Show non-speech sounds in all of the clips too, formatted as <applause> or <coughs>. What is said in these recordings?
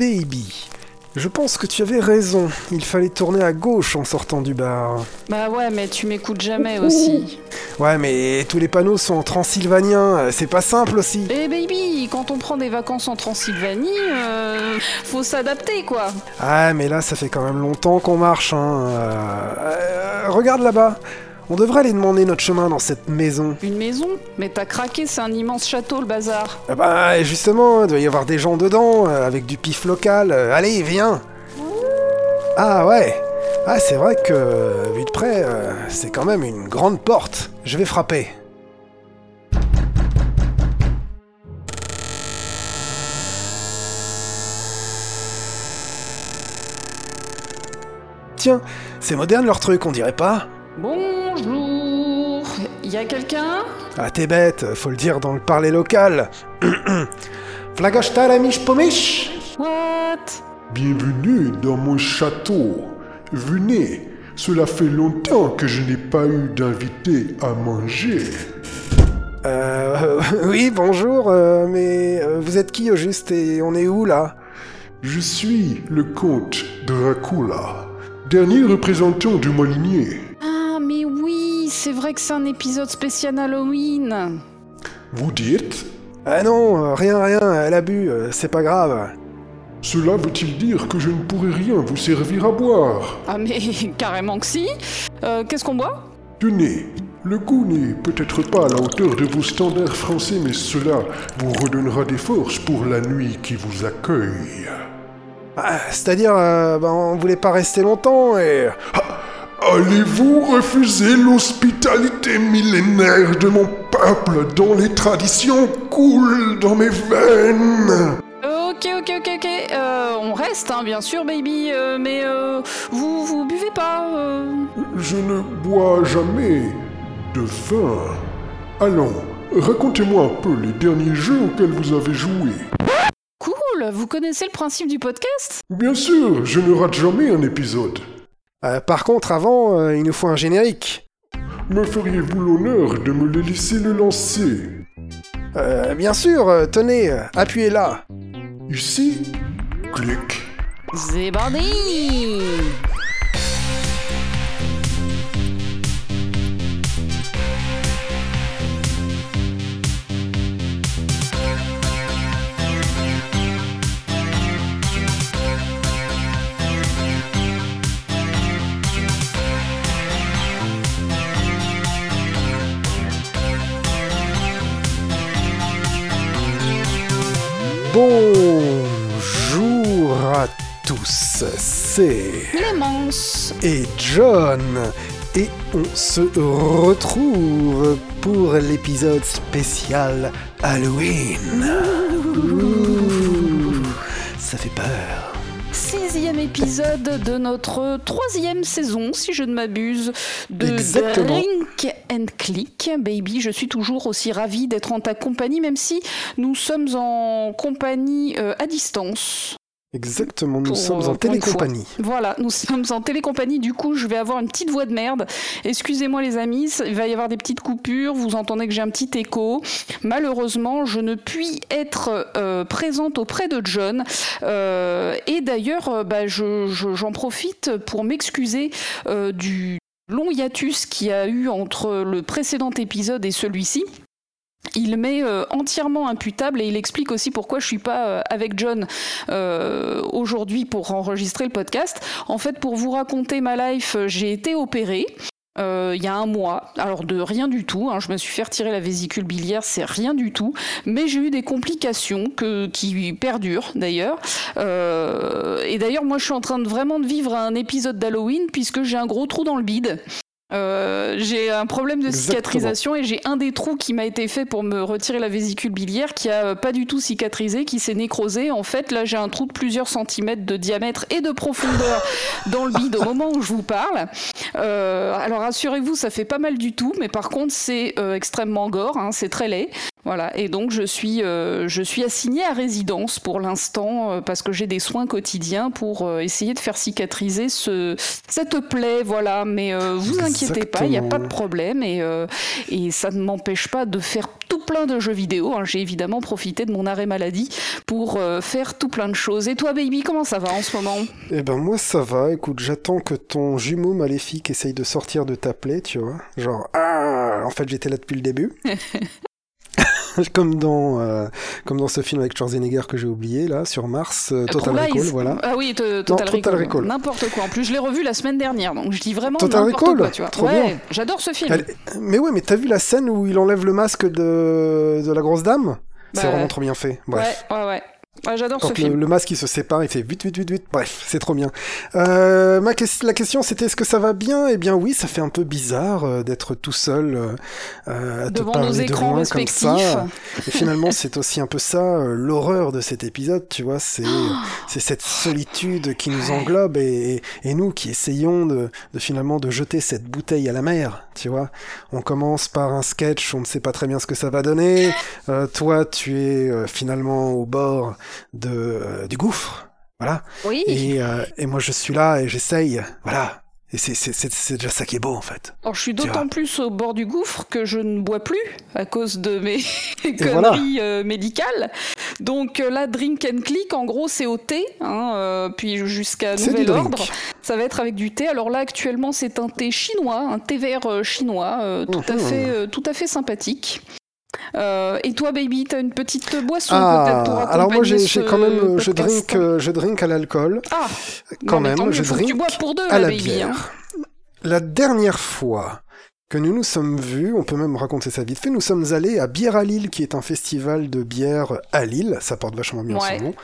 Baby, je pense que tu avais raison. Il fallait tourner à gauche en sortant du bar. Bah ouais, mais tu m'écoutes jamais aussi. Ouais, mais tous les panneaux sont en transylvanien. euh, C'est pas simple aussi. Eh baby, quand on prend des vacances en Transylvanie, euh, faut s'adapter quoi. Ah, mais là, ça fait quand même longtemps qu'on marche. Hein. Euh, euh, regarde là-bas. On devrait aller demander notre chemin dans cette maison. Une maison Mais t'as craqué, c'est un immense château le bazar. Ah bah, justement, il doit y avoir des gens dedans, euh, avec du pif local. Euh, allez, viens Ah ouais Ah, c'est vrai que, vu de près, euh, c'est quand même une grande porte. Je vais frapper. Tiens, c'est moderne leur truc, on dirait pas Y a quelqu'un? Ah, t'es bête, faut le dire dans le parler local. <clears throat> Flagashta la miche pomiche What? Bienvenue dans mon château. Venez, cela fait longtemps que je n'ai pas eu d'invité à manger. Euh, <laughs> oui, bonjour, euh, mais euh, vous êtes qui au juste et on est où là? Je suis le comte Dracula, dernier représentant de ma lignée. Ah c'est vrai que c'est un épisode spécial Halloween. Vous dites? Ah non, rien, rien, elle a bu, euh, c'est pas grave. Cela veut-il dire que je ne pourrai rien vous servir à boire? Ah mais <laughs> carrément que si. Euh, Qu'est-ce qu'on boit? Tenez, le goût n'est peut-être pas à la hauteur de vos standards français, mais cela vous redonnera des forces pour la nuit qui vous accueille. Ah, C'est-à-dire, euh, ben, on voulait pas rester longtemps et... Allez-vous refuser l'hospitalité millénaire de mon peuple dont les traditions coulent dans mes veines? Ok, ok, ok, ok. Euh, on reste, hein, bien sûr, baby. euh, mais euh, vous, vous buvez pas Je ne bois jamais de vin. Allons, racontez-moi un peu les derniers jeux auxquels vous avez joué. Cool. Vous connaissez le principe du podcast? Bien sûr, je ne rate jamais un épisode. Euh, par contre, avant, euh, il nous faut un générique. Me feriez-vous l'honneur de me le laisser le lancer? Euh, bien sûr, euh, tenez, appuyez là. Ici? Clic. C'est Bonjour à tous, c'est... Clémence et John. Et on se retrouve pour l'épisode spécial Halloween. Ouh, ça fait peur. Sixième épisode de notre troisième saison, si je ne m'abuse, de Exactement. Drink and Click. Baby, je suis toujours aussi ravie d'être en ta compagnie, même si nous sommes en compagnie euh, à distance. Exactement, nous Pour, sommes euh, en une télécompagnie. Voilà, nous sommes en télécompagnie, du coup je vais avoir une petite voix de merde. Excusez-moi les amis, il va y avoir des petites coupures, vous entendez que j'ai un petit écho. Malheureusement, je ne puis être euh, présente auprès de John. Euh, et d'ailleurs, euh, bah, je- je- j'en profite pour m'excuser euh, du long hiatus qu'il y a eu entre le précédent épisode et celui-ci. Il m'est euh, entièrement imputable et il explique aussi pourquoi je suis pas euh, avec John euh, aujourd'hui pour enregistrer le podcast. En fait, pour vous raconter ma life, j'ai été opérée. il y a un mois, alors de rien du tout, hein, je me suis fait retirer la vésicule biliaire, c'est rien du tout, mais j'ai eu des complications qui perdurent d'ailleurs. Et d'ailleurs, moi je suis en train de vraiment de vivre un épisode d'Halloween puisque j'ai un gros trou dans le bide. Euh, j'ai un problème de Exactement. cicatrisation et j'ai un des trous qui m'a été fait pour me retirer la vésicule biliaire qui a pas du tout cicatrisé, qui s'est nécrosé. En fait, là, j'ai un trou de plusieurs centimètres de diamètre et de profondeur <laughs> dans le bide au moment où je vous parle. Euh, alors, rassurez-vous, ça fait pas mal du tout, mais par contre, c'est euh, extrêmement gore, hein, c'est très laid. Voilà, et donc je suis, euh, je suis assignée à résidence pour l'instant euh, parce que j'ai des soins quotidiens pour euh, essayer de faire cicatriser ce, cette plaie, voilà. Mais vous inquiétez pas, il n'y a pas de problème et, et ça ne m'empêche pas de faire tout plein de jeux vidéo. Hein. J'ai évidemment profité de mon arrêt maladie pour faire tout plein de choses. Et toi, baby, comment ça va en ce moment? Eh ben moi ça va. Écoute, j'attends que ton jumeau maléfique essaye de sortir de ta plaie, tu vois. Genre ah, en fait j'étais là depuis le début. <laughs> <laughs> comme dans euh, comme dans ce film avec Schwarzenegger que j'ai oublié là sur Mars euh, Total Recall voilà. Ah oui Total, Recall, n'importe quoi. En plus je l'ai revu la semaine dernière donc je dis vraiment Total Recall quoi, tu vois. Trop ouais, j'adore ce film. Mais ouais mais t'as vu la scène où il enlève le masque de de la grosse dame? C'est bah vraiment trop bien fait Bref. ouais ouais ouais j'adore ce film. Le, masque il se sépare, il fait vite, vite, vite, vite. Bref, c'est trop bien. Euh, ma la question c'était est-ce que ça va bien? Eh bien oui, ça fait un peu bizarre euh, d'être tout seul euh, à Devant te parler nos écrans de loin comme ça. Et finalement, c'est aussi un peu ça euh, l'horreur de cet épisode, tu vois. C'est c'est cette solitude qui nous englobe et, et, nous qui essayons de, de, finalement de jeter cette bouteille à la mer, tu vois. On commence par un sketch, on ne sait pas très bien ce que ça va donner. toi, tu es finalement au bord de, euh, du gouffre. Voilà. Oui. Et, euh, et moi, je suis là et j'essaye. Voilà. Et c'est déjà ça qui est beau en fait. Alors je suis d'autant plus au bord du gouffre que je ne bois plus à cause de mes <laughs> conneries euh, médicales. Donc là, drink and click, en gros, c'est au thé, hein, puis jusqu'à nouvel ordre. Ça va être avec du thé. Alors là, actuellement, c'est un thé chinois, un thé vert chinois, tout, à fait, tout à fait sympathique. Euh, et toi, baby, t'as une petite boisson ah, peut-être pour Alors moi, j'ai quand même, je drink, euh, je drink à l'alcool. Ah, quand même, je drink pour deux, à la baby, bière. Hein. La dernière fois que nous nous sommes vus, on peut même raconter ça vite fait, nous sommes allés à Bière à Lille, qui est un festival de bière à Lille, ça porte vachement bien son nom.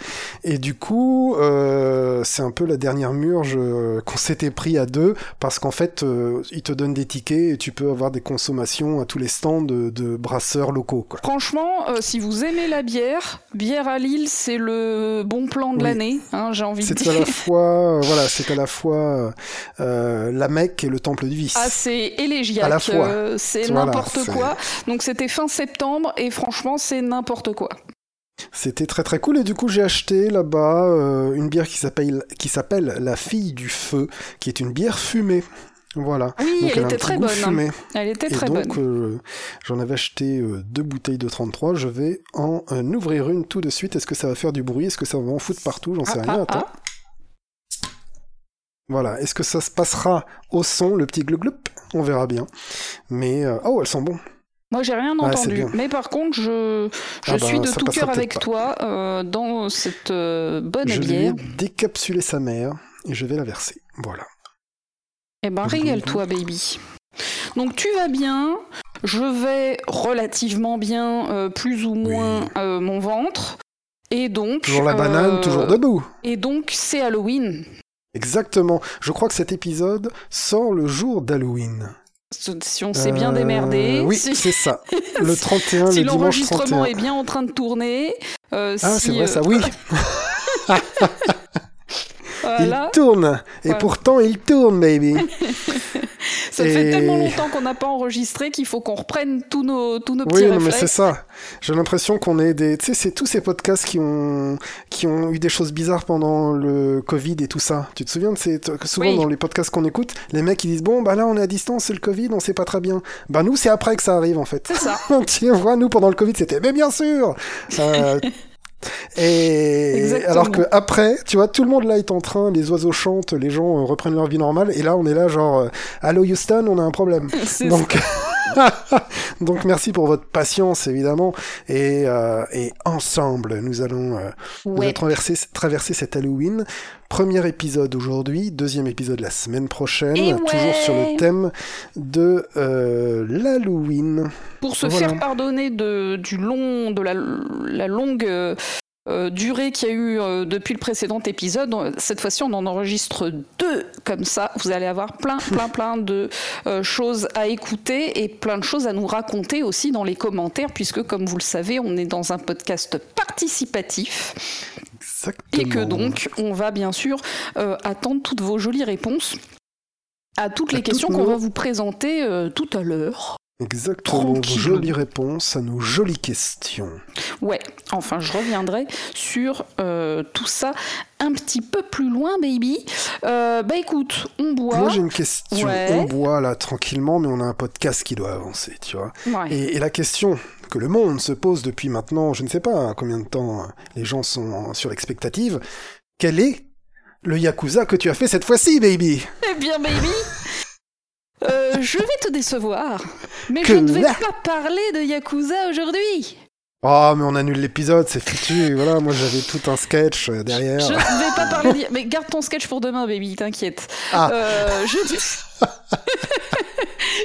Et du coup, euh, c'est un peu la dernière murge euh, qu'on s'était pris à deux, parce qu'en fait, euh, ils te donnent des tickets et tu peux avoir des consommations à tous les stands de, de brasseurs locaux. Quoi. Franchement, euh, si vous aimez la bière, Bière à Lille, c'est le bon plan de l'année, hein, j'ai envie de dire. C'est à la <laughs> fois, voilà, c'est à la fois la Mecque et le temple du vice. Ah, c'est élégiaque c'est n'importe quoi. Donc c'était fin septembre et franchement, c'est n'importe quoi. C'était très très cool et du coup j'ai acheté là-bas euh, une bière qui s'appelle qui s'appelle la fille du feu, qui est une bière fumée. Voilà. Oui, elle, était très bonne. Hein. Elle était très bonne. donc, euh, j'en avais acheté euh, deux bouteilles de 33. Je vais en ouvrir une tout de suite. Est-ce que ça va faire du bruit? Est-ce que ça va en foutre partout? J'en sais ah, rien. Ah, Attends. Ah. Voilà, est-ce que ça se passera au son, le petit gloup On verra bien. Mais, euh, oh, elles sont bonnes. Moi, j'ai rien entendu. Mais par contre, je, je ah suis bah, de tout cœur avec toi euh, dans cette euh, bonne je bière. Je vais décapsuler sa mère et je vais la verser. Voilà. Eh ben, régale-toi, baby. Donc, tu vas bien. Je vais relativement bien, plus ou moins, mon ventre. Et donc. Toujours la banane, toujours debout. Et donc, c'est Halloween. Exactement. Je crois que cet épisode sort le jour d'Halloween. Si on s'est bien démerdé. Euh, oui, c'est ça. <laughs> Le 31, si le dimanche 31. Si l'enregistrement est bien en train de tourner. Euh, ah, c'est vrai ça, oui. <laughs> <laughs> Il tourne. Et pourtant, il tourne, baby. <laughs> Ça fait tellement longtemps qu'on n'a pas enregistré qu'il faut qu'on reprenne tous nos, tous nos petits Oui, non, mais c'est ça. J'ai l'impression qu'on est des... Tu sais, c'est tous ces podcasts qui ont... qui ont eu des choses bizarres pendant le Covid et tout ça. Tu te souviens de ces... Souvent, dans les podcasts qu'on écoute, les mecs, ils disent, bon, bah là, on est à distance, c'est le Covid, on sait pas très bien. Bah nous, c'est après que ça arrive, en fait. C'est ça. <laughs> tu vois, nous, pendant le Covid, c'était, mais bien sûr euh, <laughs> Et alors que après, tu vois, tout le monde là est en train, les oiseaux chantent, les gens euh, reprennent leur vie normale, et là on est là genre, euh, allô Houston, on a un problème. <laughs> Donc, <laughs> <laughs> donc merci pour votre patience évidemment, et, euh, et ensemble nous allons, traverser, traverser cet Halloween. Premier épisode aujourd'hui, deuxième épisode la semaine prochaine, toujours sur le thème de l'Halloween. Pour se faire pardonner de, du long, de la, la longue euh, durée qu'il y a eu euh, depuis le précédent épisode. Cette fois-ci, on en enregistre deux comme ça. Vous allez avoir plein, plein, plein de euh, choses à écouter et plein de choses à nous raconter aussi dans les commentaires, puisque comme vous le savez, on est dans un podcast participatif. Exactement. Et que donc, on va bien sûr attendre toutes vos jolies réponses à toutes les questions qu'on va vous présenter tout à l'heure. Exactement, jolie réponse à nos jolies questions. Ouais, enfin, je reviendrai sur euh, tout ça un petit peu plus loin, baby. Euh, bah écoute, on boit. Moi j'ai une question. Ouais. On boit là tranquillement, mais on a un podcast qui doit avancer, tu vois. Ouais. Et, et la question que le monde se pose depuis maintenant, je ne sais pas hein, combien de temps euh, les gens sont sur l'expectative, quel est le Yakuza que tu as fait cette fois-ci, baby? Eh bien, baby, euh, je vais te décevoir, mais Que je ne vais là pas parler de Yakuza aujourd'hui. Oh, mais on annule l'épisode, c'est foutu. Voilà, moi j'avais tout un sketch euh, derrière. Je ne vais pas parler de... Mais garde ton sketch pour demain, baby, t'inquiète. Ah. Euh, je... <laughs> <laughs>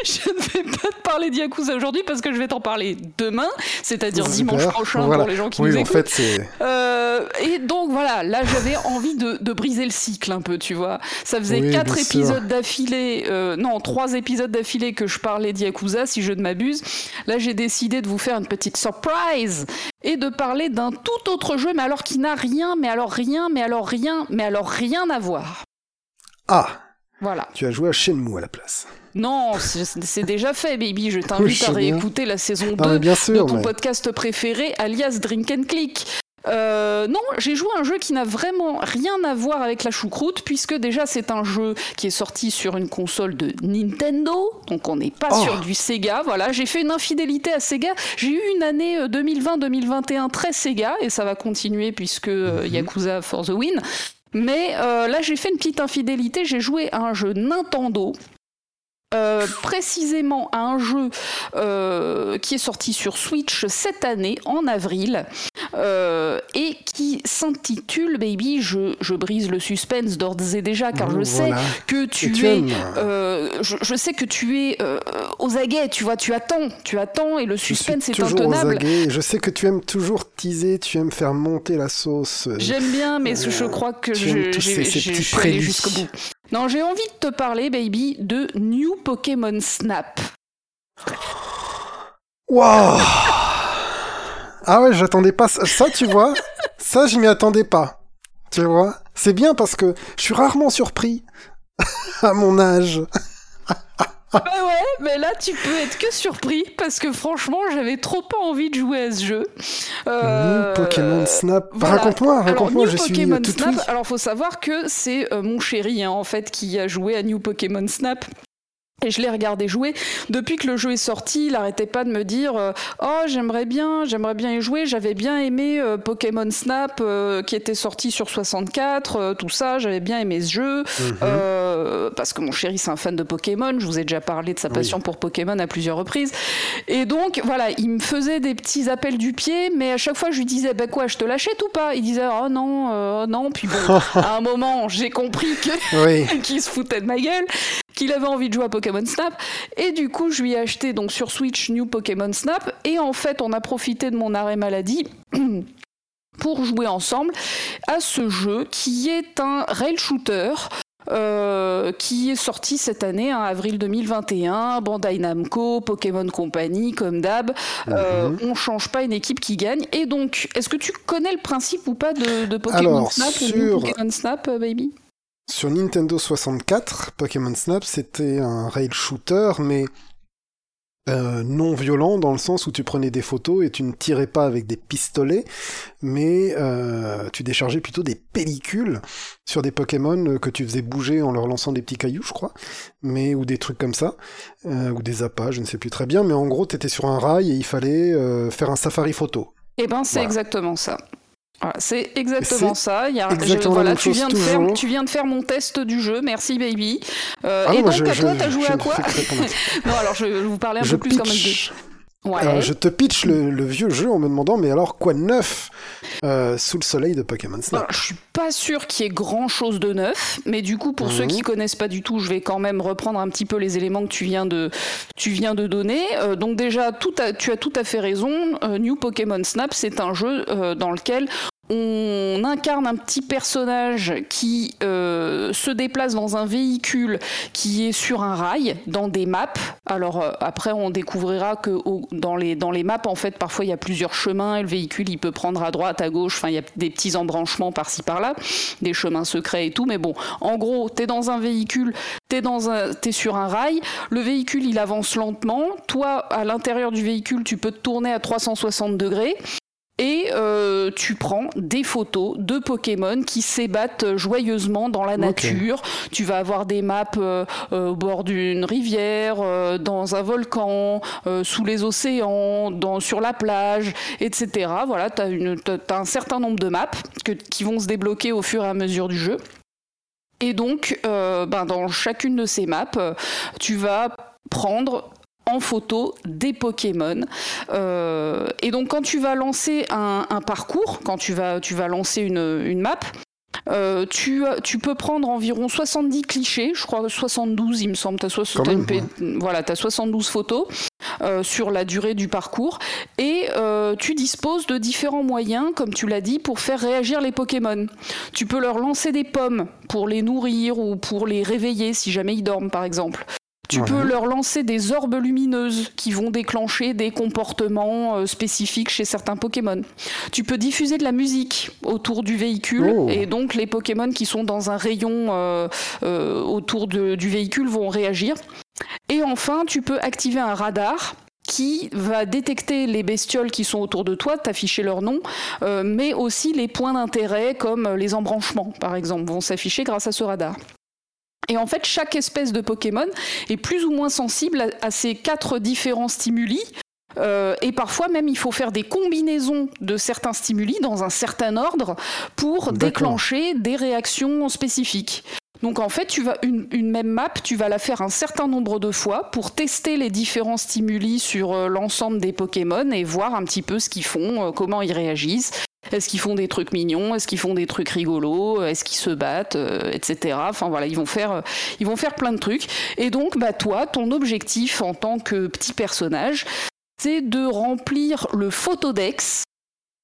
je ne vais pas te parler de Yakuza aujourd'hui parce que je vais t'en parler demain, c'est-à-dire dimanche prochain Voilà. pour les gens qui oui, nous en écoutent. fait. Euh, et donc voilà, là j'avais envie de, de briser le cycle un peu, tu vois. Ça faisait Oui, quatre épisodes d'affilée, euh, non, trois épisodes d'affilée que je parlais d'Yakuza, si je ne m'abuse. Là j'ai décidé de vous faire une petite surprise et de parler d'un tout autre jeu, mais alors qui n'a rien, mais alors rien, mais alors rien, mais alors rien à voir. Ah, Voilà. tu as joué à Shenmue à la place. Non, c'est déjà fait, baby. Je t'invite à bien. réécouter la saison 2 Ah, mais bien de ton mais. podcast préféré, alias Drink and Click. Euh, non, j'ai joué à un jeu qui n'a vraiment rien à voir avec la choucroute, puisque déjà c'est un jeu qui est sorti sur une console de Nintendo, donc on n'est pas Oh. sur du Sega. Voilà, j'ai fait une infidélité à Sega. J'ai eu une année euh, 2020-2021 très Sega, et ça va continuer puisque euh, Mhm. Yakuza for the win. Mais euh, là, j'ai fait une petite infidélité. J'ai joué à un jeu Nintendo. Euh, précisément à un jeu euh, qui est sorti sur Switch cette année, en avril, euh, et qui s'intitule, baby, je, je brise le suspense d'ores et déjà, car je sais que tu, es... je, je sais que tu es aux aguets, tu vois, tu attends, tu attends, et le Je suis suspense est toujours aux intenable. aguets. Je sais que tu aimes toujours teaser, tu aimes faire monter la sauce. J'aime bien, mais je crois que je, j'ai- jusqu'au bout. Non, j'ai envie de te parler, baby, de New Pokémon Snap. Waouh Ah ouais, j'attendais pas ça. Ça, tu vois, ça, je m'y attendais pas. Tu vois C'est bien parce que je suis rarement surpris <laughs> à mon âge. <laughs> Bah ouais, mais là tu peux être que surpris parce que franchement j'avais trop pas envie de jouer à ce jeu. Euh, New Pokémon Snap. voilà. Raconte-moi, raconte-moi, New je Pokémon Snap, alors faut savoir que c'est euh, mon chéri hein, en fait qui a joué à New Pokémon Snap. Et je l'ai regardé jouer. Depuis que le jeu est sorti, il arrêtait pas de me dire euh, Oh, j'aimerais bien, j'aimerais bien y jouer. J'avais bien aimé euh, Pokémon Snap euh, qui était sorti sur 64, euh, tout ça. J'avais bien aimé ce jeu. Mhm. Parce que mon chéri, c'est un fan de Pokémon. Je vous ai déjà parlé de sa passion pour Pokémon à plusieurs reprises. Et donc, voilà, il me faisait des petits appels du pied, mais à chaque fois, je lui disais Bah quoi, je te l'achète ou pas? Il disait Oh non, euh, non. Puis bon, <laughs> à un moment, j'ai compris que <laughs> qu'il se foutait de ma gueule, qu'il avait envie de jouer à Pokémon Snap. Et du coup, je lui ai acheté donc sur Switch New Pokémon Snap. Et en fait, on a profité de mon arrêt maladie. <clears throat> pour jouer ensemble à ce jeu qui est un rail shooter euh, qui est sorti cette année, en avril 2021, Bandai Namco, Pokémon Company, comme d'hab. Euh, Mhm. on change pas une équipe qui gagne. Et donc, est-ce que tu connais le principe ou pas de, de Pokémon Alors, Snap, sur- Pokémon Snap, euh, baby? Sur Nintendo 64, Pokémon Snap, c'était un rail shooter, mais euh, non violent, dans le sens où tu prenais des photos et tu ne tirais pas avec des pistolets, mais euh, tu déchargeais plutôt des pellicules sur des Pokémon que tu faisais bouger en leur lançant des petits cailloux, je crois, mais ou des trucs comme ça, euh, ou des appâts, je ne sais plus très bien, mais en gros, tu étais sur un rail et il fallait euh, faire un safari photo. Eh ben, c'est Voilà. exactement ça. Voilà, c'est exactement ça. Il y a, exactement je- voilà, tu viens de faire, tu viens de faire mon test du jeu. Merci, baby. Euh, Ah et non, donc, je- à toi, t'as joué je à quoi. <laughs> Non, alors je vais vous parler un peu plus quand même de. Ouais. Euh, je te pitch le, le vieux jeu en me demandant, mais alors quoi de neuf euh, sous le soleil de Pokémon Snap? Alors, je suis pas sûr qu'il y ait grand chose de neuf, mais du coup, pour Mhm. ceux qui connaissent pas du tout, je vais quand même reprendre un petit peu les éléments que tu viens de, tu viens de donner. Euh, donc déjà, tout tu as tout à fait raison. New Pokémon Snap, c'est un jeu dans lequel on incarne un petit personnage qui euh, se déplace dans un véhicule qui est sur un rail, dans des maps. Alors euh, après, on découvrira que dans, les, dans les maps, en fait, parfois il y a plusieurs chemins et le véhicule, il peut prendre à droite, à gauche. Enfin, il y a des petits embranchements par-ci par-là, des chemins secrets et tout. Mais bon, en gros, tu es dans un véhicule, tu es, es sur un rail. Le véhicule, il avance lentement. Toi, à l'intérieur du véhicule, tu peux te tourner à 360 degrés et euh, tu prends des photos de Pokémon qui s'ébattent joyeusement dans la nature. Tu vas avoir des maps euh, euh, au bord d'une rivière, dans un volcan, sous les océans, dans, sur la plage, etc. Voilà, tu as, un certain nombre de maps qui vont se débloquer au fur et à mesure du jeu. Et donc, ben, dans chacune de ces maps, tu vas prendre en photo des Pokémon. Euh, et donc quand tu vas lancer un, parcours, quand tu vas, tu vas lancer une, map, euh, tu, tu, peux prendre environ 70 clichés, je crois 72 il me semble, tu as, voilà, as 72 photos euh, sur la durée du parcours et tu disposes de différents moyens, comme tu l'as dit, pour faire réagir les Pokémon. Tu peux leur lancer des pommes pour les nourrir ou pour les réveiller si jamais ils dorment par exemple. Tu peux leur lancer des orbes lumineuses qui vont déclencher des comportements euh, spécifiques chez certains Pokémon. Tu peux diffuser de la musique autour du véhicule oh. et donc les Pokémon qui sont dans un rayon euh, euh, autour du véhicule vont réagir. Et enfin, tu peux activer un radar qui va détecter les bestioles qui sont autour de toi, t'afficher leur nom, mais aussi les points d'intérêt comme les embranchements, par exemple, vont s'afficher grâce à ce radar. Et en fait, chaque espèce de Pokémon est plus ou moins sensible à, ces quatre différents stimuli. Euh, et parfois même, il faut faire des combinaisons de certains stimuli dans un certain ordre pour déclencher des réactions spécifiques. Donc en fait, tu vas une, même map, tu vas la faire un certain nombre de fois pour tester les différents stimuli sur euh, l'ensemble des Pokémon et voir un petit peu ce qu'ils font, euh, comment ils réagissent. Est-ce qu'ils font des trucs mignons? Est-ce qu'ils font des trucs rigolos? Est-ce qu'ils se battent? Euh, Etc. Enfin voilà, ils vont faire, euh, ils vont faire plein de trucs. Et donc, bah toi, ton objectif en tant que petit personnage, c'est de remplir le photodex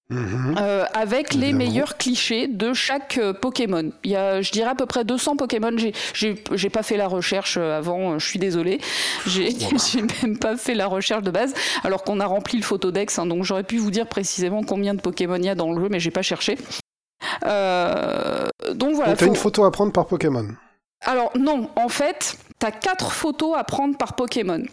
Mhm. Euh, avec les meilleurs clichés de chaque euh, Pokémon. Il y a, je dirais, à peu près 200 Pokémon. J'ai pas fait la recherche euh, avant, je suis désolée. <laughs> J'ai même pas fait la recherche de base, alors qu'on a rempli le photodex. Hein, donc j'aurais pu vous dire précisément combien de Pokémon il y a dans le jeu, mais j'ai pas cherché. donc voilà. T'as une photo à prendre par Pokémon Alors non, en fait, t'as quatre photos à prendre par Pokémon.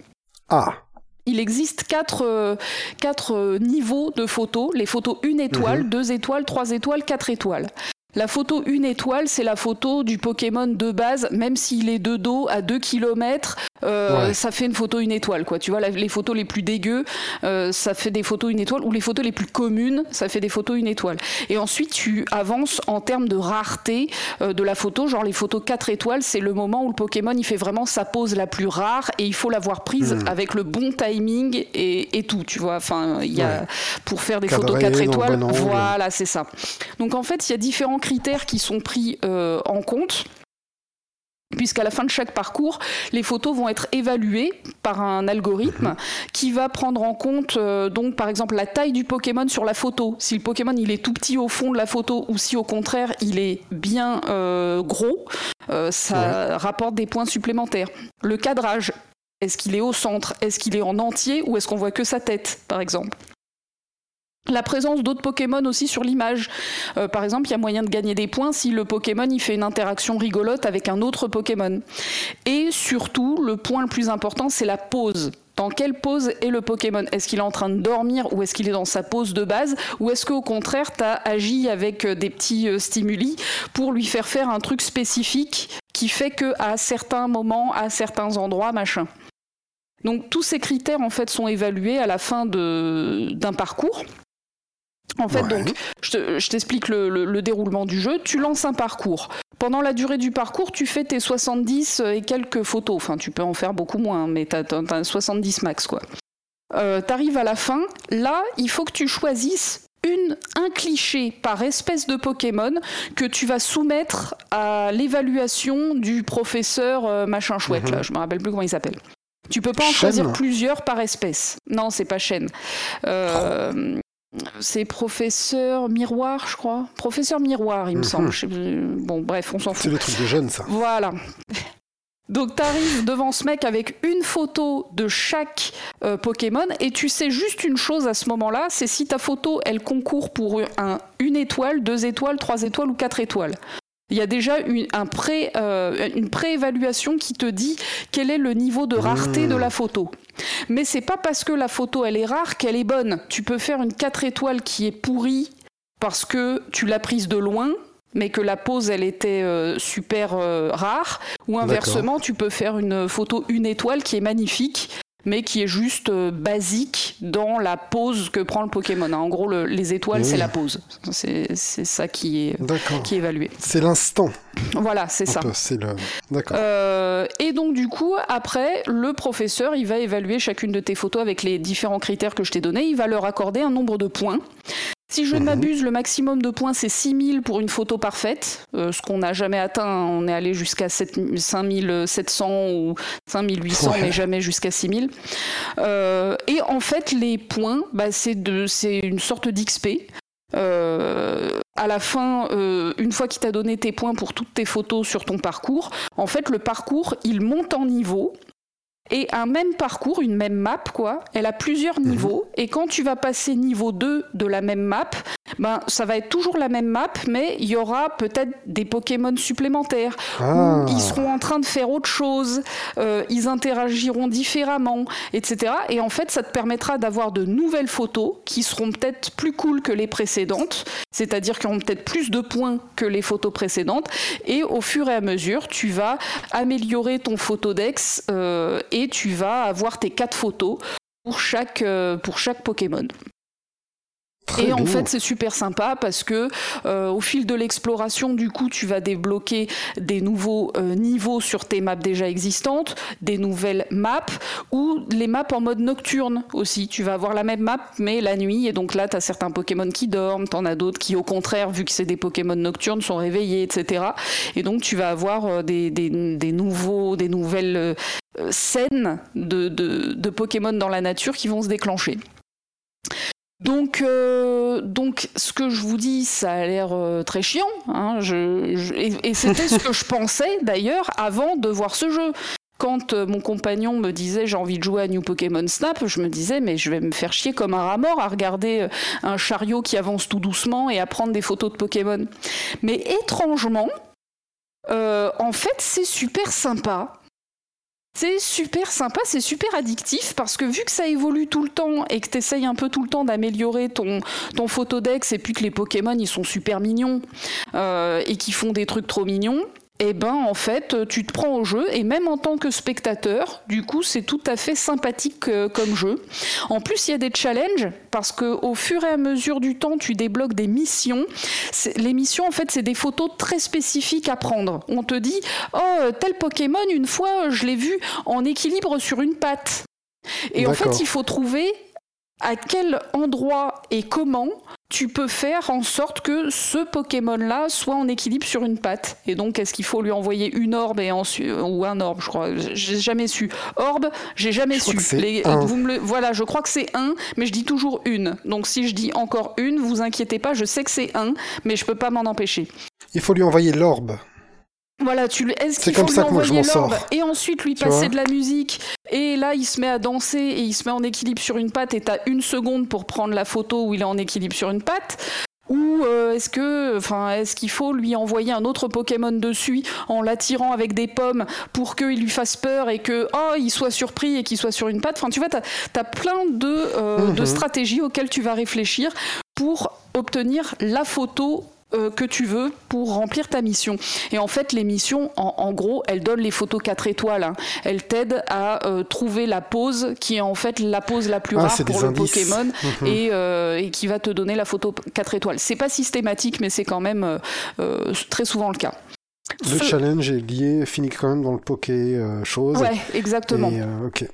Ah il existe quatre, euh, quatre euh, niveaux de photos. Les photos une étoile, mhm. deux étoiles, trois étoiles, quatre étoiles. La photo une étoile, c'est la photo du Pokémon de base, même s'il est de dos à 2 km, euh, ça fait une photo une étoile. Quoi. Tu vois, les photos les plus dégueux, euh, ça fait des photos une étoile, ou les photos les plus communes, ça fait des photos une étoile. Et ensuite, tu avances en termes de rareté euh, de la photo. Genre, les photos 4 étoiles, c'est le moment où le Pokémon, il fait vraiment sa pose la plus rare et il faut l'avoir prise hmm. avec le bon timing et, tout. Tu vois, enfin, il y a, pour faire des photos 4 étoiles, voilà, c'est ça. Donc, en fait, il y a différents critères qui sont pris euh, en compte puisqu'à la fin de chaque parcours, les photos vont être évaluées par un algorithme mhm. qui va prendre en compte euh, donc par exemple la taille du Pokémon sur la photo. Si le Pokémon il est tout petit au fond de la photo ou si au contraire il est bien euh, gros, ça rapporte des points supplémentaires. Le cadrage, est-ce qu'il est au centre, est-ce qu'il est en entier? Ou est-ce qu'on voit que sa tête par exemple? La présence d'autres Pokémon aussi sur l'image. Euh, par exemple, il y a moyen de gagner des points si le Pokémon il fait une interaction rigolote avec un autre Pokémon. Et surtout, le point le plus important, c'est la pose. Dans quelle pose est le Pokémon? Est-ce qu'il est en train de dormir ou est-ce qu'il est dans sa pose de base? Ou est-ce qu'au contraire, tu as agi avec euh, des petits euh, stimuli pour lui faire faire un truc spécifique qui fait que à certains moments, à certains endroits, machin. Donc tous ces critères en fait sont évalués à la fin d'un parcours. En fait, donc, je t'explique le, déroulement du jeu. Tu lances un parcours. Pendant la durée du parcours, tu fais tes 70 et quelques photos. Enfin, tu peux en faire beaucoup moins, mais tu as, 70 max, quoi. Euh, T'arrives à la fin. Là, il faut que tu choisisses une, un cliché par espèce de Pokémon que tu vas soumettre à l'évaluation du professeur euh, machin chouette. Là, mhm. je me rappelle plus comment il s'appelle. Tu peux pas en choisir plusieurs par espèce. Non, c'est pas chaîne. Euh, c'est professeur Miroir, je crois. Professeur Miroir, il me Mhm. semble. Je. Bon, bref, on s'en C'est fout. le truc de jeune, ça. Voilà. <laughs> Donc t'arrives devant ce mec avec une photo de chaque euh, Pokémon et tu sais juste une chose à ce moment-là, c'est si ta photo elle concourt pour un, une étoile, deux étoiles, trois étoiles ou quatre étoiles. Il y a déjà une, un pré, euh, une préévaluation qui te dit quel est le niveau de rareté Mmh. de la photo. Mais c'est pas parce que la photo elle est rare qu'elle est bonne. Tu peux faire une 4 étoiles qui est pourrie parce que tu l'as prise de loin, mais que la pose elle était euh, super euh, rare. Ou inversement, tu peux faire une photo une étoile qui est magnifique, mais qui est juste euh, basique dans la pose que prend le Pokémon. En gros, le- les étoiles, Oui. c'est la pose. C'est ça qui est, D'accord. qui est évalué. C'est l'instant. Voilà, c'est ça. le. D'accord. Euh, et donc du coup, après, le professeur, il va évaluer chacune de tes photos avec les différents critères que je t'ai donnés. Il va leur accorder un nombre de points. Si je ne Mhm. m'abuse, le maximum de points, c'est 6000 pour une photo parfaite, euh, ce qu'on n'a jamais atteint. On est allé jusqu'à 7 5700 ou 5800, Ouais. mais jamais jusqu'à 6000. Euh, et en fait, les points, bah, c'est une sorte d'XP. Euh, à la fin, euh, une fois qu'il t'a donné tes points pour toutes tes photos sur ton parcours, en fait, le parcours, il monte en niveau. Et un même parcours, une même map, quoi, elle a plusieurs niveaux. Et quand tu vas passer niveau 2 de la même map, ben, ça va être toujours la même map, mais il y aura peut-être des Pokémon supplémentaires. Ah. Ils seront en train de faire autre chose, euh, ils interagiront différemment, etc. Et en fait, ça te permettra d'avoir de nouvelles photos qui seront peut-être plus cool que les précédentes, c'est-à-dire qui auront peut-être plus de points que les photos précédentes. Et au fur et à mesure, tu vas améliorer ton photodex euh, et tu vas avoir tes quatre photos pour chaque, euh, pour chaque Pokémon. Très Et en fait, c'est super sympa parce que euh, au fil de l'exploration, du coup, tu vas débloquer des nouveaux euh, niveaux sur tes maps déjà existantes, des nouvelles maps ou les maps en mode nocturne aussi. Tu vas avoir la même map mais la nuit et donc là, tu as certains Pokémon qui dorment, t'en as d'autres qui au contraire, vu que c'est des Pokémon nocturnes, sont réveillés, etc. Et donc tu vas avoir des, des, des nouveaux, des nouvelles scènes de, de, de Pokémon dans la nature qui vont se déclencher. Donc, euh, donc, ce que je vous dis, ça a l'air euh, très chiant. hein, je- je- et et c'était ce que je <laughs> pensais d'ailleurs avant de voir ce jeu. Quand euh, mon compagnon me disait j'ai envie de jouer à New Pokémon Snap, je me disais mais je vais me faire chier comme un rat mort à regarder un chariot qui avance tout doucement et à prendre des photos de Pokémon. Mais étrangement, en fait c'est super sympa. C'est super sympa, c'est super addictif parce que vu que ça évolue tout le temps et que tu un peu tout le temps d'améliorer ton, ton photodex et puis que les Pokémon ils sont super mignons euh, et qui font des trucs trop mignons, et ben en fait tu te prends au jeu et même en tant que spectateur, du coup c'est tout à fait sympathique euh, comme jeu. En plus il y a des challenges parce que au fur et à mesure du temps tu débloques des missions. Les missions en fait c'est des photos très spécifiques à prendre. On te dit oh euh, tel Pokémon une fois je l'ai vu en équilibre sur une patte. Et en fait il faut trouver à quel endroit et comment tu peux faire en sorte que ce Pokémon-là soit en équilibre sur une patte? Et donc, est-ce qu'il faut lui envoyer une orbe et ensuite, ou un orbe, je crois, j'ai jamais su. Orbe, j'ai jamais Je su. que c'est Les- un. vous me le- voilà, je crois que c'est un, mais je dis toujours une. Donc, si je dis encore une, vous inquiétez pas, je sais que c'est un, mais je peux pas m'en empêcher. Il faut lui envoyer l'orbe. Voilà, tu lui- est-ce qu'il faut lui envoyer l'orbe et ensuite lui Tu passer de la musique et là il se met à danser et il se met en équilibre sur une patte et t'as une seconde pour prendre la photo où il est en équilibre sur une patte ou euh, est-ce que, enfin, est-ce qu'il faut lui envoyer un autre Pokémon dessus en l'attirant avec des pommes pour qu'il lui fasse peur et que oh il soit surpris et qu'il soit sur une patte? Enfin, tu vois, t'as as plein de, euh, de Mhm. stratégies auxquelles tu vas réfléchir pour obtenir la photo euh, que tu veux pour remplir ta mission. Et en fait, les missions, en, en gros, elles donnent les photos 4 étoiles. hein. Elles t'aident à euh, trouver la pose qui est en fait la pose la plus Ah, rare pour le indices. Pokémon <laughs> Mhm. et, euh, et qui va te donner la photo 4 étoiles. C'est pas systématique, mais c'est quand même très souvent le cas. Le Ce- challenge est lié, finit quand même dans le poké chose. Ouais, exactement. Et, ok.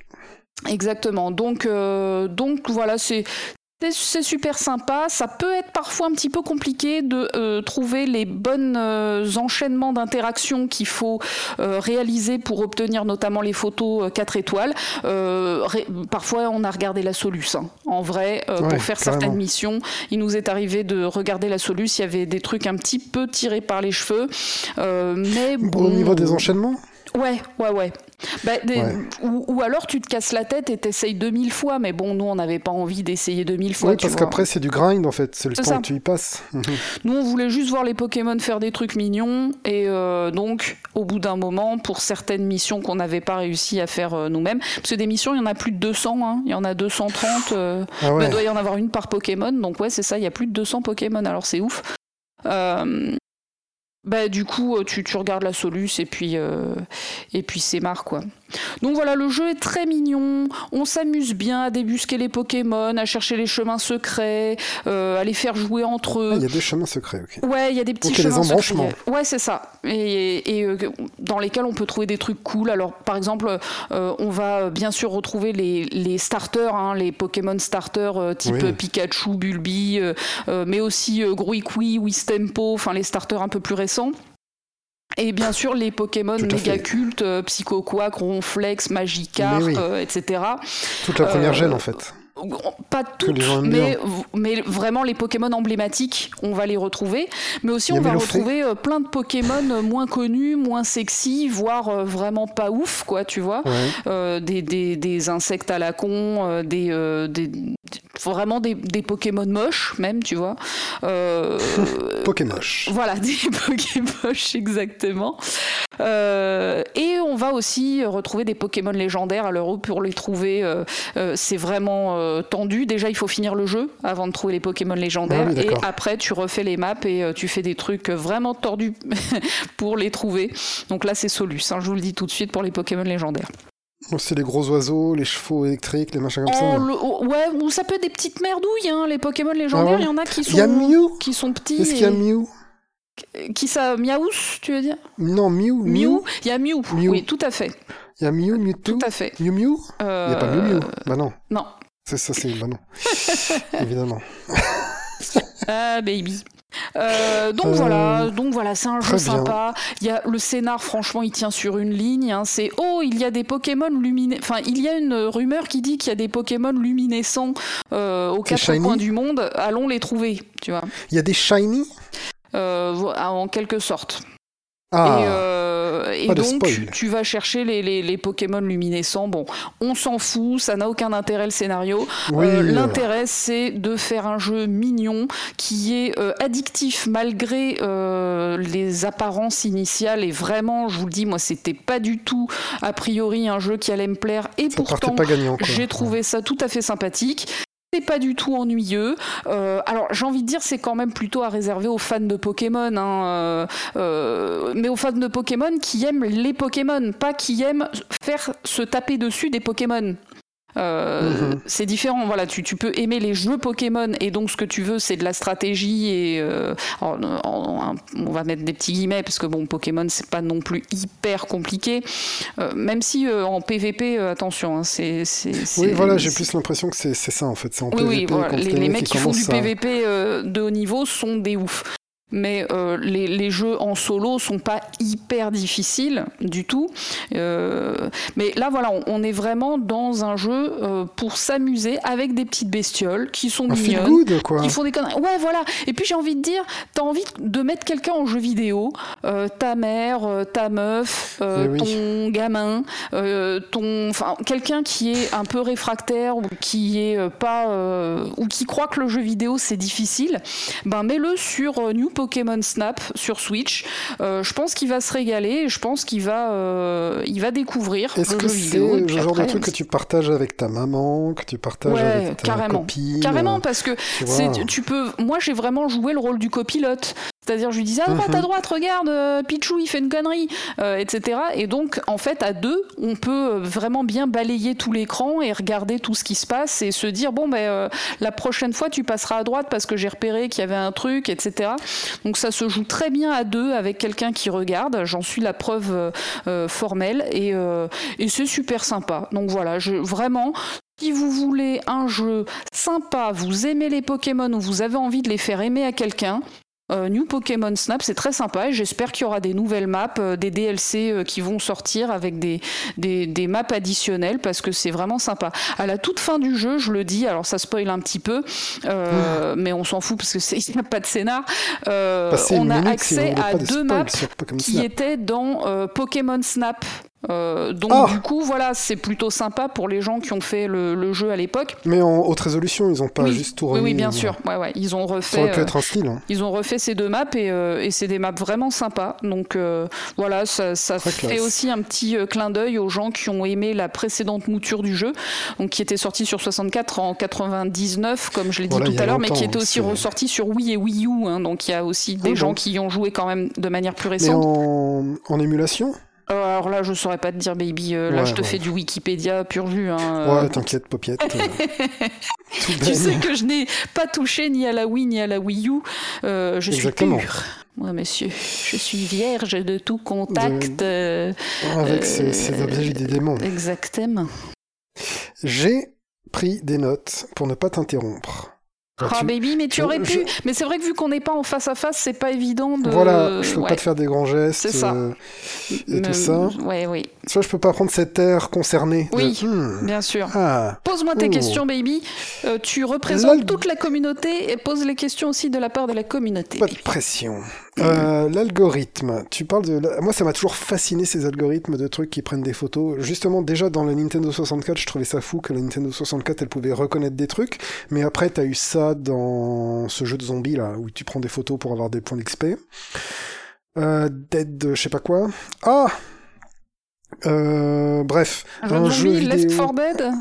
Exactement. Donc, euh, donc voilà, c'est C'est super sympa. Ça peut être parfois un petit peu compliqué de euh, trouver les bons euh, enchaînements d'interactions qu'il faut euh, réaliser pour obtenir notamment les photos 4 étoiles. parfois, on a regardé la Solus. Hein. En vrai, pour faire certaines missions, il nous est arrivé de regarder la Solus. Il y avait des trucs un petit peu tirés par les cheveux. mais bon, au niveau des enchaînements? Ouais, ouais, ouais. Bah, ou, alors tu te casses la tête et t'essayes 2000 fois, mais bon, nous on n'avait pas envie d'essayer 2000 fois. Oui, parce qu'après c'est du grind en fait, c'est le temps que tu y passes. <laughs> nous on voulait juste voir les Pokémon faire des trucs mignons, et euh, donc au bout d'un moment, pour certaines missions qu'on n'avait pas réussi à faire euh, nous-mêmes, parce que des missions il y en a plus de 200, hein. il y en a 230, euh, ah bah, il doit y en avoir une par Pokémon, donc ouais, c'est ça, il y a plus de 200 Pokémon, alors c'est ouf. Bah, du coup, euh, tu, tu regardes la soluce et puis, euh, et puis c'est marre, quoi. Donc voilà, le jeu est très mignon. On s'amuse bien à débusquer les Pokémon, à chercher les chemins secrets, euh, à les faire jouer entre eux. Ah, il y a des chemins secrets, ok. Ouais, il y a des petits chemins secrets. Ouais, c'est ça. Et, et dans lesquels on peut trouver des trucs cool. Alors, par exemple, on va bien sûr retrouver les, les starters, hein, les Pokémon starters type Pikachu, Bulbi, mais aussi Gruikui, Wistempo, enfin les starters un peu plus récents et bien sûr, les Pokémon méga cultes, euh, Psycho Quack, Ronflex, Magikarp, euh, etc. Toute la première gêne, en fait pas toutes, mais, mais, vraiment les Pokémon emblématiques, on va les retrouver. Mais aussi, on va retrouver euh, plein de Pokémon euh, moins connus, moins sexy, voire euh, vraiment pas ouf, quoi, tu vois. des, des, des, insectes à la con, des, des vraiment des, des, Pokémon moches, même, tu vois. <laughs> Pokémon. Voilà, <laughs> des Pokémon, exactement. et on va aussi retrouver des Pokémon légendaires. Alors, pour les trouver, c'est vraiment euh, tendu. Déjà, il faut finir le jeu avant de trouver les Pokémon légendaires. Ah et après, tu refais les maps et euh, tu fais des trucs vraiment tordus <laughs> pour les trouver. Donc là, c'est Solus. Hein, je vous le dis tout de suite pour les Pokémon légendaires. C'est les gros oiseaux, les chevaux électriques, les machins comme ça. Oh, ouais, ou ça peut être des petites merdouilles, hein. les Pokémon légendaires, ah il y en a qui sont, y qui sont petits. Est-ce qu'il y a Mew Qui ça Miaous, tu veux dire? Non, Mew. Mew. Il y a Mew. Oui, tout à fait. Il y a Mew, Mewtwo. Tout à fait. Mew Mew? Il n'y a pas Mew Mew. Bah non. Non. C'est ça, c'est bah <laughs> non. Évidemment. ah, baby. Euh, donc voilà, euh, donc voilà, c'est un jeu sympa. Il y a le scénar, franchement, il tient sur une ligne. Hein. c'est oh, il y a des Pokémon luminescents. Enfin, il y a une rumeur qui dit qu'il y a des Pokémon luminescents euh, aux quatre coins du monde. Allons les trouver, tu vois. Il y a des shiny? en quelque sorte. Ah. Et, euh, et donc, tu, vas chercher les, les, les, Pokémon luminescents. Bon, on s'en fout, ça n'a aucun intérêt le scénario. Euh, l'intérêt, c'est de faire un jeu mignon qui est euh, addictif malgré les apparences initiales. Et vraiment, je vous le dis, moi, c'était pas du tout a priori un jeu qui allait me plaire. Et pourtant, j'ai trouvé ça tout à fait sympathique. C'est pas du tout ennuyeux. Euh, alors j'ai envie de dire c'est quand même plutôt à réserver aux fans de Pokémon, hein, euh, euh, mais aux fans de Pokémon qui aiment les Pokémon, pas qui aiment faire se taper dessus des Pokémon. Euh, mhm. C'est différent, voilà, tu, tu, peux aimer les jeux Pokémon et donc ce que tu veux c'est de la stratégie et euh, on va mettre des petits guillemets parce que bon Pokémon c'est pas non plus hyper compliqué, euh, même si en PVP attention, hein, c'est oui voilà j'ai plus l'impression que c'est ça en fait, c'est en oui, PVP. Oui, les, les, mecs qui, font du PVP de haut niveau sont des oufs mais euh, les, les, jeux en solo sont pas hyper difficiles du tout. Euh, mais là, voilà, on, est vraiment dans un jeu euh, pour s'amuser avec des petites bestioles qui sont un mignonnes, quoi. qui font des conneries. Ouais, voilà. Et puis j'ai envie de dire, t'as envie de mettre quelqu'un en jeu vidéo, ta mère, ta meuf, eh ton gamin, ton, enfin, quelqu'un qui est un peu réfractaire ou qui est pas ou qui croit que le jeu vidéo c'est difficile. Ben mets-le sur New Pokémon Snap sur Switch. Euh, je pense qu'il va se régaler. Je pense qu'il va, euh, il va découvrir. Est-ce que c'est le genre de truc que tu partages avec ta maman, que tu partages avec ta carrément. copine Carrément, parce que tu, tu peux. Moi, j'ai vraiment joué le rôle du copilote. C'est-à-dire, je lui disais, ah, droite, à mhm. droite, regarde, euh, Pichou, il fait une connerie, euh, etc. Et donc, en fait, à deux, on peut vraiment bien balayer tout l'écran et regarder tout ce qui se passe et se dire, bon, ben, euh, la prochaine fois, tu passeras à droite parce que j'ai repéré qu'il y avait un truc, etc. Donc, ça se joue très bien à deux avec quelqu'un qui regarde. J'en suis la preuve formelle et, et c'est super sympa. Donc, voilà, je, vraiment, Si vous voulez un jeu sympa, vous aimez les Pokémon ou vous avez envie de les faire aimer à quelqu'un, euh, New Pokémon Snap, c'est très sympa et j'espère qu'il y aura des nouvelles maps, euh, des DLC euh, qui vont sortir avec des, des, maps additionnelles parce que c'est vraiment sympa. À la toute fin du jeu, je le dis, alors ça spoil un petit peu, mais on s'en fout parce qu'il <laughs> n'y a pas de scénar. on a accès à deux maps qui étaient dans Pokémon Snap. Euh, donc ah. du coup, voilà, c'est plutôt sympa pour les gens qui ont fait le, jeu à l'époque. Mais en haute résolution, ils ont pas juste tout remis. Oui, oui bien sûr. Ouais, ouais. Ils ont refait. Ça aurait pu être un style. Hein. Ils ont refait ces deux maps et, euh, et c'est des maps vraiment sympas. Donc euh, voilà, ça, ça fait aussi un petit clin d'œil aux gens qui ont aimé la précédente mouture du jeu, donc qui était sortie sur 64 en 99, comme je l'ai dit tout à l'heure, mais qui était aussi ressortie sur Wii et Wii U. Hein. donc il y a aussi des gens qui y ont joué quand même de manière plus récente. Mais en émulation euh, alors là, je saurais pas te dire, baby. Euh, là, je te fais du Wikipédia pur jus. Hein, euh. Ouais, t'inquiète, popiette. <laughs> tu sais que je n'ai pas touché ni à la Wii ni à la Wii U. je suis pure. Moi, monsieur, je suis vierge de tout contact. Avec ces, objets, j'ai des démons. Exactement. J'ai pris des notes pour ne pas t'interrompre. Ah, baby, mais tu aurais pu. Mais c'est vrai que vu qu'on n'est pas en face à face, c'est pas évident de. Voilà, je peux pas te faire des grands gestes. C'est ça. Euh, et tout ça. Ouais, oui. Soit je peux pas prendre cet air concerné. Oui, hmm. bien sûr. Ah. Pose-moi tes oh. questions, baby. Euh, tu représentes toute la communauté et pose les questions aussi de la part de la communauté. Pas de pression. Euh, l'algorithme, tu parles de... Moi, ça m'a toujours fasciné ces algorithmes de trucs qui prennent des photos. Justement, déjà dans la Nintendo 64, je trouvais ça fou que la Nintendo 64, elle pouvait reconnaître des trucs. Mais après, t'as eu ça dans ce jeu de zombies, là, où tu prends des photos pour avoir des points d'XP. Euh, Dead, je sais pas quoi. Ah euh, bref, un, jeu vidéo. Left 4 Dead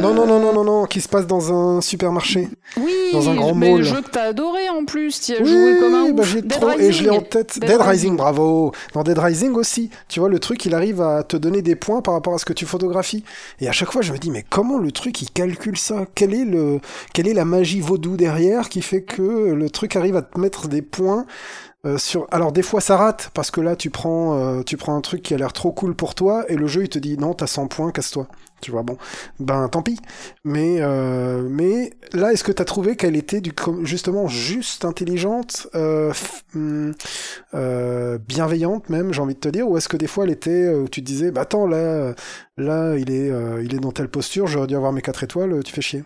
Non, non, non, non, non, non, qui se passe dans un supermarché. Oui, dans un grand mais mall. le jeu que t'as adoré en plus, tu as joué comme un bah, j'ai trop, et je l'ai en tête. Dead, Rising. bravo. Dans Dead Rising aussi, tu vois, le truc, il arrive à te donner des points par rapport à ce que tu photographies. Et à chaque fois, je me dis, mais comment le truc, il calcule ça? Quelle est le, quelle est la magie vaudou derrière qui fait que le truc arrive à te mettre des points? Euh. Alors des fois ça rate parce que là tu prends euh, tu prends un truc qui a l'air trop cool pour toi et le jeu il te dit non t'as 100 points casse-toi. Tu vois bon ben tant pis. Mais euh, mais là est-ce que t'as trouvé qu'elle était du justement juste intelligente, hmm, bienveillante même j'ai envie de te dire ou est-ce que des fois elle était où tu te disais bah attends là là il est il est dans telle posture j'aurais dû avoir mes 4 étoiles tu fais chier.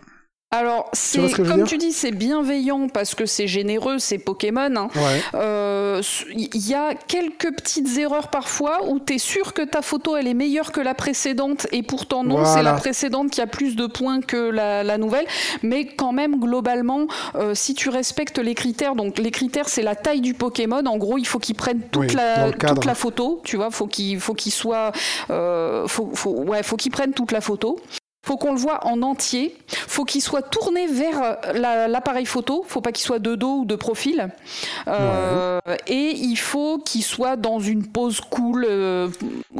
Alors, c'est comme tu dis, c'est bienveillant parce que c'est généreux, c'est Pokémon. Il hein. euh, y a quelques petites erreurs parfois où tu es sûr que ta photo elle est meilleure que la précédente et pourtant non, c'est la précédente qui a plus de points que la, nouvelle. Mais quand même, globalement, euh, si tu respectes les critères, donc les critères c'est la taille du Pokémon. En gros, il faut qu'il prenne toute, la, toute la photo. Tu vois, faut qu'il faut qu'il soit, euh, faut, faut, ouais, faut qu'il prenne toute la photo faut qu'on le voit en entier. Faut qu'il soit tourné vers euh, l'appareil photo. Faut pas qu'il soit de dos ou de profil. Euh, et il faut qu'il soit dans une pose cool, euh,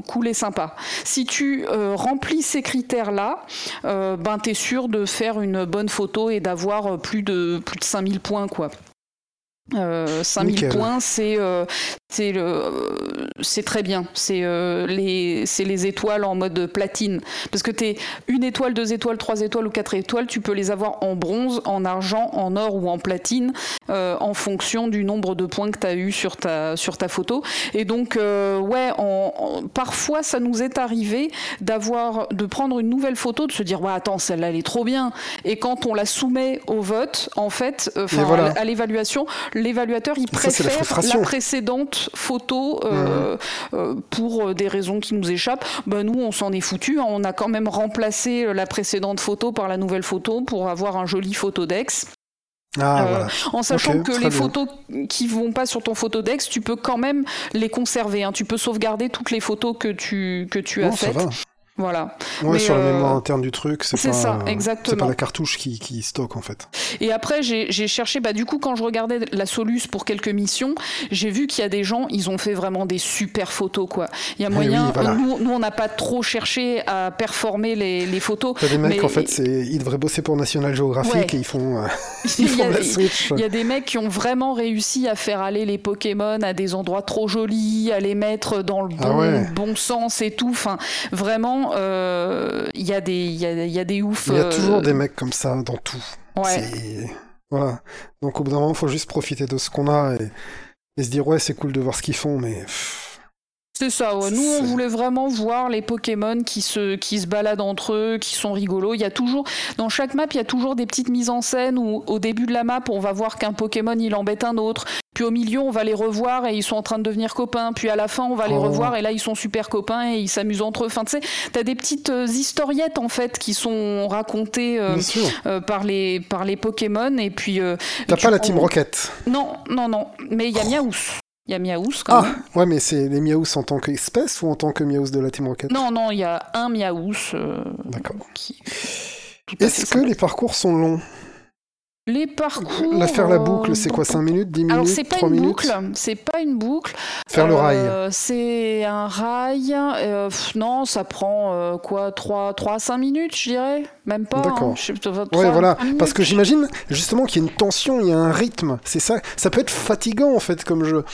cool et sympa. Si tu remplis ces critères-là, ben t'es sûr de faire une bonne photo et d'avoir plus de plus de 5000 points quoi. 5000 points, c'est c'est le c'est très bien. C'est euh, les c'est les étoiles en mode platine. Parce que tu es une étoile deux étoiles trois étoiles ou quatre étoiles tu peux les avoir en bronze en argent en or ou en platine euh, en fonction du nombre de points que tu as eu sur ta sur ta photo. Et donc euh, ouais parfois ça nous est arrivé d'avoir de prendre une nouvelle photo de se dire ouais attends celle-là elle est trop bien. Et quand on la soumet au vote en fait à l'évaluation l'évaluateur il préfère la précédente photo euh, euh, pour des raisons qui nous échappent. Ben, nous, on s'en est foutu. Hein. On a quand même remplacé la précédente photo par la nouvelle photo pour avoir un joli photodex. Ah, euh, En sachant que les photos qui vont pas sur ton photodex, tu peux quand même les conserver. Hein. Tu peux sauvegarder toutes les photos que tu, que tu as faites. Voilà. Ouais, sur la mémoire euh, interne du truc, c'est pas, ça, exactement. pas la cartouche qui, qui stocke en fait. Et après, j'ai cherché, bah, du coup, quand je regardais la Solus pour quelques missions, j'ai vu qu'il y a des gens, ils ont fait vraiment des super photos, quoi. Il y a moyen, nous, nous, on n'a pas trop cherché à performer les, les photos. T'as des mecs, en fait, ils devraient bosser pour National Geographic et ils font, euh, <laughs> ils font la Switch. Il y a des mecs qui ont vraiment réussi à faire aller les Pokémon à des endroits trop jolis, à les mettre dans le ah bon, bon sens et tout. Enfin, vraiment, euh, il y, a des- il y, a, il y a des oufs. Il y a euh, toujours des mecs comme ça dans tout. Ouais. Voilà. Donc au bout d'un moment, faut juste profiter de ce qu'on a et, et se dire ouais, c'est cool de voir ce qu'ils font, mais C'est ça, ouais. Nous, on voulait vraiment voir les Pokémon qui se, qui se baladent entre eux, qui sont rigolos. Il y a toujours, dans chaque map, il y a toujours des petites mises en scène où, au début de la map, on va voir qu'un Pokémon, il embête un autre. Puis au milieu, on va les revoir et ils sont en train de devenir copains. Puis à la fin, on va les Oh. revoir et là, ils sont super copains et ils s'amusent entre eux. Enfin, tu sais, t'as des petites euh, historiettes, en fait, qui sont racontées euh, euh, par, les, par les Pokémon. Et puis. euh, T'as pas la Team Rocket. Non, non, non. Mais il y a Miaous. Il y a Miaous quand Ah, même. ouais, mais c'est les Miaous en tant qu'espèce ou en tant que Miaous de la Team Rocket? Non, non, il y a un Miaous. euh, D'accord. qui- Est-ce que les parcours sont longs? Les parcours La faire la euh, boucle, c'est quoi 5 minutes 10 alors minutes c'est pas 3 une minutes boucle, c'est pas une boucle. Faire le rail. Euh, C'est un rail. euh, pff, non, ça prend euh, quoi 3, 3 à 5 minutes, je dirais. Même pas. D'accord. hein, sais pas, Ouais, 3 à voilà. 5 minutes. Parce que j'imagine justement qu'il y a une tension, il y a un rythme. C'est ça. Ça peut être fatigant en fait comme jeu.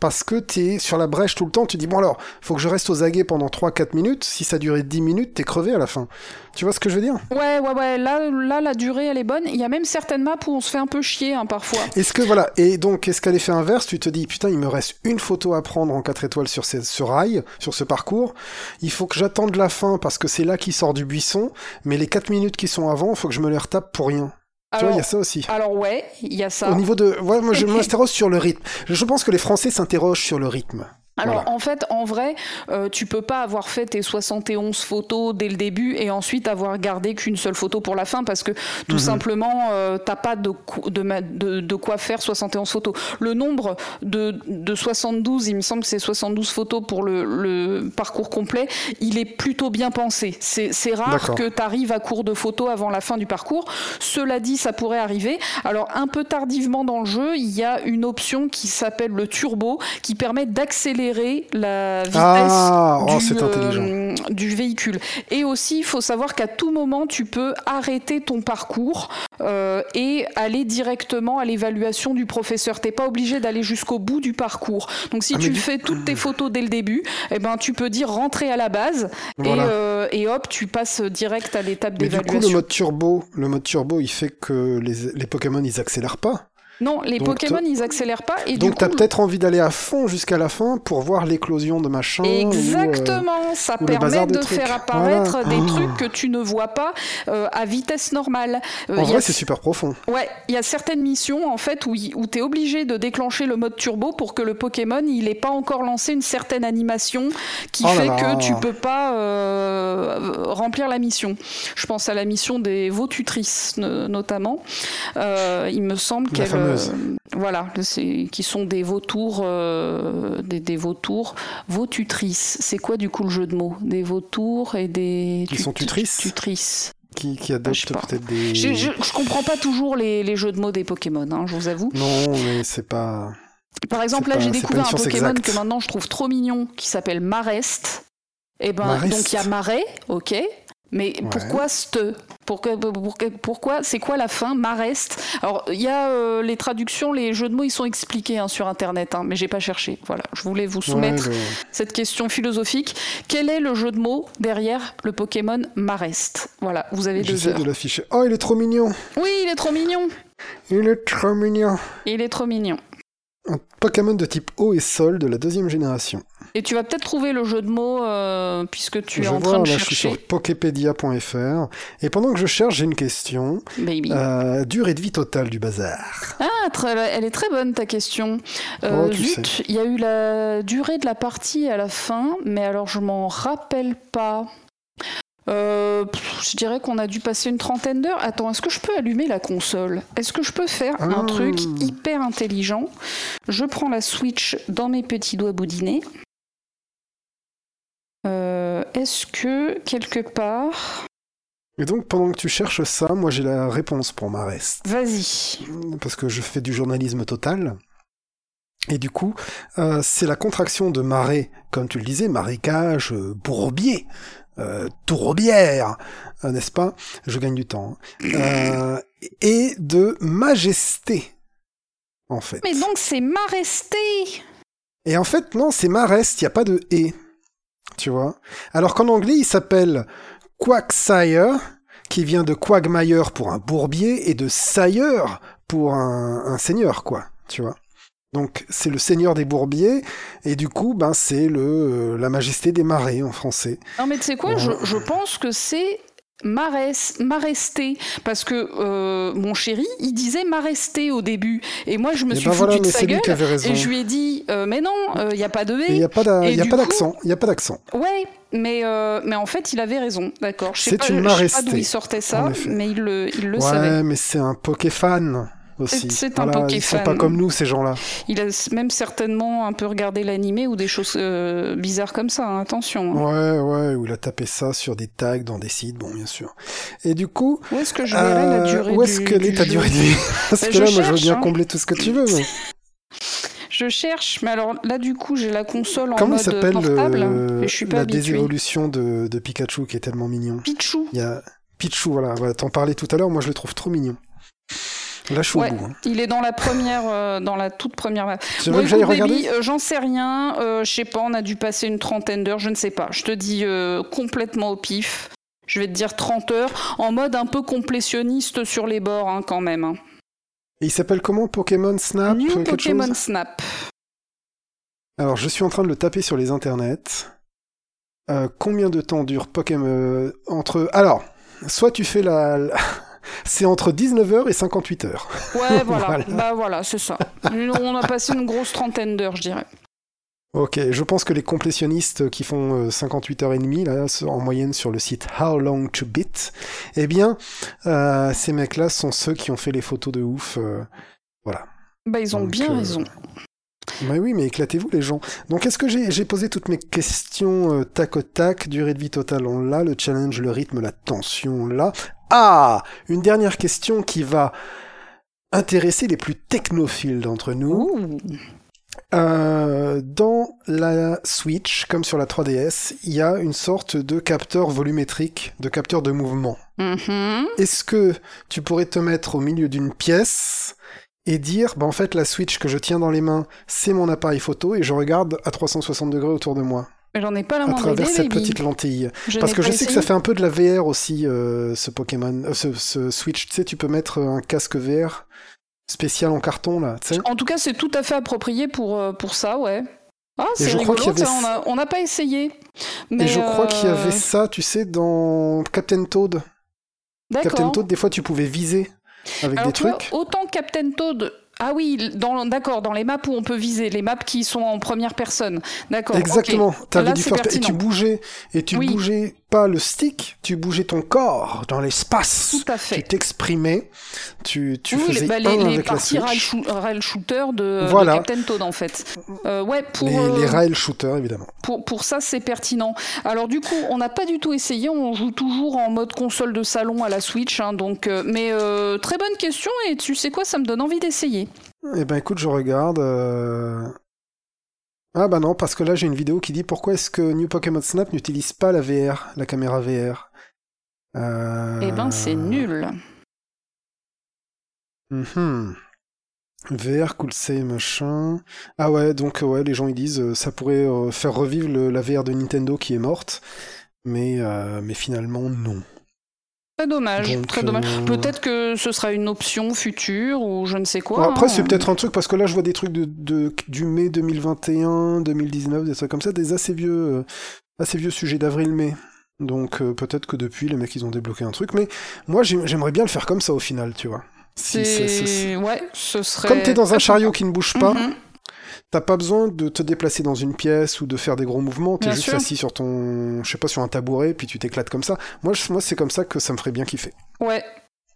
Parce que t'es sur la brèche tout le temps. Tu dis bon alors, faut que je reste aux aguets pendant 3-4 minutes. Si ça durait 10 minutes, t'es crevé à la fin. Tu vois ce que je veux dire? Ouais, ouais, ouais. Là, là, la durée, elle est bonne. Il y a même certaines maps où on se fait un peu chier hein, parfois. Est-ce que voilà, et donc est-ce qu'à l'effet inverse, tu te dis putain, il me reste une photo à prendre en 4 étoiles sur ce, ce rail, sur ce parcours, il faut que j'attende la fin parce que c'est là qu'il sort du buisson, mais les 4 minutes qui sont avant, il faut que je me les retape pour rien. tu vois, il y a ça aussi. alors ouais, il y a ça. Au niveau de. Ouais, moi je <laughs> m'interroge sur le rythme. Je pense que les Français s'interrogent sur le rythme. Alors Voilà. en fait, en vrai, euh, tu peux pas avoir fait tes 71 photos dès le début et ensuite avoir gardé qu'une seule photo pour la fin parce que tout Mhm. simplement, euh, t'as pas de, de, de, de quoi faire 71 photos. Le nombre de, de 72, il me semble que c'est 72 photos pour le, le parcours complet, il est plutôt bien pensé. C'est rare que tu arrives à court de photos avant la fin du parcours. Cela dit, ça pourrait arriver. Alors un peu tardivement dans le jeu, il y a une option qui s'appelle le turbo qui permet d'accélérer la vitesse Ah, oh, du, euh, du véhicule. Et aussi, il faut savoir qu'à tout moment, tu peux arrêter ton parcours euh, et aller directement à l'évaluation du professeur. T'es pas obligé d'aller jusqu'au bout du parcours. Donc si Ah, tu fais toutes tes photos dès le début, eh ben tu peux dire rentrer à la base Voilà. et, euh, et hop, tu passes direct à l'étape Mais du coup, le d'évaluation. mode turbo, le mode turbo, il fait que les, les Pokémon, ils accélèrent pas. Non, les Donc, Pokémon, ils accélèrent pas et Donc t'as coup, peut-être envie d'aller à fond jusqu'à la fin pour voir l'éclosion de machin. ou, euh, Exactement, ça permet de trucs. faire apparaître Voilà. des Oh. trucs que tu ne vois pas euh, à vitesse normale. Euh, En vrai, a- c'est super profond. Ouais, il y a certaines missions en fait où, où tu es obligé de déclencher le mode turbo pour que le Pokémon il ait pas encore lancé une certaine animation qui Oh là fait là. que tu peux pas euh, remplir la mission. Je pense à la mission des vaututrices no- notamment. Il me semble qu'elle fameuse. euh, voilà, qui sont des vautours euh, des, des vautours vaututrices. C'est quoi du coup le jeu de mots? Des vautours et des Qui sont tutrices? Tutrices. Qui, qui Ah, adopte pas. peut-être des. Je, je, je comprends pas toujours les, les jeux de mots des Pokémon, hein, je vous avoue. Non, mais c'est pas. Par exemple, là, j'ai découvert un Pokémon exacte. que maintenant je trouve trop mignon, qui s'appelle Marest. Et ben, Marest. donc il y a Marais, ok. Mais Ouais. pourquoi ste pourquoi, pourquoi, pourquoi- c'est quoi la fin Marest Alors, il y a euh, les traductions, les jeux de mots, ils sont expliqués hein, sur Internet, hein, mais j'ai pas cherché. Voilà, je voulais vous soumettre Ouais, cette question philosophique. Quel est le jeu de mots derrière le Pokémon Marest Voilà, vous avez deux heures. de l'afficher. Oh, il est trop mignon Oui, il est trop mignon. Il est trop mignon Il est trop mignon. Un Pokémon de type eau et sol de la deuxième génération. Et tu vas peut-être trouver le jeu de mots euh, puisque tu es en vois, train de là, je suis chercher. sur poképedia.fr. Et pendant que je cherche, j'ai une question. Baby. Euh, durée de vie totale du bazar. Ah, très- elle est très bonne ta question. Euh, Oh, tu zut, il y a eu la durée de la partie à la fin, mais alors je m'en rappelle pas. Euh, pff, je dirais qu'on a dû passer une trentaine d'heures. Attends, est-ce que je peux allumer la console? Est-ce que je peux faire un Ah. truc hyper intelligent? Je prends la Switch dans mes petits doigts boudinés. Euh, est-ce que quelque part... Et donc, pendant que tu cherches ça, moi j'ai la réponse pour ma reste. Vas-y. Parce que je fais du journalisme total. Et du coup, euh, c'est la contraction de marais, comme tu le disais, marécage, bourbier, euh, tourbière, euh, n'est-ce pas? Je gagne du temps. hein. Euh, et de majesté, en fait. Mais donc c'est Maresté Et en fait, non, c'est marest, il n'y a pas de et. Tu vois Alors qu'en anglais, il s'appelle Quagsire, qui vient de Quagmire pour un bourbier et de Sire pour un, un seigneur, quoi. Tu vois donc c'est le seigneur des bourbiers et du coup ben c'est le euh, la majesté des marais en français. Non mais tu sais quoi, je, je pense que c'est Maresté, parce que euh, mon chéri, il disait Maresté au début, et moi je me Eh suis ben foutu voilà, de mais sa c'est lui gueule, qui avait raison. et je lui ai dit, euh, mais non, il n'y a pas de Il n'y a pas Et d'accent. Il y a pas d'accent. Ouais, mais, euh, mais en fait, il avait raison, d'accord. C'est une je sais pas Maresté, d'où il sortait ça, mais il le, il le Ouais, savait. mais c'est un Pokéfan aussi. C'est- un Voilà, Ils sont pas comme nous ces gens-là. Il a même certainement un peu regardé l'animé ou des choses euh, bizarres comme ça, hein, attention. hein. Ouais, ouais, où il a tapé ça sur des tags dans des sites, bon, bien sûr. Et du coup, Où est-ce que je verrai la euh, durée où est-ce qu'elle est ta durée de vie <laughs> Parce Bah, que là, moi, je veux bien hein. combler tout ce que tu veux. mais Je cherche, mais alors là, du coup, j'ai la console en Comment mode s'appelle portable, euh, et je suis pas la habituée. désévolution de, de Pikachu qui est tellement mignon? Pichou. Il y a Pichu, voilà, voilà t'en parlais tout à l'heure, moi je le trouve trop mignon. Là, je suis Ouais. au bout. hein. Il est dans la première, euh, dans la toute première que regarder Baby, euh, J'en sais rien. euh, je sais pas. On a dû passer une trentaine d'heures. Je ne sais pas. Je te dis euh, complètement au pif. Je vais te dire 30 heures, en mode un peu complétionniste sur les bords, hein, quand même. hein. Et il s'appelle comment Pokémon Snap New quelque Pokémon chose Snap. Alors, je suis en train de le taper sur les internets. Euh, combien de temps dure Pokémon entre Alors, soit tu fais la... la- C'est entre 19h et 58h. Ouais, <laughs> voilà. Voilà. Bah voilà, c'est ça. On a passé une grosse trentaine d'heures, je dirais. Ok, je pense que les complétionnistes qui font euh, 58 heures et demie, là, en moyenne sur le site How Long to Beat, eh bien, euh, ces mecs-là sont ceux qui ont fait les photos de ouf. euh, voilà. Bah ils ont Donc, bien euh, raison. Bah oui, mais éclatez-vous les gens. Donc est-ce que j'ai posé toutes mes questions euh, tac au tac, durée de vie totale on l'a, le challenge, le rythme, la tension on l'a. Ah Une dernière question qui va intéresser les plus technophiles d'entre nous. Euh, dans la Switch, comme sur la 3DS, il y a une sorte de capteur volumétrique, de capteur de mouvement. Mhm. Est-ce que tu pourrais te mettre au milieu d'une pièce et dire, bah en fait la Switch que je tiens dans les mains, c'est mon appareil photo et je regarde à 360 degrés autour de moi, J'en ai pas la à moindre travers idée, cette baby. petite lentille. Je Parce que je sais que ça fait un peu de la VR aussi, euh, ce Pokémon, euh, ce, ce Switch. Tu sais, tu peux mettre un casque VR spécial en carton là. En tout cas, c'est tout à fait approprié pour, euh, pour ça, ouais. Ah, c'est je crois rigolo, y avait- ça, on n'a pas essayé. Mais Et je crois qu'il y avait ça, tu sais, dans Captain Toad. Captain D'accord. Toad, des fois, tu pouvais viser avec Alors, des vois, trucs. autant Captain Toad. Ah oui, dans- d'accord, dans les maps où on peut viser, les maps qui sont en première personne. D'accord. Exactement. ok. T'avais Là, tu bougeais et tu Oui. bougeais pas le stick, tu bougeais ton corps dans l'espace. Tout à Tu fait. t'exprimais, tu, tu oui, faisais les, bah, les, un les avec la rail, Switch. shoo- rail shooter de, de Voilà. Captain Toad, en fait. Euh, ouais, pour, Les, euh, les rail shooters, évidemment. pour, pour ça, c'est pertinent. Alors, du coup, on n'a pas du tout essayé. On joue toujours en mode console de salon à la Switch. hein, donc, euh, mais très bonne question. Et tu sais quoi, ça me donne envie d'essayer. Eh ben écoute, je regarde. Ah bah non, parce que là j'ai une vidéo qui dit pourquoi est-ce que New Pokémon Snap n'utilise pas la VR, la caméra VR. Euh... Eh ben, c'est nul. Mhm. VR, cool save, machin. Ah ouais, donc ouais, les gens ils disent euh, ça pourrait euh, faire revivre le- la VR de Nintendo qui est morte, mais mais finalement non. Très dommage. Donc, très dommage. euh, Peut-être que ce sera une option future ou je ne sais quoi. Bon, après hein. c'est peut-être un truc parce que là je vois des trucs de, de- du mai 2021, 2019, des trucs comme ça, des assez vieux euh, assez vieux sujets d'avril-mai. Donc euh, peut-être que depuis les mecs ils ont débloqué un truc, mais moi j'aim- j'aimerais bien le faire comme ça au final, tu vois. Si c'est- ouais, ce serait. Comme t'es dans un chariot qui ne bouge pas, Mhm. T'as pas besoin de te déplacer dans une pièce ou de faire des gros mouvements. T'es juste sûr. assis sur ton, je sais pas, sur un tabouret, puis tu t'éclates comme ça. Moi, je- moi, c'est comme ça que ça me ferait bien kiffer. Ouais,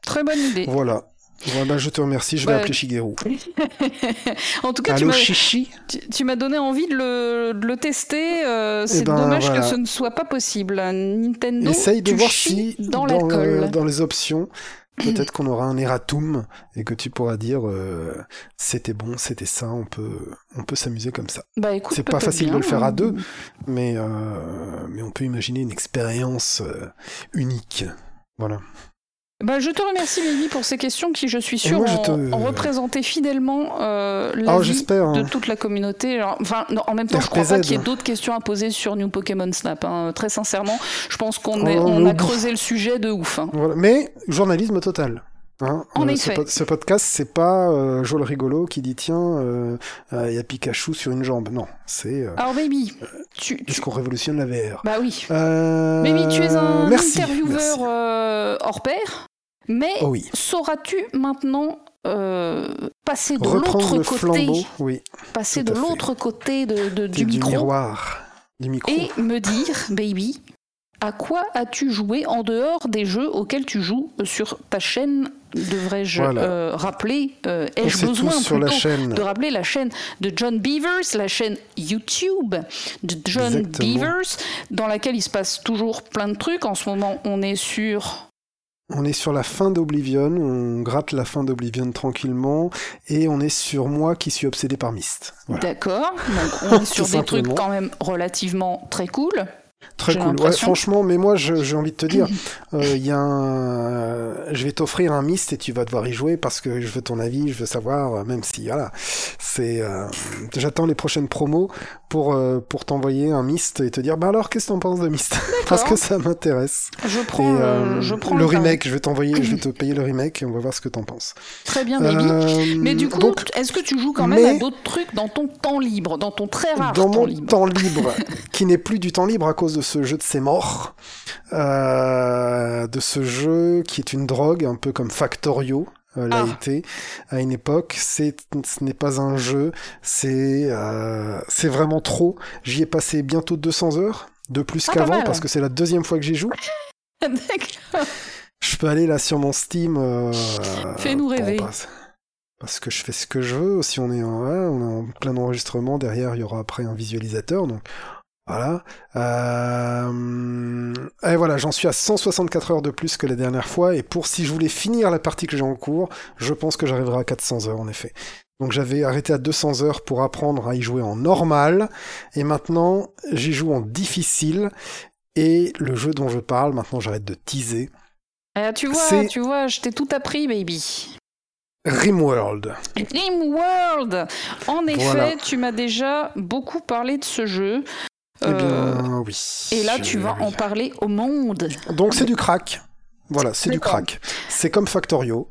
très bonne idée. Voilà. Voilà, je te remercie. Je vais Ouais. appeler Shigeru. <laughs> en tout cas, tu Allô, m'as, tu, donné envie de le, de le tester. euh, c'est ben, dommage voilà. que ce ne soit pas possible. Nintendo, Essaye de voir si dans, dans, la le- colle. dans les options, peut-être qu'on aura un erratum et que tu pourras dire euh, c'était bon, c'était ça. On peut, on peut s'amuser comme ça. Bah écoute, C'est pas facile de le faire à hein. deux. Mais, euh, mais on peut imaginer une expérience euh, unique. Voilà. Bah, je te remercie, Mimi, pour ces questions qui, je suis sûre, ont, te- ont représenté fidèlement euh, Ah, l'avis j'espère, de hein. toute la communauté. Enfin, non, en même temps, je crois pas RPZ. qu'il y ait d'autres questions à poser sur New Pokémon Snap. hein. Très sincèrement, je pense qu'on Oh, on a creusé le sujet de ouf. hein. Voilà. Mais journalisme total. Hein En Euh, effet. Ce, ce podcast, c'est pas euh, Joel Rigolo qui dit tiens, il y a Pikachu sur une jambe. Non, c'est euh, Alors, baby, tu, tu- est-ce qu'on révolutionne la VR bah oui. Euh, Baby, tu es un merci, intervieweur merci. euh, hors pair, mais Oh oui. sauras-tu maintenant euh, passer de l'autre côté, flambeau, oui, passer de l'autre côté de, de- du du, micro miroir, du micro. et me dire, baby, à quoi as-tu joué en dehors des jeux auxquels tu joues sur ta chaîne Devrais-je Voilà. euh, rappeler euh, Ai-je besoin sur la chaîne. de rappeler la chaîne de John Beavers, la chaîne YouTube de John Exactement. Beavers, dans laquelle il se passe toujours plein de trucs. En ce moment, on est sur On est sur la fin d'Oblivion, on gratte la fin d'Oblivion tranquillement, et on est sur moi qui suis obsédé par Myst. Voilà. D'accord. Donc on est <laughs> sur des trucs quand même relativement très cool. Très cool. Ouais, franchement, mais moi, j'ai envie de te dire, <clears throat> euh, il y a un... je vais t'offrir un Myst et tu vas devoir y jouer parce que je veux ton avis, je veux savoir, euh, même si, voilà, c'est, euh, j'attends les prochaines promos pour euh, pour t'envoyer un Myst et te dire, bah alors, qu'est-ce que t'en penses de Myst? <laughs> Parce que ça m'intéresse. Je prends, le- euh, je prends le remake, je vais t'envoyer, je vais <clears throat> te payer le remake et on va voir ce que t'en penses. Très bien, baby. Euh, Mais du coup, donc, est-ce que tu joues quand même mais- à d'autres trucs dans ton temps libre, dans ton très rare dans temps mon libre? temps libre, qui n'est plus du temps libre à cause de ce jeu de ses morts, euh, de ce jeu qui est une drogue, un peu comme Factorio. euh, l'a Ah. été à une époque, c'est, ce n'est pas un jeu, c'est, euh, c'est vraiment trop. J'y ai passé bientôt 200 heures, de plus Ah, qu'avant, parce que c'est la deuxième fois que j'y joue. <laughs> D'accord. Je peux aller là sur mon Steam. euh, Fais-nous rêver. parce, parce que je fais ce que je veux. Si on est en, ouais, on est en plein enregistrement, derrière il y aura après un visualisateur. Donc voilà. Euh, et voilà, j'en suis à 164 heures de plus que la dernière fois. Et pour si je voulais finir la partie que j'ai en cours, je pense que j'arriverai à 400 heures en effet. Donc j'avais arrêté à 200 heures pour apprendre à y jouer en normal. Et maintenant, j'y joue en difficile. Et le jeu dont je parle, maintenant j'arrête de teaser. Ah, tu vois, tu vois, je t'ai tout appris, baby. Rimworld. Rimworld En effet, Voilà. tu m'as déjà beaucoup parlé de ce jeu. Eh Euh, bien, oui. et là, tu vas en parler au monde. Donc, c'est du crack. Voilà, c'est du crack. C'est comme Factorio.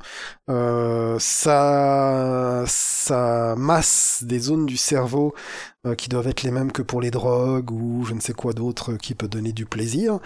Euh, ça, ça masse des zones du cerveau euh, qui doivent être les mêmes que pour les drogues ou je ne sais quoi d'autre qui peut donner du plaisir.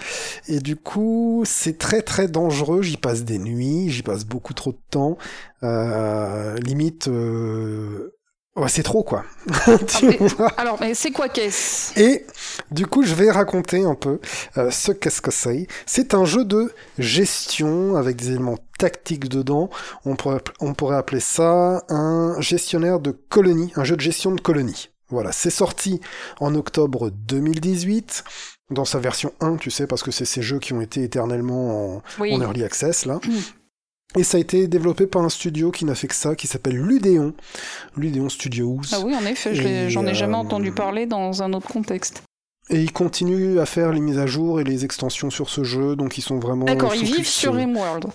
Et du coup, c'est très très dangereux. J'y passe des nuits, j'y passe beaucoup trop de temps. Euh, limite, euh, ouais, c'est trop quoi. <laughs> Tu mais- vois Alors, mais c'est quoi qu'est-ce? Et du coup, je vais raconter un peu euh, ce qu'est-ce que c'est. C'est un jeu de gestion avec des éléments tactiques dedans. On pourrait, on pourrait appeler ça un gestionnaire de colonie, un jeu de gestion de colonie. Voilà, c'est sorti en octobre 2018 dans sa version 1, tu sais, parce que c'est ces jeux qui ont été éternellement en, Oui. en early access là. Et ça a été développé par un studio qui n'a fait que ça, qui s'appelle Ludéon. Ludéon Studios. Ah oui, en effet, j'en ai jamais euh, entendu parler dans un autre contexte. Et ils continuent à faire les mises à jour et les extensions sur ce jeu, donc ils sont vraiment. D'accord, ils vivent sur Rimworld.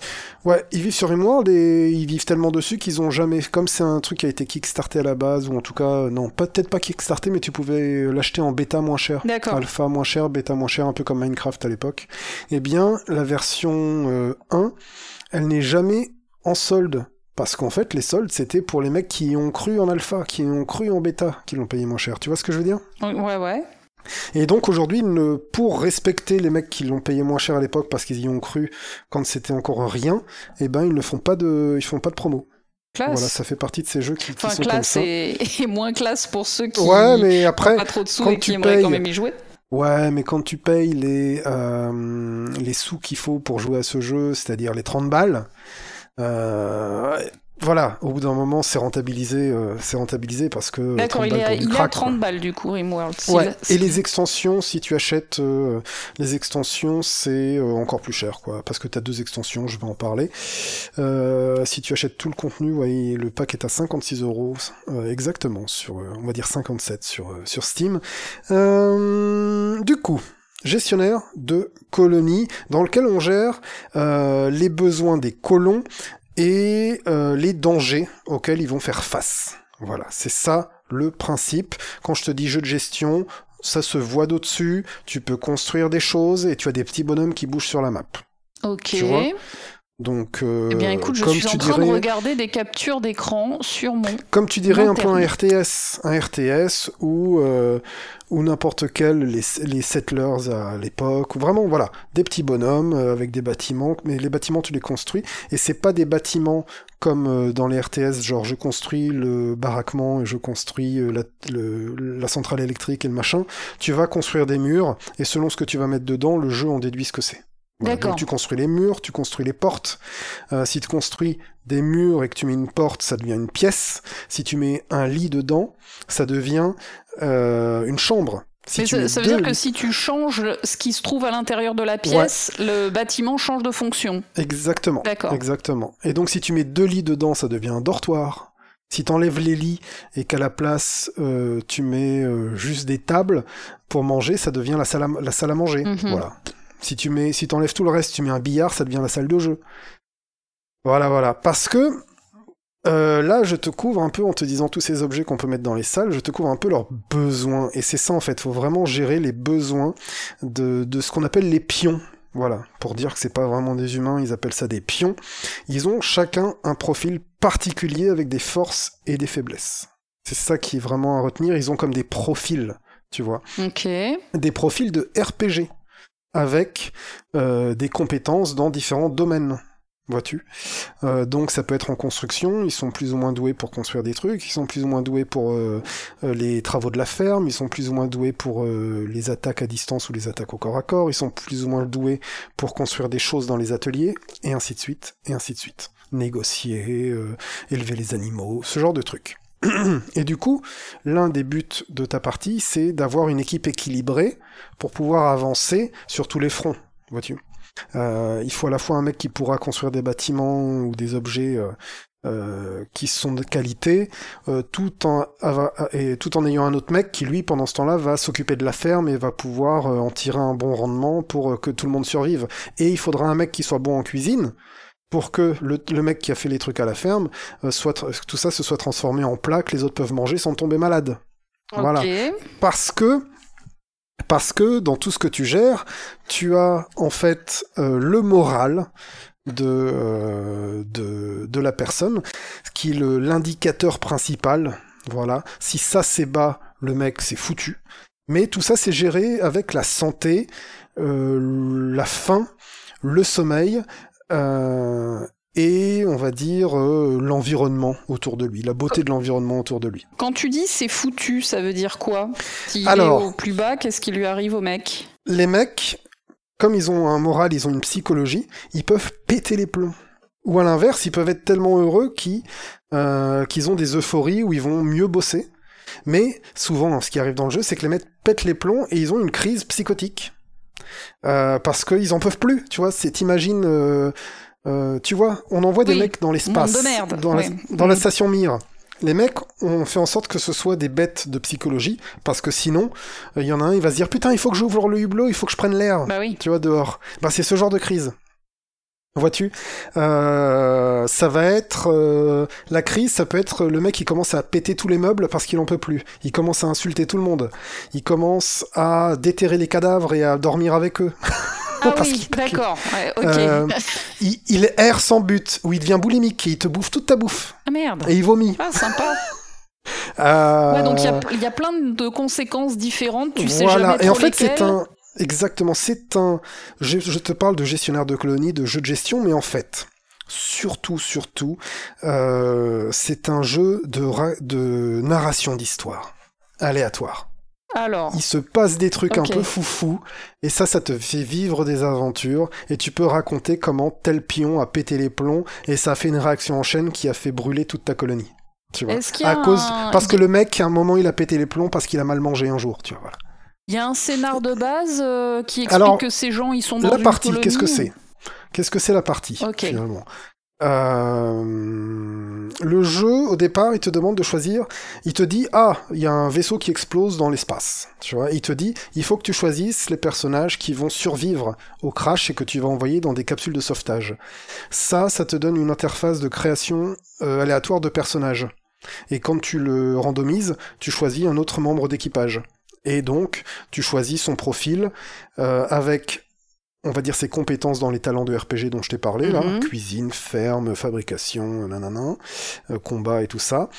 Ouais, ils vivent sur Rimworld et ils vivent tellement dessus qu'ils ont jamais. Comme c'est un truc qui a été kickstarté à la base, ou en tout cas, non, peut-être pas kickstarté, mais tu pouvais l'acheter en bêta moins cher. D'accord. Alpha moins cher, bêta moins cher, un peu comme Minecraft à l'époque. Eh bien, la version euh, 1, elle n'est jamais en solde. Parce qu'en fait, les soldes, c'était pour les mecs qui ont cru en alpha, qui ont cru en bêta, qui l'ont payé moins cher. Tu vois ce que je veux dire? Ouais, ouais. et donc aujourd'hui, pour respecter les mecs qui l'ont payé moins cher à l'époque parce qu'ils y ont cru quand c'était encore rien, eh ben ils ne font pas de, ils font pas de promo. Classe. Voilà, ça fait partie de ces jeux qui, qui enfin, sont comme classe ça. et, <laughs> et moins classe pour ceux qui Ouais, mais après, pas trop de sous quand et qui tu aimeraient quand payes- même y jouer. Ouais, mais quand tu payes les euh, les sous qu'il faut pour jouer à ce jeu, c'est-à-dire les 30 balles, euh, voilà, au bout d'un moment, c'est rentabilisé, euh, c'est rentabilisé parce que D'accord, 30 il est, il crack, 30 quoi. balles du coup, Rimworld. Ouais, et les extensions, si tu achètes euh, les extensions, c'est euh, encore plus cher, quoi, parce que tu as deux extensions, je vais en parler. Euh, si tu achètes tout le contenu, ouais, le pack est à 56 euros euh, exactement, sur, euh, on va dire 57 sur, euh, sur Steam. Euh, du coup, gestionnaire de colonies dans lequel on gère euh, les besoins des colons et euh, les dangers auxquels ils vont faire face. Voilà, c'est ça le principe. Quand je te dis jeu de gestion, ça se voit d'au-dessus, tu peux construire des choses et tu as des petits bonhommes qui bougent sur la map. Ok. Tu vois? Donc, euh, Eh bien, écoute, je comme suis tu en train dirais, de regarder des captures d'écran sur mon. comme tu dirais un peu un. RTS, un RTS ou euh, ou n'importe quel les, les settlers à l'époque, ou vraiment voilà des petits bonhommes euh, avec des bâtiments, mais les bâtiments tu les construis et c'est pas des bâtiments comme euh, dans les RTS, genre je construis le baraquement et je construis euh, la, le- la centrale électrique et le machin. Tu vas construire des murs et selon ce que tu vas mettre dedans, le jeu en déduit ce que c'est. Voilà. D'accord. Donc tu construis les murs, tu construis les portes. Euh, si tu construis des murs et que tu mets une porte, ça devient une pièce. Si tu mets un lit dedans, ça devient euh, une chambre. Si Mais ça, veut dire que si tu changes ce qui se trouve à l'intérieur de la pièce, le bâtiment change de fonction. Exactement. D'accord. Exactement. Et donc si tu mets deux lits dedans, ça devient un dortoir. Si t'enlèves les lits et qu'à la place euh, tu mets euh, juste des tables pour manger, ça devient la salle à, la salle à manger. Mhm. Voilà. Si tu mets, si t'enlèves tout le reste, tu mets un billard, ça devient la salle de jeu. Voilà, voilà. Parce que euh, là, je te couvre un peu en te disant tous ces objets qu'on peut mettre dans les salles, je te couvre un peu leurs besoins. Et c'est ça en fait, faut vraiment gérer les besoins de, de ce qu'on appelle les pions. Voilà, pour dire que c'est pas vraiment des humains, ils appellent ça des pions. Ils ont chacun un profil particulier avec des forces et des faiblesses. C'est ça qui est vraiment à retenir. Ils ont comme des profils, tu vois Ok. des profils de RPG avec euh, des compétences dans différents domaines. Vois-tu Euh, Donc ça peut être en construction, ils sont plus ou moins doués pour construire des trucs, ils sont plus ou moins doués pour euh, les travaux de la ferme, ils sont plus ou moins doués pour les attaques à distance ou les attaques au corps à corps, ils sont plus ou moins doués pour construire des choses dans les ateliers, et ainsi de suite, et ainsi de suite. Négocier, élever les animaux, ce genre de trucs. Et du coup, l'un des buts de ta partie, c'est d'avoir une équipe équilibrée pour pouvoir avancer sur tous les fronts, vois-tu. Euh, il faut à la fois un mec qui pourra construire des bâtiments ou des objets euh, euh, qui sont de qualité, tout en tout en ayant un autre mec qui lui, pendant ce temps-là, va s'occuper de la ferme et va pouvoir en tirer un bon rendement pour que tout le monde survive. Et il faudra un mec qui soit bon en cuisine pour que le, le mec qui a fait les trucs à la ferme euh, soit tout ça se soit transformé en plat que les autres peuvent manger sans tomber malade. Voilà. Parce que parce que dans tout ce que tu gères, tu as en fait euh, le moral de, euh, de, de la personne, qui est l'indicateur principal. Voilà. Si ça c'est bas, le mec c'est foutu. Mais tout ça c'est géré avec la santé, la faim, le sommeil, euh, et on va dire euh, l'environnement autour de lui, la beauté de l'environnement autour de lui. Quand tu dis c'est foutu, ça veut dire quoi? S'il Alors- est au plus bas, qu'est-ce qui lui arrive au mec? les mecs, comme ils ont un moral, ils ont une psychologie, ils peuvent péter les plombs. Ou à l'inverse, ils peuvent être tellement heureux qu'ils euh, qu'ils ont des euphories où ils vont mieux bosser. Mais souvent, ce qui arrive dans le jeu, c'est que les mecs pètent les plombs et ils ont une crise psychotique. Euh, parce qu'ils en peuvent plus, tu vois. C'est, t'imagines, euh, euh, tu vois, on envoie des mecs dans l'espace, dans, la, Mm. station Mir. Les mecs ont fait en sorte que ce soit des bêtes de psychologie, parce que sinon, il y en a un, il va se dire putain, il faut que j'ouvre le hublot, il faut que je prenne l'air, Bah oui. tu vois, dehors. Bah c'est ce genre de crise. Vois-tu Euh, Ça va être euh, la crise, ça peut être le mec qui commence à péter tous les meubles parce qu'il en peut plus. Il commence à insulter tout le monde. Il commence à déterrer les cadavres et à dormir avec eux. <laughs> Ah oui, d'accord. Ouais. Euh, <laughs> il, il erre sans but, ou il devient boulimique, et il te bouffe toute ta bouffe Ah merde. et il vomit. Ah sympa. Ouais, donc il y y, a plein de conséquences différentes. Tu sais voilà. jamais Et en fait, c'est un. Exactement, c'est un. Je, je te parle de gestionnaire de colonie, de jeu de gestion, mais en fait, surtout, surtout, euh, c'est un jeu de, ra- de narration d'histoire. Aléatoire. Alors, Il se passe des trucs un peu foufou, et ça, ça te fait vivre des aventures, et tu peux raconter comment tel pion a pété les plombs, et ça a fait une réaction en chaîne qui a fait brûler toute ta colonie. Tu vois. est-ce qu'il y a À cause, un... parce que le mec, à un moment, il a pété les plombs parce qu'il a mal mangé un jour, tu vois. Voilà. Il y a un scénar de base euh, qui explique Alors, que ces gens ils sont dans La une partie, qu'est-ce que c'est? Qu'est-ce que c'est la partie finalement? Euh, le jeu, au départ, il te demande de choisir. Il te dit ah, il y a un vaisseau qui explose dans l'espace. Tu vois, il te dit il faut que tu choisisses les personnages qui vont survivre au crash et que tu vas envoyer dans des capsules de sauvetage. Ça, ça te donne une interface de création euh, aléatoire de personnages. Et quand tu le randomises, tu choisis un autre membre d'équipage. Et donc, tu choisis son profil euh, avec on va dire ses compétences dans les talents de RPG dont je t'ai parlé, là, Mhm. cuisine, ferme, fabrication, nanana, euh, combat et tout ça,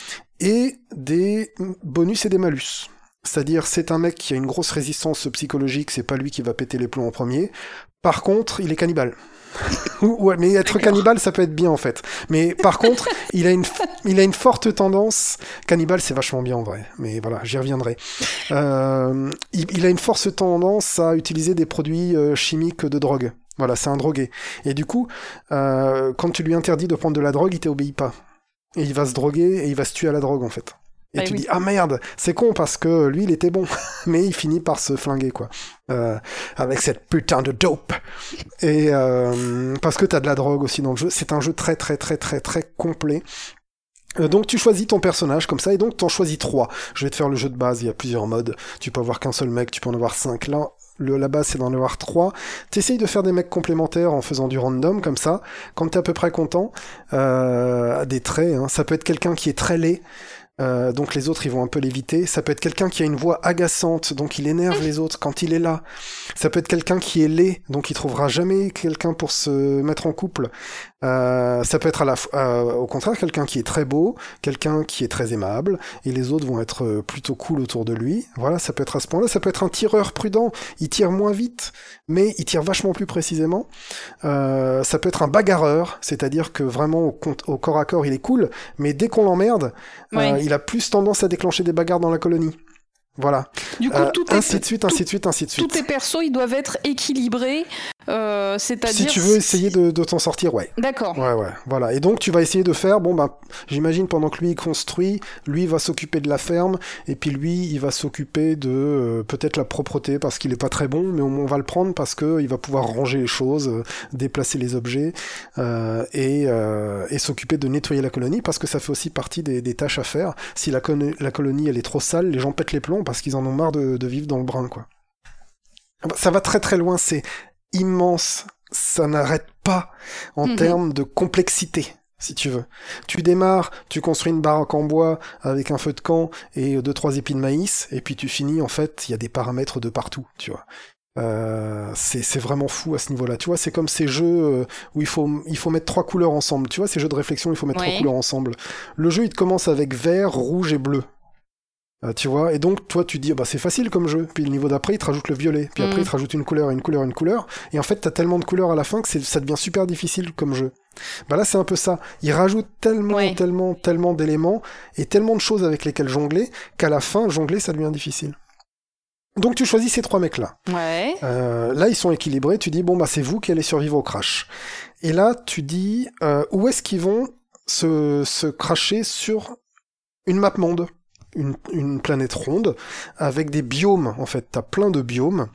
et des bonus et des malus. C'est-à-dire, c'est un mec qui a une grosse résistance psychologique, c'est pas lui qui va péter les plombs en premier. Par contre, il est cannibale. <laughs> ouais, mais être cannibale, ça peut être bien en fait. Mais par contre, il a une, il a une forte tendance. Cannibale, c'est vachement bien en vrai. Mais voilà, j'y reviendrai. Euh, il, il a une force tendance à utiliser des produits euh, chimiques de drogue. Voilà, c'est un drogué. Et du coup, euh, quand tu lui interdis de prendre de la drogue, il t'obéit pas. Et il va se droguer et il va se tuer à la drogue en fait. Et Bah tu oui. dis ah merde, c'est con parce que lui il était bon, <laughs> mais il finit par se flinguer quoi, Euh, avec cette putain de dope. Et euh, parce que t'as de la drogue aussi dans le jeu, c'est un jeu très très très très très complet. Euh, Donc tu choisis ton personnage comme ça et donc t'en choisis trois. Je vais te faire le jeu de base, il y a plusieurs modes. Tu peux avoir qu'un seul mec, tu peux en avoir cinq. Là, le, la base c'est d'en avoir trois. T'essayes de faire des mecs complémentaires en faisant du random comme ça. Quand t'es à peu près content, euh, des traits, hein. ça peut être quelqu'un qui est très laid. Euh, donc les autres ils vont un peu l'éviter. Ça peut être quelqu'un qui a une voix agaçante, donc il énerve les autres quand il est là. Ça peut être quelqu'un qui est laid, donc il trouvera jamais quelqu'un pour se mettre en couple. Euh, ça peut être à la euh, au contraire quelqu'un qui est très beau, quelqu'un qui est très aimable, et les autres vont être euh, plutôt cool autour de lui. Voilà, ça peut être à ce point-là. Ça peut être un tireur prudent, il tire moins vite, mais il tire vachement plus précisément. Euh, ça peut être un bagarreur, c'est-à-dire que vraiment au, corps à corps il est cool, mais dès qu'on l'emmerde, Ouais. il a plus tendance à déclencher des bagarres dans la colonie. Voilà. Du coup, Euh, tout ainsi est, de suite, ainsi de suite, ainsi de tous suite. tes persos, ils doivent être équilibrés. euh, C'est-à-dire. Si tu veux essayer de, de t'en sortir, ouais. D'accord. Ouais, ouais, voilà. Et donc, tu vas essayer de faire, bon, bah, j'imagine pendant que lui il construit, lui il va s'occuper de la ferme, et puis lui, il va s'occuper de euh, peut-être la propreté parce qu'il est pas très bon, mais on va le prendre parce que il va pouvoir ranger les choses, déplacer les objets, et, et s'occuper de nettoyer la colonie parce que ça fait aussi partie des, des tâches à faire. Si la colonie elle est trop sale, les gens pètent les plombs parce qu'ils en ont marre de, de vivre dans le brin, quoi. Ah bah, Ça va très très loin, c'est immense, ça n'arrête pas en Mhm. termes de complexité, si tu veux. Tu démarres, tu construis une baraque en bois avec un feu de camp et deux trois épis de maïs, et puis tu finis, en fait, il y a des paramètres de partout, tu vois. Euh, c'est vraiment fou à ce niveau-là. Tu vois, c'est comme ces jeux euh, où il faut, il faut mettre trois couleurs ensemble. Tu vois, ces jeux de réflexion, il faut mettre Ouais. trois couleurs ensemble. Le jeu, il te commence avec vert, rouge et bleu. Euh, tu vois, et donc toi tu dis, ah bah c'est facile comme jeu. Puis le niveau d'après, il te rajoute le violet. Puis après, il te rajoute une couleur, une couleur, une couleur. Et en fait, t'as tellement de couleurs à la fin que c'est- ça devient super difficile comme jeu. Bah là, c'est un peu ça. Il rajoute tellement, Ouais. tellement, tellement d'éléments et tellement de choses avec lesquelles jongler qu'à la fin, jongler, ça devient difficile. Donc tu choisis ces trois mecs-là. Ouais. Euh, là, ils sont équilibrés. Tu dis, bon, bah, c'est vous qui allez survivre au crash. Et là, tu dis, euh, où est-ce qu'ils vont se, se cracher sur une map monde? Une, planète ronde avec des biomes en fait. T'as plein de biomes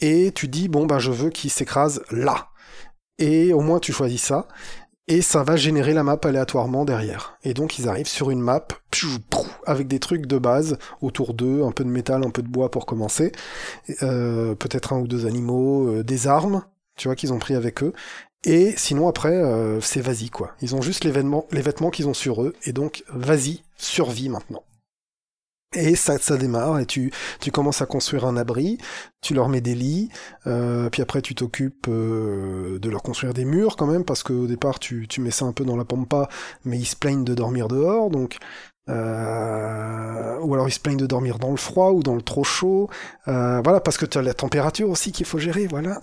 et tu dis bon bah je veux qu'ils s'écrasent là. Et au moins tu choisis ça et ça va générer la map aléatoirement derrière. Et donc ils arrivent sur une map avec des trucs de base autour d'eux un peu de métal un peu de bois pour commencer euh, peut-être un ou deux animaux euh, des armes tu vois qu'ils ont pris avec eux. Et sinon après euh, c'est vas-y quoi. Ils ont juste les les vêtements qu'ils ont sur eux et donc vas-y survie maintenant et ça, ça démarre, et tu, tu commences à construire un abri, tu leur mets des lits, euh, puis après tu t'occupes euh, de leur construire des murs quand même, parce qu'au départ tu, tu mets ça un peu dans la pampa, mais ils se plaignent de dormir dehors, donc... Euh, ou alors ils se plaignent de dormir dans le froid ou dans le trop chaud, euh, voilà, parce que tu as la température aussi qu'il faut gérer, voilà.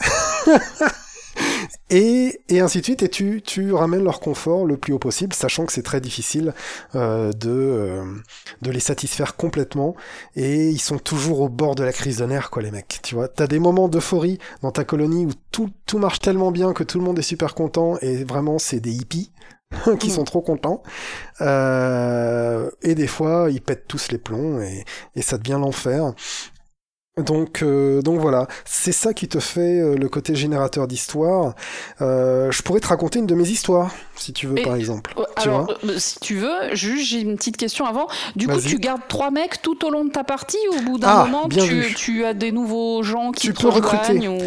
<laughs> Et, et ainsi de suite, et tu, tu ramènes leur confort le plus haut possible, sachant que c'est très difficile euh, de, euh, de les satisfaire complètement, et ils sont toujours au bord de la crise de nerfs, quoi, les mecs, tu vois. T'as des moments d'euphorie dans ta colonie où tout, tout marche tellement bien que tout le monde est super content, et vraiment, c'est des hippies <laughs> qui sont trop contents, euh, et des fois, ils pètent tous les plombs, et, et ça devient l'enfer. Donc, euh, donc voilà, c'est ça qui te fait euh, le côté générateur d'histoire. Euh, je pourrais te raconter une de mes histoires, si tu veux, Et- par exemple. Tu Alors, vois? si tu veux, juste j'ai une petite question avant. Du coup, tu gardes trois mecs tout au long de ta partie ou au bout d'un Ah, moment, tu, as des nouveaux gens qui Tu te peux recruter. ou...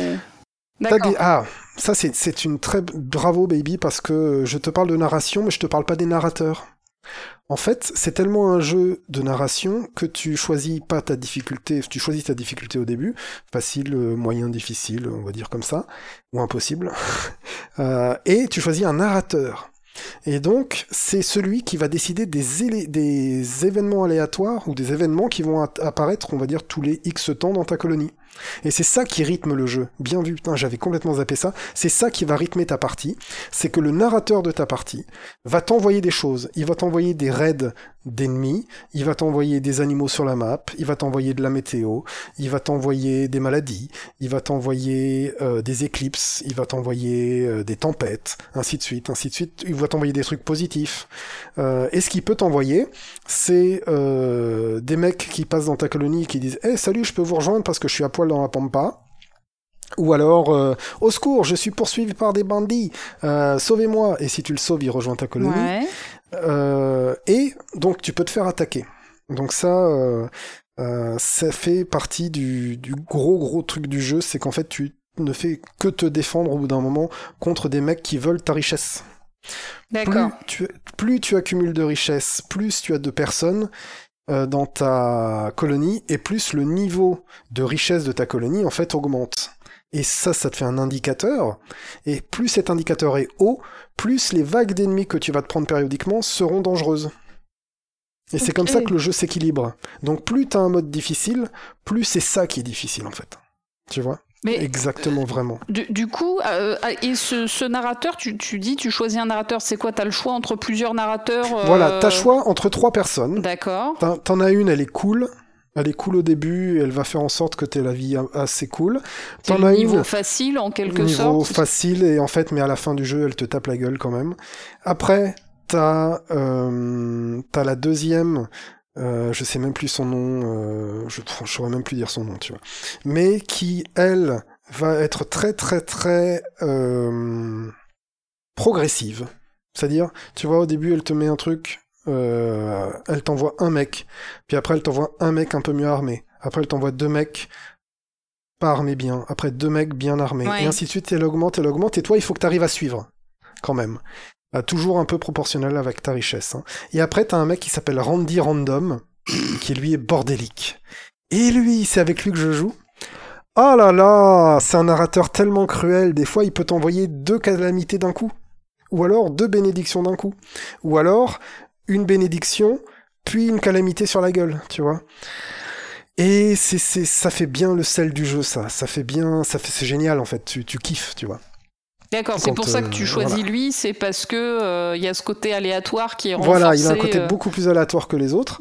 Des- Ah, ça c'est c'est une très bravo baby parce que je te parle de narration, mais je te parle pas des narrateurs. En fait, c'est tellement un jeu de narration que tu choisis pas ta difficulté, tu choisis ta difficulté au début, facile, euh, moyen, difficile, on va dire comme ça, ou impossible, <laughs> Euh, et tu choisis un narrateur. Et donc, c'est celui qui va décider des, des événements aléatoires ou des événements qui vont apparaître, on va dire, tous les X temps dans ta colonie. Et c'est ça qui rythme le jeu. Bien vu, putain, j'avais complètement zappé ça. C'est ça qui va rythmer ta partie. C'est que le narrateur de ta partie va t'envoyer des choses. Il va t'envoyer des raids d'ennemis. Il va t'envoyer des animaux sur la map. Il va t'envoyer de la météo. Il va t'envoyer des maladies. Il va t'envoyer euh, des éclipses. Il va t'envoyer euh, des tempêtes. Ainsi de suite, ainsi de suite. Il va t'envoyer des trucs positifs. Euh, et ce qu'il peut t'envoyer, c'est des mecs qui passent dans ta colonie et qui disent Eh salut, je peux vous rejoindre parce que je suis à poil dans la pampa. Ou alors, au secours, je suis poursuivi par des bandits, sauvez-moi. Et si tu le sauves, il rejoint ta colonie. Euh, et donc, tu peux te faire attaquer. Donc ça, euh, euh, ça fait partie du, du gros gros truc du jeu, c'est qu'en fait, tu ne fais que te défendre au bout d'un moment contre des mecs qui veulent ta richesse plus D'accord. tu, plus tu accumules de richesses, plus tu as de personnes euh, dans ta colonie, et plus le niveau de richesse de ta colonie, en fait, augmente. Et ça, ça te fait un indicateur, et plus cet indicateur est haut, plus les vagues d'ennemis que tu vas te prendre périodiquement seront dangereuses. Et c'est comme ça que le jeu s'équilibre. Donc plus t'as un mode difficile, plus c'est ça qui est difficile, en fait. Tu vois? Mais Exactement, vraiment. du, du coup, euh, et ce, ce narrateur, tu, tu dis, tu choisis un narrateur, c'est quoi? T'as le choix entre plusieurs narrateurs euh, Voilà, t'as choix entre trois personnes. D'accord. T'en- T'en as une, elle est cool. Elle est cool au début, elle va faire en sorte que t'aies la vie assez cool. T'en le as niveau une facile en quelque niveau sorte. facile et en fait, mais à la fin du jeu, elle te tape la gueule quand même. Après, t'as euh, t'as la deuxième. euh, je sais même plus son nom, euh, je, je saurais même plus dire son nom, tu vois. Mais qui, elle, va être très très très euh, progressive. C'est-à-dire, tu vois, au début, elle te met un truc, euh, elle t'envoie un mec, puis après, elle t'envoie un mec un peu mieux armé. Après, elle t'envoie deux mecs pas armés bien. Après, deux mecs bien armés. Ouais. Et ainsi de suite, elle augmente, elle augmente, et toi, il faut que tu arrives à suivre, quand même. Euh, toujours un peu proportionnel avec ta richesse. hein. Et après, t'as un mec qui s'appelle Randy Random, qui lui est bordélique. Et lui, c'est avec lui que je joue. Oh là là, c'est un narrateur tellement cruel, des fois il peut t'envoyer deux calamités d'un coup. Ou alors deux bénédictions d'un coup. Ou alors une bénédiction, puis une calamité sur la gueule, tu vois. Et c'est, c'est, ça fait bien le sel du jeu, ça. Ça fait bien, ça fait, c'est génial en fait. Tu, tu kiffes, tu vois. D'accord, c'est pour ça euh, que tu choisis voilà. lui, c'est parce que euh, il y a ce côté aléatoire qui est renforcé. Voilà, il a un côté euh, beaucoup plus aléatoire que les autres.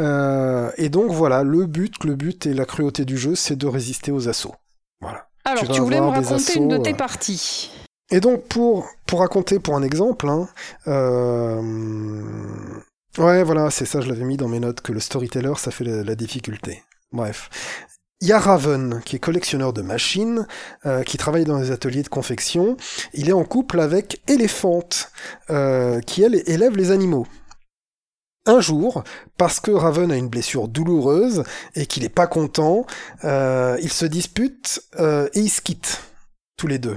Euh, et donc voilà, le but, le but et la cruauté du jeu, c'est de résister aux assauts. Voilà. Alors, tu, voulais me raconter une de tes euh, parties. Et donc pour raconter pour un exemple, hein, euh, ouais voilà c'est ça je l'avais mis dans mes notes que le storyteller ça fait la, difficulté. Bref, il y a Raven qui est collectionneur de machines, euh, qui travaille dans les ateliers de confection. Il est en couple avec Elephant euh, qui elle élève les animaux. Un jour, parce que Raven a une blessure douloureuse et qu'il est pas content, ils se disputent et ils se quittent tous les deux.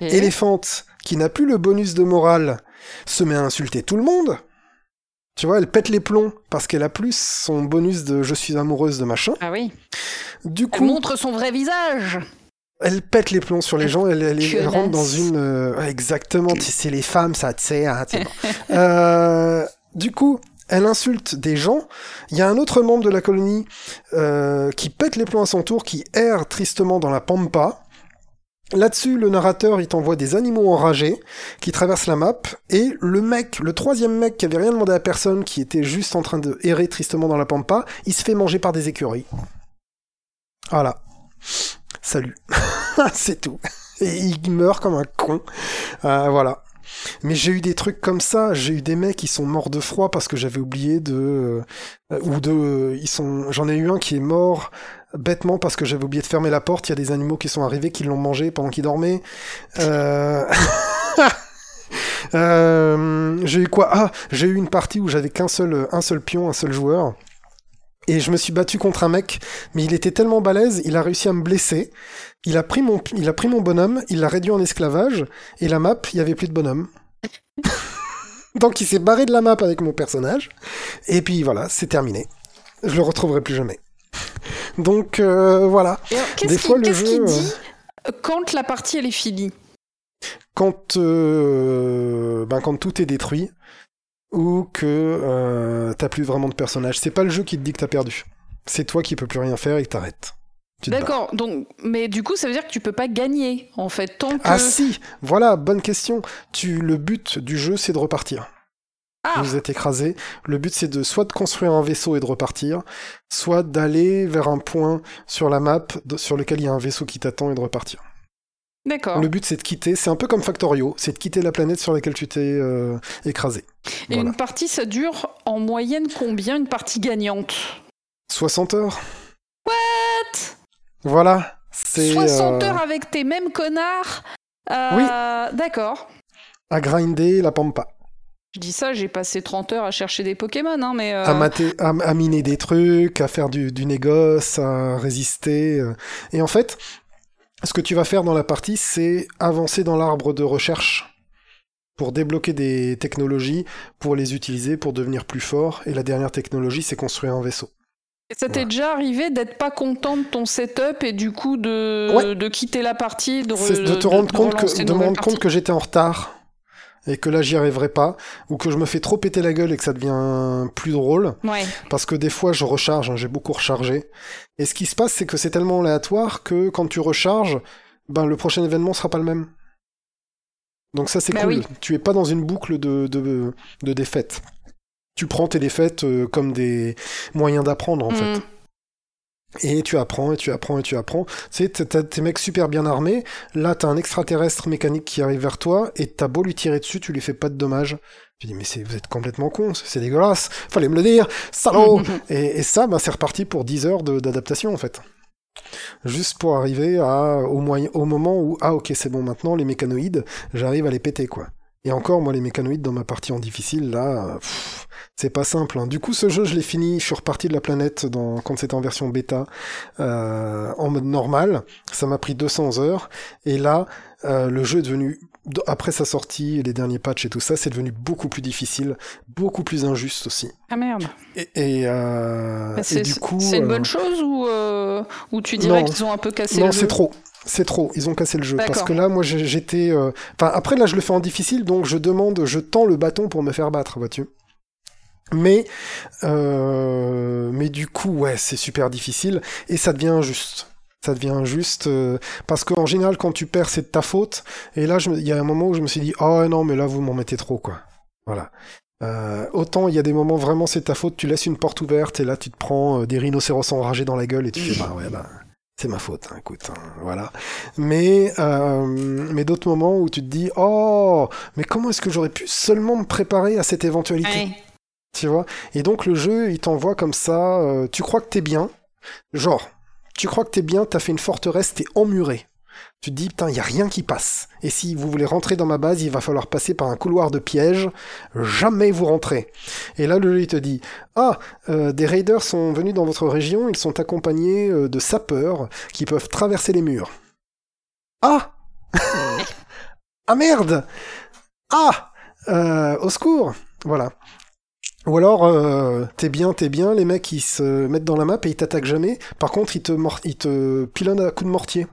Et- Elephant, qui n'a plus le bonus de morale, se met à insulter tout le monde. Tu vois, elle pète les plombs parce qu'elle a plus son bonus de je suis amoureuse de machin. Ah oui. Du Elle coup, montre son vrai visage. elle pète les plombs sur les gens, elle, elle- elle rentre dans une... euh, exactement, c'est les femmes, ça, tu sais. hein, bon. <laughs> Euh, du coup, elle insulte des gens. Il y a un autre membre de la colonie euh, qui pète les plombs à son tour, qui erre tristement dans la pampa. Là-dessus, le narrateur, il t'envoie des animaux enragés qui traversent la map, et le mec, le troisième mec qui avait rien demandé à personne, qui était juste en train de errer tristement dans la pampa, il se fait manger par des écureuils. Voilà. Salut. <laughs> C'est tout. Et il meurt comme un con. Euh, voilà. Mais j'ai eu des trucs comme ça. J'ai eu des mecs qui sont morts de froid parce que j'avais oublié de euh, ou de. J'en ai eu un qui est mort bêtement parce que j'avais oublié de fermer la porte. Il y a des animaux qui sont arrivés, qui l'ont mangé pendant qu'il dormait. Euh... <laughs> euh, j'ai eu quoi? Ah, j'ai eu une partie où j'avais qu'un seul, un seul pion, un seul joueur. Et je me suis battu contre un mec, mais il était tellement balèze, il a réussi à me blesser. Il a pris mon, il a pris mon bonhomme, il l'a réduit en esclavage, et la map, il y avait plus de bonhomme. <laughs> Donc il s'est barré de la map avec mon personnage, et puis voilà, c'est terminé. Je le retrouverai plus jamais. Donc euh, voilà. Qu'est-ce qu'il dit quand la partie elle est finie? Quand, euh, ben, quand tout est détruit ou que euh, t'as plus vraiment de personnage. C'est pas le jeu qui te dit que t'as perdu. C'est toi qui peux plus rien faire et que t'arrêtes. D'accord, donc, mais du coup, ça veut dire que tu peux pas gagner, en fait, tant que. Ah si, voilà, bonne question. Tu, le but du jeu, c'est de repartir. Ah, Vous êtes écrasé. Le but, c'est de soit de construire un vaisseau et de repartir, soit d'aller vers un point sur la map sur lequel il y a un vaisseau qui t'attend et de repartir. d'accord. Le but, c'est de quitter. C'est un peu comme Factorio, c'est de quitter la planète sur laquelle tu t'es euh, écrasé. Et Voilà. une partie, ça dure en moyenne combien une partie gagnante? 60 heures. What? Voilà. C'est 60 euh, heures avec tes mêmes connards? Euh, D'accord. à grinder la pampa. Je dis ça, j'ai passé 30 heures à chercher des Pokémon, hein, mais. euh, à, mater- à, à miner des trucs, à faire du, du négoce, à résister. euh. Et en fait, ce que tu vas faire dans la partie, c'est avancer dans l'arbre de recherche pour débloquer des technologies, pour les utiliser, pour devenir plus fort. Et la dernière technologie, c'est construire un vaisseau. Et ça t'est déjà arrivé d'être pas content de ton setup et du coup de, Ouais. de quitter la partie, de, re- C'est de te rendre compte de me que j'étais en retard et que là j'y arriverai pas, ou que je me fais trop péter la gueule et que ça devient plus drôle. Ouais. Parce que des fois, je recharge, hein, j'ai beaucoup rechargé. Et ce qui se passe, c'est que c'est tellement aléatoire que quand tu recharges, ben, le prochain événement sera pas le même. Donc ça, c'est Bah cool. oui. Tu es pas dans une boucle de, de, de défaites. Tu prends tes défaites euh, comme des moyens d'apprendre, en Mm. fait. Et tu apprends, et tu apprends, et tu apprends. Tu sais, t'as- tes mecs super bien armés. Là, t'as un extraterrestre mécanique qui arrive vers toi, et t'as beau lui tirer dessus, tu lui fais pas de dommages. Tu dis, mais vous êtes complètement con, c'est dégueulasse. Fallait me le dire, salaud! <laughs> Et, et ça, bah, c'est reparti pour 10 heures d'adaptation, en fait. Juste pour arriver à, au, moyen, au moment où, ah ok, c'est bon, maintenant, les mécanoïdes, j'arrive à les péter, quoi. Et encore, moi, les mécanoïdes dans ma partie en difficile, là, c'est pas simple. hein. Du coup, ce jeu, je l'ai fini, je suis reparti de la planète dans, quand c'était en version bêta, euh, en mode normal. Ça m'a pris 200 heures. Et là, euh, le jeu est devenu, après sa sortie, les derniers patchs et tout ça, c'est devenu beaucoup plus difficile, beaucoup plus injuste aussi. Ah merde. Et, et, euh, Bah, et du coup, c'est une euh, bonne chose ou, euh, ou tu dirais non. qu'ils ont un peu cassé non, le jeu c'est trop. C'est trop. Ils ont cassé le jeu. Parce que là, moi, j'étais. euh, Enfin, après, là, je le fais en difficile, donc je demande, je tends le bâton pour me faire battre, vois-tu. Mais, euh, mais du coup, ouais, c'est super difficile et ça devient injuste. Ça devient injuste euh, parce qu'en général, quand tu perds, c'est de ta faute. Et là, il y a un moment où je me suis dit, oh non, mais là, vous m'en mettez trop, quoi. Voilà. Euh, autant il y a des moments vraiment c'est ta faute, tu laisses une porte ouverte et là tu te prends euh, des rhinocéros enragés dans la gueule et tu fais bah ouais bah c'est ma faute, hein, écoute, hein, voilà. Mais, euh, mais d'autres moments où tu te dis, oh, mais comment est-ce que j'aurais pu seulement me préparer à cette éventualité, tu vois? Et donc le jeu, il t'envoie comme ça, tu crois que t'es bien, genre, tu crois que t'es bien, t'as fait une forteresse, t'es emmuré. Tu te dis, putain, il y a rien qui passe. Et si vous voulez rentrer dans ma base, il va falloir passer par un couloir de piège. Jamais vous rentrez. Et là, le jeu, il te dit, ah, euh, des raiders sont venus dans votre région, ils sont accompagnés euh, de sapeurs qui peuvent traverser les murs. Ah <laughs> Ah merde Ah Euh, Au secours Voilà. Ou alors, euh, t'es bien, t'es bien, les mecs ils se mettent dans la map et ils t'attaquent jamais. Par contre, ils te, ils te pilonnent à coups de mortier.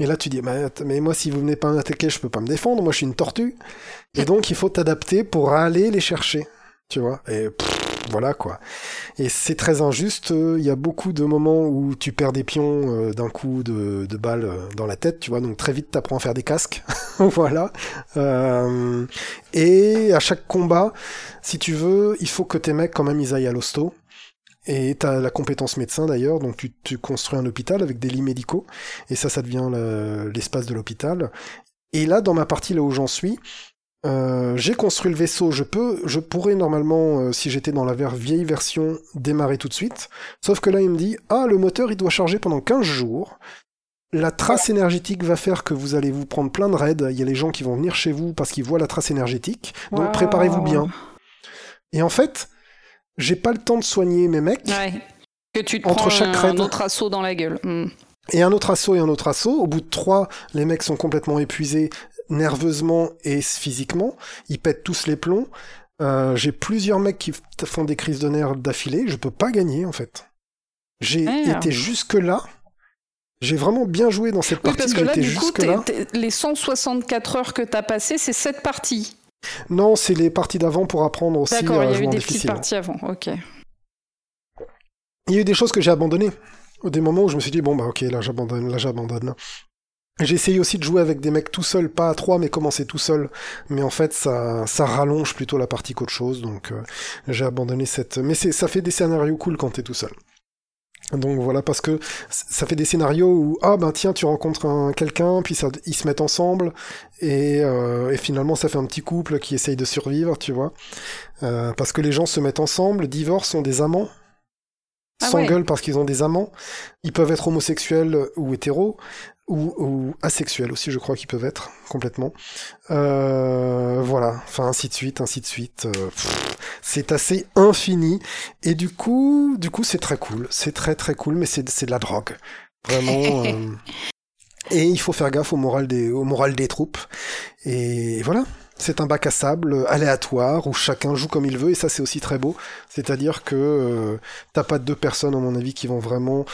Et là, tu dis, mais moi, si vous venez pas m'attaquer, je peux pas me défendre, moi je suis une tortue. Et donc, il faut t'adapter pour aller les chercher. Tu vois? Et pff, voilà quoi. Et c'est très injuste. Il y a beaucoup de moments où tu perds des pions euh, d'un coup de, de balle euh, dans la tête, tu vois. Donc très vite, t'apprends à faire des casques. <laughs> voilà. Euh, et à chaque combat, si tu veux, il faut que tes mecs quand même ils aillent à l'hosto. Et t'as la compétence médecin d'ailleurs, donc tu, construis un hôpital avec des lits médicaux, et ça, ça devient le- l'espace de l'hôpital. Et là, dans ma partie, là où j'en suis, Euh, j'ai construit le vaisseau, je peux, je pourrais normalement, euh, si j'étais dans la vieille version, démarrer tout de suite. Sauf que là, il me dit, ah, le moteur, il doit charger pendant 15 jours. La trace énergétique va faire que vous allez vous prendre plein de raids. Il y a les gens qui vont venir chez vous parce qu'ils voient la trace énergétique. Donc préparez-vous bien. Et en fait, j'ai pas le temps de soigner mes mecs. Ouais. Que tu te Entre prends chaque un, raid. autre assaut dans la gueule. Hmm. Et un autre assaut et un autre assaut. Au bout de trois, les mecs sont complètement épuisés nerveusement et physiquement. Ils pètent tous les plombs. Euh, j'ai plusieurs mecs qui font des crises de nerfs d'affilée. Je peux pas gagner en fait. J'ai Merde. été jusque là. J'ai vraiment bien joué dans cette Oui, partie. parce que là, du coup, les 164 heures que t'as passées, c'est cette partie. Non, c'est les parties d'avant pour apprendre aussi D'accord, à il y a eu des petites parties avant. Ok. Il y a eu des choses que j'ai abandonnées. Des moments où je me suis dit, bon, bah ok, là j'abandonne, là j'abandonne. J'ai essayé aussi de jouer avec des mecs tout seul, pas à trois, mais commencer tout seul. Mais en fait, ça, ça rallonge plutôt la partie qu'autre chose, donc euh, j'ai abandonné cette. Mais c'est, ça fait des scénarios cool quand t'es tout seul. Donc voilà, parce que ça fait des scénarios où ah ben tiens tu rencontres un quelqu'un puis ça, ils se mettent ensemble et, euh, et finalement ça fait un petit couple qui essaye de survivre, tu vois. Euh, parce que les gens se mettent ensemble, divorcent, ont des amants, Ah s'engueulent parce qu'ils ont des amants. Ils peuvent être homosexuels ou hétéros ou, ou asexuels aussi, je crois qu'ils peuvent être complètement. Euh, voilà, enfin ainsi de suite, ainsi de suite. Euh, c'est assez infini et du coup, du coup, c'est très cool. C'est très très cool, mais c'est c'est de la drogue, vraiment. <laughs> euh, Et il faut faire gaffe au moral des, au moral des troupes. Et voilà. C'est un bac à sable aléatoire où chacun joue comme il veut et ça c'est aussi très beau. C'est-à-dire que euh, t'as pas deux personnes à mon avis qui vont vraiment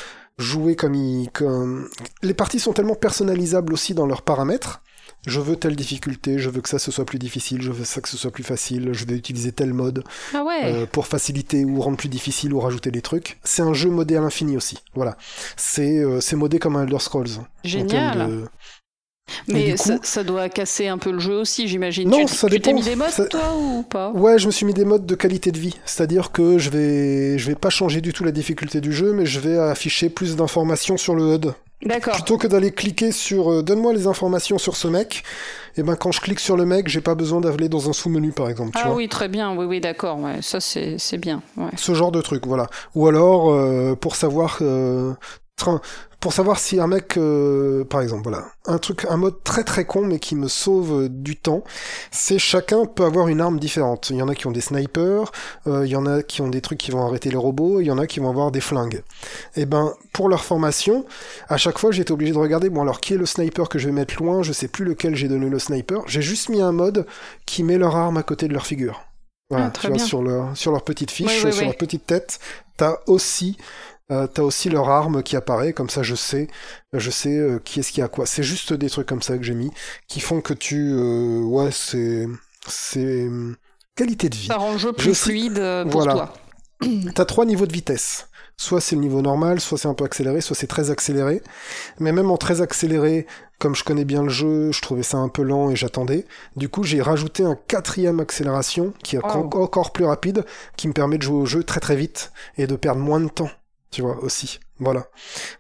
jouer comme ils... Comme... Les parties sont tellement personnalisables aussi dans leurs paramètres. Je veux telle difficulté, je veux que ça ce soit plus difficile, je veux ça que ce soit plus facile, je vais utiliser tel mode Ah ouais. euh, pour faciliter ou rendre plus difficile ou rajouter des trucs. C'est un jeu modé à l'infini aussi. Voilà. C'est euh, modé comme un Elder Scrolls. Génial. de- Mais ça, doit casser un peu le jeu aussi, j'imagine. Non, tu ça tu t'es dépend. mis des modes, Ça- toi, ou pas? Ouais, je me suis mis des modes de qualité de vie. C'est-à-dire que je vais, je vais pas changer du tout la difficulté du jeu, mais je vais afficher plus d'informations sur le HUD. D'accord. Plutôt que d'aller cliquer sur euh, donne-moi les informations sur ce mec, et ben quand je clique sur le mec, j'ai pas besoin d'aller dans un sous-menu par exemple. Tu Ah vois oui, très bien. Oui, oui, d'accord. Ouais, ça, c'est c'est bien. Ouais. Ce genre de truc, voilà. Ou alors euh, pour savoir, euh, train- pour savoir si un mec, euh, par exemple, voilà, un truc, un mode très très con mais qui me sauve euh, du temps, c'est chacun peut avoir une arme différente. Il y en a qui ont des snipers, euh, il y en a qui ont des trucs qui vont arrêter les robots, il y en a qui vont avoir des flingues. Et ben pour leur formation, à chaque fois j'étais obligé de regarder, bon alors qui est le sniper que je vais mettre loin, je sais plus lequel j'ai donné le sniper. J'ai juste mis un mode qui met leur arme à côté de leur figure. Voilà, Ah, tu vois, sur leur sur leur petite fiche, Ouais, ouais, sur ouais. leur petite tête, t'as aussi euh, t'as aussi leur arme qui apparaît, comme ça je sais, je sais euh, qui est-ce qui a quoi. C'est juste des trucs comme ça que j'ai mis, qui font que tu, euh, ouais, c'est, c'est qualité de vie. Ça rend le jeu Je plus fluide pour Voilà. toi. <clears throat> T'as trois niveaux de vitesse. Soit c'est le niveau normal, soit c'est un peu accéléré, soit c'est très accéléré. Mais même en très accéléré, comme je connais bien le jeu, je trouvais ça un peu lent et j'attendais. Du coup, j'ai rajouté un quatrième accélération qui est Oh. en- encore plus rapide, qui me permet de jouer au jeu très très vite et de perdre moins de temps. Tu vois aussi. Voilà.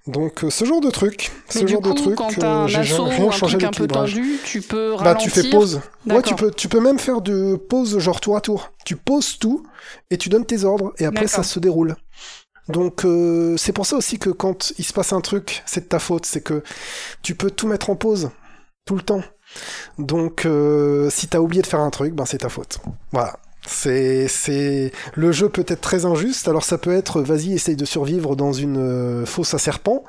Donc euh, ce genre de truc, Mais ce du genre coup, de truc, quand t'as euh, un j'ai assaut ou un changé truc un peu tendu, tu peux Bah ralentir. tu fais pause. Ouais, tu peux, tu peux même faire de pause genre tour à tour. Tu poses tout et tu donnes tes ordres et après ça se déroule. Donc euh, c'est pour ça aussi que quand il se passe un truc, c'est de ta faute, c'est que tu peux tout mettre en pause tout le temps. Donc euh, si t'as oublié de faire un truc, ben c'est ta faute. Voilà. C'est, c'est, le jeu peut être très injuste. Alors ça peut être, vas-y, essaye de survivre dans une euh, fosse à serpent,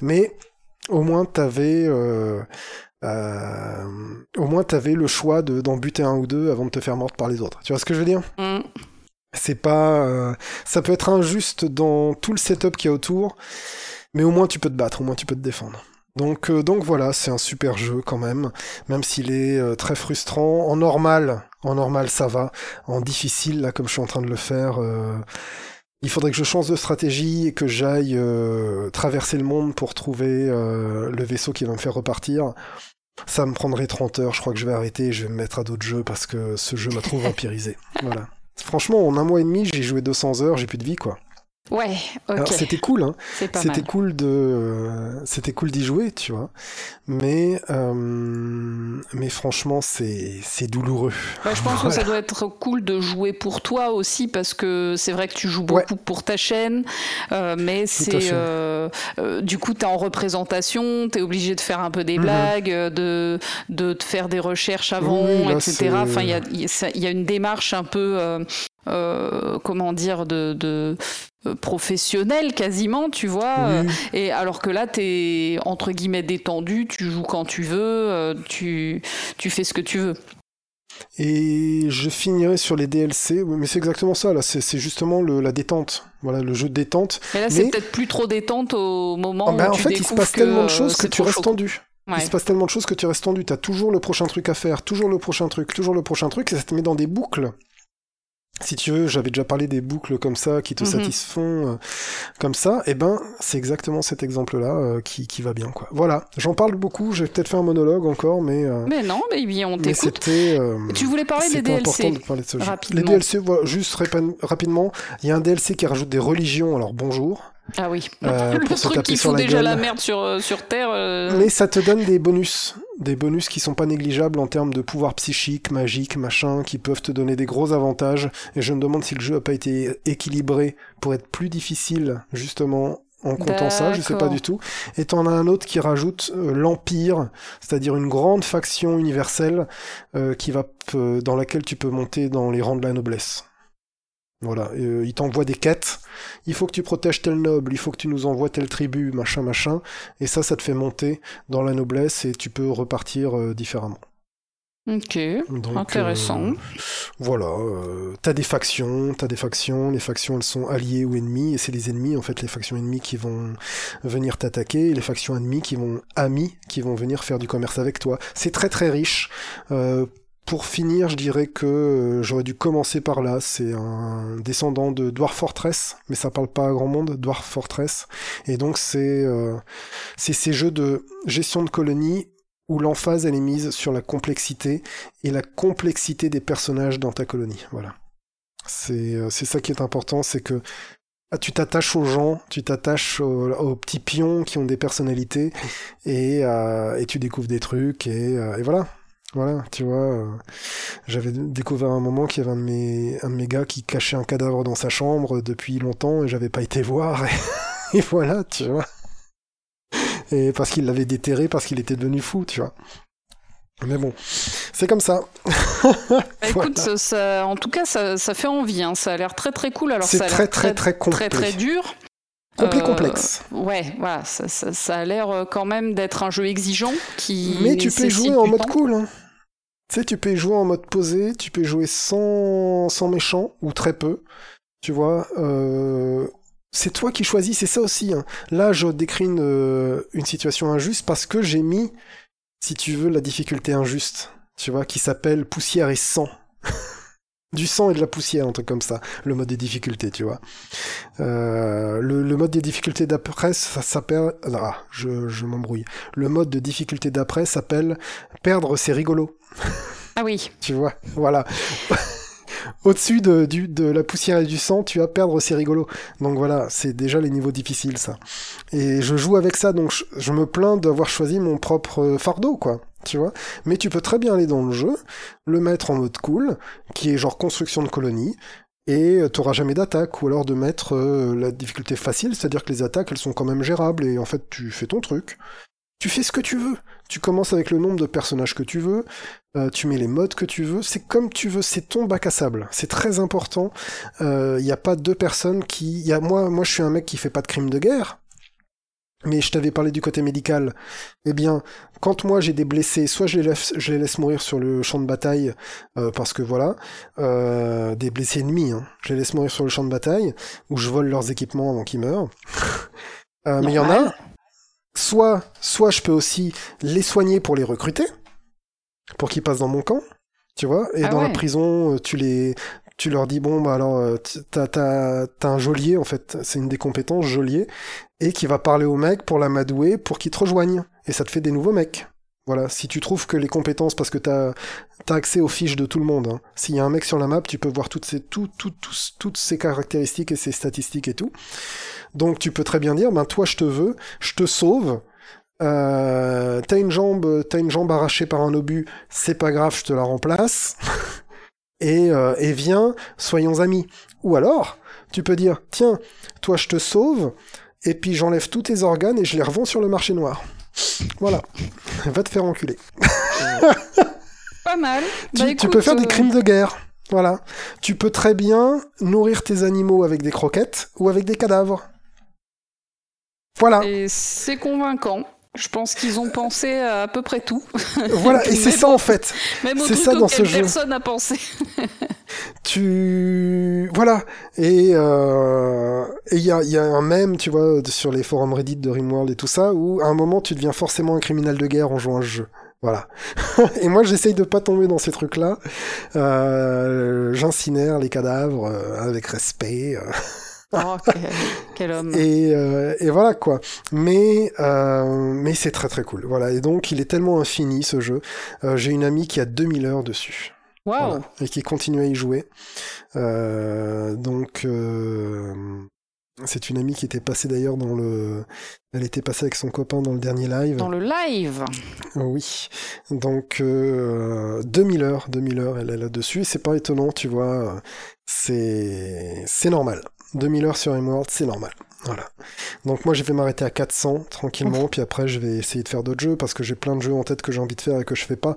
mais au moins t'avais, euh, euh, au moins t'avais le choix de, d'en buter un ou deux avant de te faire mordre par les autres. Tu vois ce que je veux dire? Hum. C'est pas, ça peut être injuste dans tout le setup qu'il y a autour, mais au moins tu peux te battre, au moins tu peux te défendre. Donc, euh, donc voilà, c'est un super jeu quand même, même s'il est euh, très frustrant. En normal, en normal ça va. En difficile, là comme je suis en train de le faire, euh, il faudrait que je change de stratégie et que j'aille euh, traverser le monde pour trouver euh, le vaisseau qui va me faire repartir. Ça me prendrait 30 heures, je crois que je vais arrêter et je vais me mettre à d'autres jeux parce que ce jeu m'a trop <laughs> vampirisé. Voilà. Franchement, en un mois et demi, j'ai joué 200 heures, j'ai plus de vie, quoi. Ouais, ok. Alors, C'était cool, hein. <laughs> C'était cool de, c'était cool d'y jouer, tu vois. Mais, euh, mais franchement, c'est, c'est douloureux. Je pense que ça doit être cool de jouer pour toi aussi parce que c'est vrai que tu joues Ouais. beaucoup pour ta chaîne, euh, mais c'est euh, du coup tu es en représentation, tu es obligé de faire un peu des Mhm. blagues, de, de te faire des recherches avant, Oui, là, etc. Enfin, il y a, y a une démarche un peu, euh, comment dire, de, de euh, professionnelle quasiment, tu vois. Oui. et alors que là, tu es entre guillemets détendu, tu joues quand tu veux, euh, tu, tu fais ce que tu veux. Et je finirai sur les DLC, mais c'est exactement ça, là, c'est, justement le, la détente. Voilà, le jeu de détente. Mais là, c'est Mais- peut-être plus trop détente au moment Ah ben, où en tu fait, il se passe tellement de choses que tu restes chaud. tendu. Ouais. Il se passe tellement de choses que tu restes tendu. T'as toujours le prochain truc à faire, toujours le prochain truc, toujours le prochain truc, et ça te met dans des boucles. Si tu veux, j'avais déjà parlé des boucles comme ça qui te Mhm. satisfont euh, comme ça. Et ben, c'est exactement cet exemple-là euh, qui, qui va bien, quoi. Voilà, j'en parle beaucoup. J'ai peut-être fait un monologue encore, mais euh, Mais non, mais bien, on t'écoute. c'était. euh, Tu voulais parler des c'était important DLC de parler de ce jeu. rapidement. Les DLC, voilà, juste rapidement, il y a un DLC qui rajoute des religions. Alors bonjour. Ah oui. Euh, <laughs> le se truc qui fout déjà gueule. la merde sur, euh, sur Terre. euh, Mais ça te donne des bonus, des bonus qui sont pas négligeables en termes de pouvoir psychique, magique, machin, qui peuvent te donner des gros avantages. Et je me demande si le jeu a pas été équilibré pour être plus difficile, justement, en comptant ça, je sais pas du tout. Et t'en as un autre qui rajoute euh, l'Empire, c'est-à-dire une grande faction universelle euh, qui va dans laquelle tu peux monter dans les rangs de la noblesse. Voilà, euh, il t'envoie des quêtes. Il faut que tu protèges tel noble, il faut que tu nous envoies telle tribu, machin, machin. Et ça, ça te fait monter dans la noblesse et tu peux repartir euh, différemment. Ok, Donc, intéressant. euh, voilà, euh, t'as des factions, t'as des factions, les factions elles sont alliées ou ennemies, et c'est les ennemis, en fait, les factions ennemies qui vont venir t'attaquer, et les factions ennemies qui vont, amis, qui vont venir faire du commerce avec toi. C'est très très riche. Euh, pour finir, je dirais que euh, j'aurais dû commencer par là. C'est un descendant de Dwarf Fortress, mais ça parle pas à grand monde, Dwarf Fortress. Et donc c'est euh, ces jeux de gestion de colonies où l'emphase elle est mise sur la complexité et la complexité des personnages dans ta colonie. Voilà. C'est euh, c'est ça qui est important, c'est que ah, tu t'attaches aux gens, tu t'attaches aux, aux petits pions qui ont des personnalités et, euh, et tu découvres des trucs et, euh, et voilà. Voilà, tu vois, euh, j'avais découvert un moment qu'il y avait un de, mes, un de mes gars qui cachait un cadavre dans sa chambre depuis longtemps et j'avais pas été <laughs> voir et, et voilà, tu vois. Et parce qu'il l'avait déterré, parce qu'il était devenu fou, tu vois. Mais bon, c'est comme ça. Bah, <laughs> écoute, ça, ça- en tout cas, ça, ça fait envie. hein. Ça a l'air très très cool. Alors, C'est très, très, très très complet. très dur. Complet, Euh, complexe. Ouais, voilà, ça, ça- a l'air euh, quand même d'être un jeu exigeant qui. Mais tu peux jouer en mode temps. cool. Hein. Tu sais, tu peux jouer en mode posé, tu peux jouer sans, sans méchant, ou très peu. Tu vois, euh, c'est toi qui choisis, c'est ça aussi. hein. Là, je décris une, euh, une situation injuste parce que j'ai mis, si tu veux, la difficulté injuste, tu vois, qui s'appelle poussière et sang. <laughs> Du sang et de la poussière, un truc comme ça, le mode des difficultés, tu vois. Euh, le, le mode des difficultés d'après, ça s'appelle... Ah, je, je m'embrouille. Le mode de difficulté d'après s'appelle perdre, c'est rigolo. Ah oui. Tu vois, voilà. <laughs> Au-dessus de, la poussière et du sang, tu as perdre, c'est rigolo. Donc voilà, c'est déjà les niveaux difficiles, ça. Et je joue avec ça, donc je, me plains d'avoir choisi mon propre euh, fardeau, quoi. Tu vois? Mais tu peux très bien aller dans le jeu, le mettre en mode cool, qui est genre construction de colonie, et euh, t'auras jamais d'attaque, ou alors de mettre euh, la difficulté facile, c'est-à-dire que les attaques, elles sont quand même gérables, et en fait, tu fais ton truc. Tu fais ce que tu veux. Tu commences avec le nombre de personnages que tu veux, euh, tu mets les modes que tu veux, c'est comme tu veux, c'est ton bac à sable. C'est très important. Il n'y a pas deux personnes qui... Y a, moi, moi, je suis un mec qui fait pas de crime de guerre, mais je t'avais parlé du côté médical. Eh bien, quand moi j'ai des blessés, soit je les laisse, je les laisse mourir sur le champ de bataille, euh, parce que voilà, euh, des blessés ennemis, hein, je les laisse mourir sur le champ de bataille, ou je vole leurs équipements avant qu'ils meurent. <laughs> Euh, mais il y en a, soit, soit je peux aussi les soigner pour les recruter, pour qu'ils passent dans mon camp, tu vois, et Ah dans la prison, euh, tu les, tu leur dis bon bah alors euh, t'as t'as t'as un geôlier en fait, c'est une des compétences geôlier, et qui va parler au mec pour l'amadouer pour qu'il te rejoigne, et ça te fait des nouveaux mecs. Voilà, si tu trouves que les compétences, parce que tu as, accès aux fiches de tout le monde, hein. s'il y a un mec sur la map, tu peux voir toutes ces, tout, tout, toutes ces caractéristiques et ces statistiques et tout. Donc tu peux très bien dire, ben toi je te veux, je te sauve, euh, t'as une jambe, t'as une jambe arrachée par un obus, c'est pas grave, je te la remplace. <laughs> et, euh, et viens, soyons amis. Ou alors, tu peux dire, tiens, toi je te sauve, et puis j'enlève tous tes organes et je les revends sur le marché noir. Voilà. <laughs> Va te faire enculer. <laughs> Pas mal. Tu, Bah, tu peux faire des euh, crimes de guerre. Voilà. Tu peux très bien nourrir tes animaux avec des croquettes ou avec des cadavres. Voilà. Et c'est convaincant. Je pense qu'ils ont pensé à à peu près tout. <laughs> Voilà. Et c'est ça en fait. Même au C'est ça dans ce jeu. personne n'a pensé. <laughs> tu voilà et euh, et il y a, y a un mème tu vois sur les forums Reddit de Rimworld et tout ça où à un moment tu deviens forcément un criminel de guerre en jouant à ce jeu voilà <laughs> et moi j'essaye de pas tomber dans ces trucs là euh, j'incinère les cadavres euh, avec respect Oh, quel, quel homme. et, euh, et voilà quoi. Mais euh, mais c'est très très cool. Voilà. Et donc il est tellement infini ce jeu. Euh, J'ai une amie qui a 2000 heures dessus. Voilà. Et qui continue à y jouer. Donc c'est une amie qui était passée d'ailleurs dans le. Elle était passée avec son copain dans le dernier live. Dans le live. Oui. Donc euh, 2000 heures, 2000 heures, elle est là-dessus. C'est pas étonnant, tu vois. C'est c'est normal. 2000 heures sur Emerald, c'est normal. Voilà. Donc moi je vais m'arrêter à 400 tranquillement, puis après je vais essayer de faire d'autres jeux parce que j'ai plein de jeux en tête que j'ai envie de faire et que je fais pas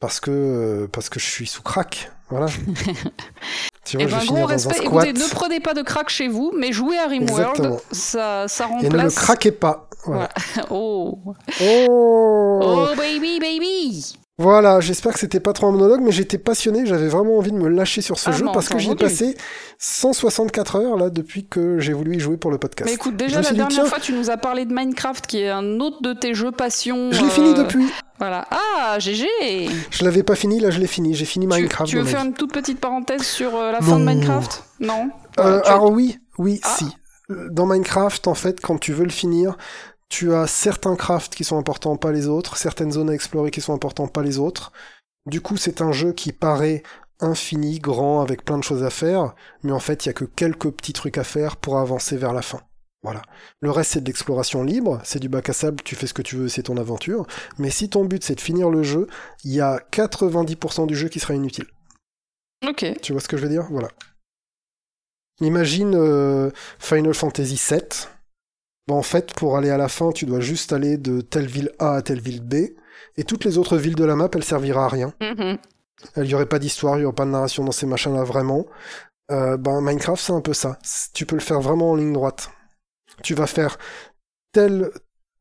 parce que euh, parce que je suis sous crack. Voilà. <laughs> tu vois, Et je ben, vais gros respect. Écoutez, ne prenez pas de crack chez vous, mais jouez à. Rimworld. Ça, ça Et ne le remplace. craquez pas. Voilà. <laughs> Oh. Oh, Oh, baby, baby. Voilà, j'espère que c'était pas trop un monologue, mais j'étais passionné, j'avais vraiment envie de me lâcher sur ce Ah jeu non, parce que j'y ai passé 164 heures là depuis que j'ai voulu y jouer pour le podcast. Mais écoute, déjà la dit, dernière fois, tu nous as parlé de Minecraft, qui est un autre de tes jeux passion. Je l'ai euh, fini depuis. Voilà. Ah, GG. Je l'avais pas fini, là je l'ai fini. J'ai fini Tu- Minecraft. Tu, veux dans ma faire une toute petite parenthèse sur euh, la fin de. Minecraft? Non? Euh, tu- alors oui, oui, Ah. si. Euh, Dans Minecraft, en fait, quand tu veux le finir, tu as certains crafts qui sont importants, pas les autres, certaines zones à explorer qui sont importantes, pas les autres. Du coup, c'est un jeu qui paraît infini, grand, avec plein de choses à faire, mais en fait, il y a que quelques petits trucs à faire pour avancer vers la fin. Voilà. Le reste, c'est de l'exploration libre, c'est du bac à sable, tu fais ce que tu veux, c'est ton aventure. Mais si ton but, c'est de finir le jeu, il y a 90% du jeu qui sera inutile. Ok. Tu vois ce que je veux dire? Voilà. Imagine euh, Final Fantasy VII. Bon, en fait, pour aller à la fin, tu dois juste aller de telle ville A à telle ville B. Et toutes les autres villes de la map, elles servira à rien. Mhm. Il n'y aurait pas d'histoire, il n'y aurait pas de narration dans ces machins-là, vraiment. Euh, ben, Minecraft, c'est un peu ça. Tu peux le faire vraiment en ligne droite. Tu vas faire telle,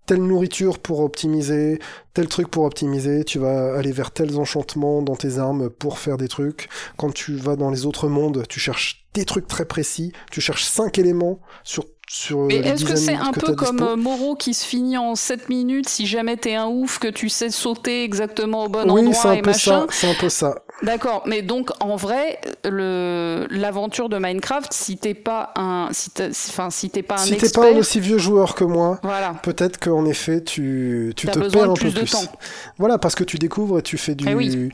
telle nourriture pour optimiser, tel truc pour optimiser, tu vas aller vers tels enchantements dans tes armes pour faire des trucs. Quand tu vas dans les autres mondes, tu cherches des trucs très précis, tu cherches cinq éléments sur Mais est-ce que c'est un que peu comme dispo. euh, Moro qui se finit en 7 minutes si jamais t'es un ouf que tu sais sauter exactement au bon Oui, endroit un et peu machin c'est un peu ça. D'accord, mais donc en vrai, le l'aventure de Minecraft, si t'es pas un, si t'es, enfin si t'es pas un Si t'es pas un aussi vieux joueur que moi, voilà, peut-être qu'en effet tu, tu te perds de un plus peu de plus. temps. Voilà, parce que tu découvres et tu fais du, Eh oui.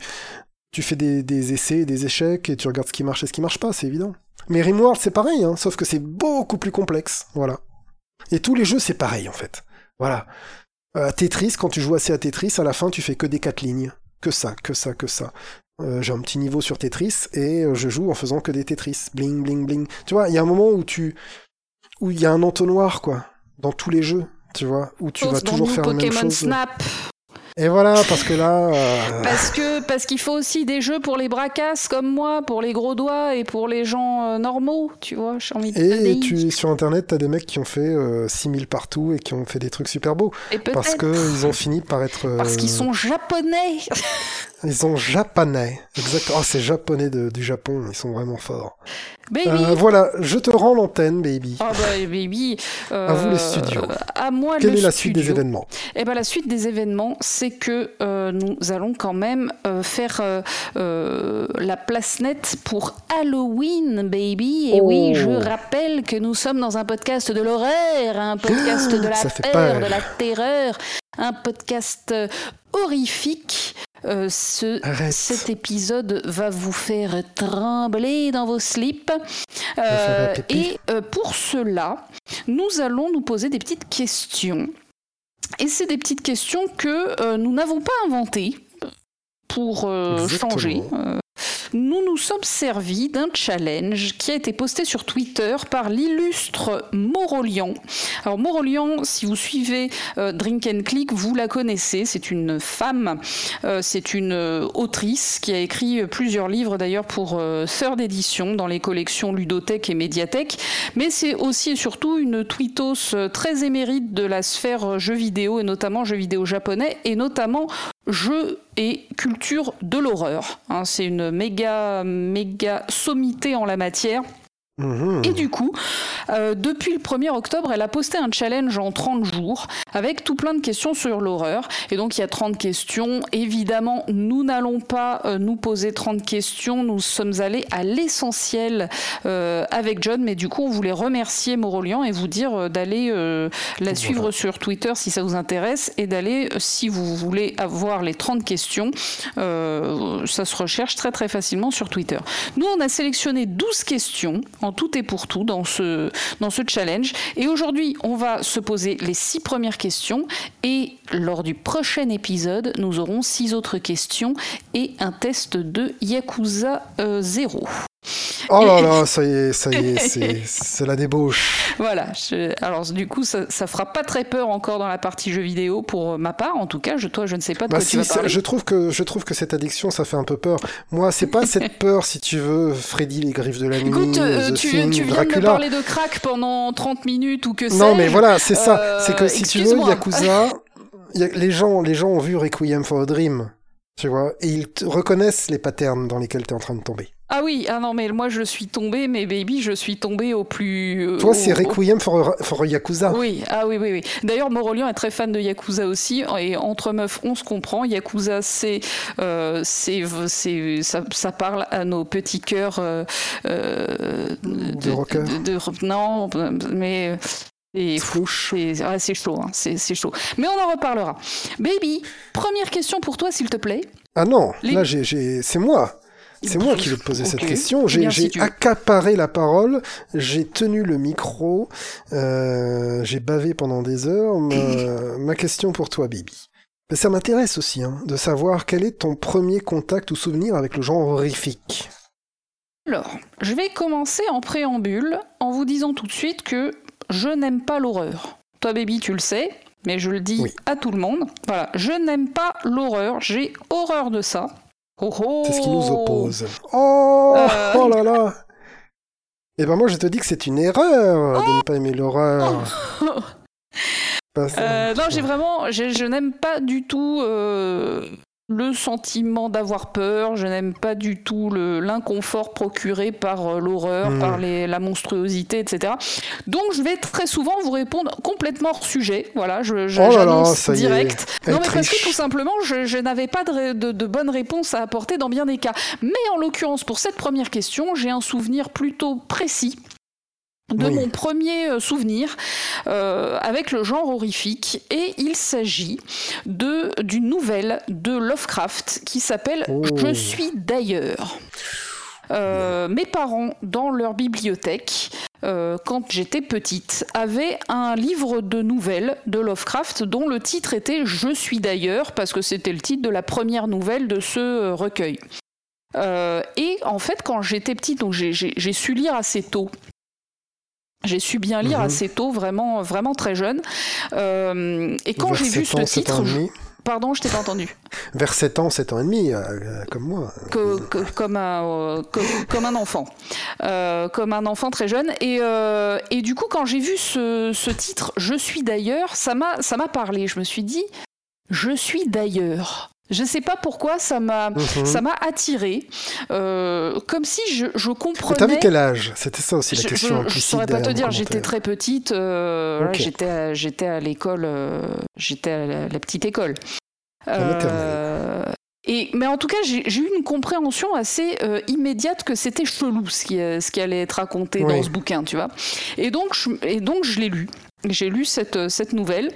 Tu fais des, des essais, des échecs et tu regardes ce qui marche et ce qui marche pas, c'est évident. Mais Rimworld c'est pareil, hein, sauf que c'est beaucoup plus complexe, voilà. Et tous les jeux c'est pareil en fait, voilà. Euh, Tetris, quand tu joues assez à Tetris, à la fin tu fais que des quatre lignes, que ça, que ça, que ça. Euh, J'ai un petit niveau sur Tetris et euh, je joue en faisant que des Tetris, bling bling bling. Tu vois, il y a un moment où tu, où il y a un entonnoir quoi, dans tous les jeux, tu vois, où tu Sauf vas toujours faire la même Pokémon chose. Snap, Et voilà, parce que là. euh, parce que parce qu'il faut aussi des jeux pour les bracasses comme moi, pour les gros doigts et pour les gens euh, normaux, tu vois. J'ai envie de Et tu, sur internet, t'as des mecs qui ont fait euh, 6000 partout et qui ont fait des trucs super beaux. Et Parce qu'ils ont fini par être. euh, parce qu'ils sont japonais. <laughs> Ils sont japonais. Exactement. Oh, c'est japonais de- du Japon. Ils sont vraiment forts. Baby. Euh, voilà, je te rends l'antenne, baby. Ah bah baby. À vous, les euh, studios. À moi Quelle le est la suite des événements? Eh ben la suite des événements, c'est que nous allons quand même faire la place nette pour Halloween, baby. Et oui, je Oh. rappelle que nous sommes dans un podcast de l'horreur, un podcast <gasps> de la peur, peur. de la terreur, un podcast euh, horrifique. Euh, ce, cet épisode va vous faire trembler dans vos slips. Euh, et euh, pour cela, nous allons nous poser des petites questions. Et c'est des petites questions que nous n'avons pas inventées pour changer. Nous nous sommes servis d'un challenge qui a été posté sur Twitter par l'illustre Morolian. Alors Morolian, si vous suivez euh, Drink and Click, vous la connaissez. C'est une femme, euh, c'est une euh, autrice qui a écrit plusieurs livres d'ailleurs pour euh, Third Edition dans les collections Ludothèque et Médiathèque. Mais c'est aussi et surtout une tweetos très émérite de la sphère jeux vidéo et notamment jeux vidéo japonais et notamment jeux et culture de l'horreur. Hein, c'est une méga, méga sommité en la matière. Et du coup, euh, depuis le 1er octobre, elle a posté un challenge en 30 jours avec tout plein de questions sur l'horreur. Et donc, il y a 30 questions. Évidemment, nous n'allons pas euh, nous poser 30 questions. Nous sommes allés à l'essentiel euh, avec John. Mais du coup, on voulait remercier Morolian et vous dire d'aller la suivre sur Twitter si ça vous intéresse et d'aller, si vous voulez avoir les 30 questions, ça se recherche très très facilement sur Twitter. Nous, on a sélectionné 12 questions en tout et pour tout dans ce, dans ce challenge. Et aujourd'hui, on va se poser les six premières questions. Et lors du prochain épisode, nous aurons six autres questions et un test de Yakuza euh, 0. Oh là là, ça y est, ça y est, <laughs> c'est- la débauche. Voilà. je- alors, du coup, ça, ça fera pas très peur encore dans la partie jeux vidéo pour ma part. En tout cas, je, toi, je ne sais pas de Bah quoi tu si, vas c'est- parler. je trouve que je trouve que cette addiction, ça fait un peu peur. Moi, c'est pas cette <laughs> peur, si tu veux, Freddy les griffes de la nuit, Écoute, euh, tu, Thing, tu viens de me Dracula. parler de crack pendant 30 minutes ou que Non, mais voilà, c'est ça. Euh, c'est que si tu veux. Yakuza, <laughs> y a- les gens, les gens ont vu Requiem for a Dream, tu vois, et ils reconnaissent les patterns dans lesquels tu es en train de tomber. Ah oui, ah non, mais moi je suis tombée, mais baby, je suis tombée au plus. euh, Toi, c'est au- Requiem for, for Yakuza. Oui, ah oui, oui, oui. D'ailleurs, Morolian est très fan de Yakuza aussi, et entre meufs, on se comprend. Yakuza, c'est, euh, c'est, c'est, ça, ça parle à nos petits cœurs euh, De de- de- non, mais c'est ah, chaud, hein, c'est, chaud. Mais on en reparlera. Baby, première question pour toi, s'il te plaît. Ah non, Les- là, c'est moi. C'est moi qui vais te poser cette question. J'ai, si j'ai accaparé la parole, j'ai tenu le micro, euh, j'ai bavé pendant des heures. Ma, <coughs> ma question pour toi, Bibi. Mais ça m'intéresse aussi hein, de savoir quel est ton premier contact ou souvenir avec le genre horrifique. Alors, je vais commencer en préambule en vous disant tout de suite que je n'aime pas l'horreur. Toi, baby, tu le sais, mais je le dis Oui. à tout le monde. Voilà, je n'aime pas l'horreur, j'ai horreur de ça. Oh, oh. C'est ce qui nous oppose. Oh, Euh. oh là là Eh ben moi, je te dis que c'est une erreur de ne pas aimer l'horreur. Euh, non, j'ai vraiment, je n'aime pas du tout euh, le sentiment d'avoir peur. Je n'aime pas du tout l'inconfort procuré par euh, l'horreur, Hmm. par les- la monstruosité, etc. Donc, je vais très souvent vous répondre complètement hors sujet. Voilà, je, je- Oh là là, est. direct. Non, mais parce que tout simplement, je, je n'avais pas de, de, de bonne réponse à apporter dans bien des cas. Mais en l'occurrence, pour cette première question, j'ai un souvenir plutôt précis de Oui. mon premier euh, souvenir euh, avec le genre horrifique et il s'agit de d'une nouvelle de Lovecraft qui s'appelle Oh. Je suis d'ailleurs. Euh, mes parents, dans leur bibliothèque, euh, quand j'étais petite, avaient un livre de nouvelles de Lovecraft dont le titre était Je suis d'ailleurs, parce que c'était le titre de la première nouvelle de ce recueil. Euh, et en fait, quand j'étais petite, donc j'ai su lire assez tôt. J'ai su bien lire Mhm. assez tôt, vraiment, vraiment très jeune. Euh, et quand j'ai vu 7 ans, ce 7 ans titre, je- pardon, je t'ai pas entendu. Vers 7 ans, 7 ans et demi, euh, comme moi. que- que- comme, un, euh, que- comme un enfant, comme un enfant très jeune. Et, et du coup, quand j'ai vu ce, ce titre, Je suis d'ailleurs, ça m'a parlé. Je me suis dit, Je suis d'ailleurs. Je sais pas pourquoi ça m'a Mhm. ça m'a attiré, euh, comme si je, je comprenais. T'avais quel âge? C'était ça aussi la Je- question je, implicite saurais pas te dire, j'étais très petite, euh, j'étais à, j'étais à l'école, euh, j'étais à la, la petite école. Et, mais en tout cas, j'ai eu une compréhension assez euh, immédiate que c'était chelou ce qui, ce qui allait être raconté dans ce bouquin, tu vois. Et donc, je, et donc, je l'ai lu. J'ai lu cette, cette nouvelle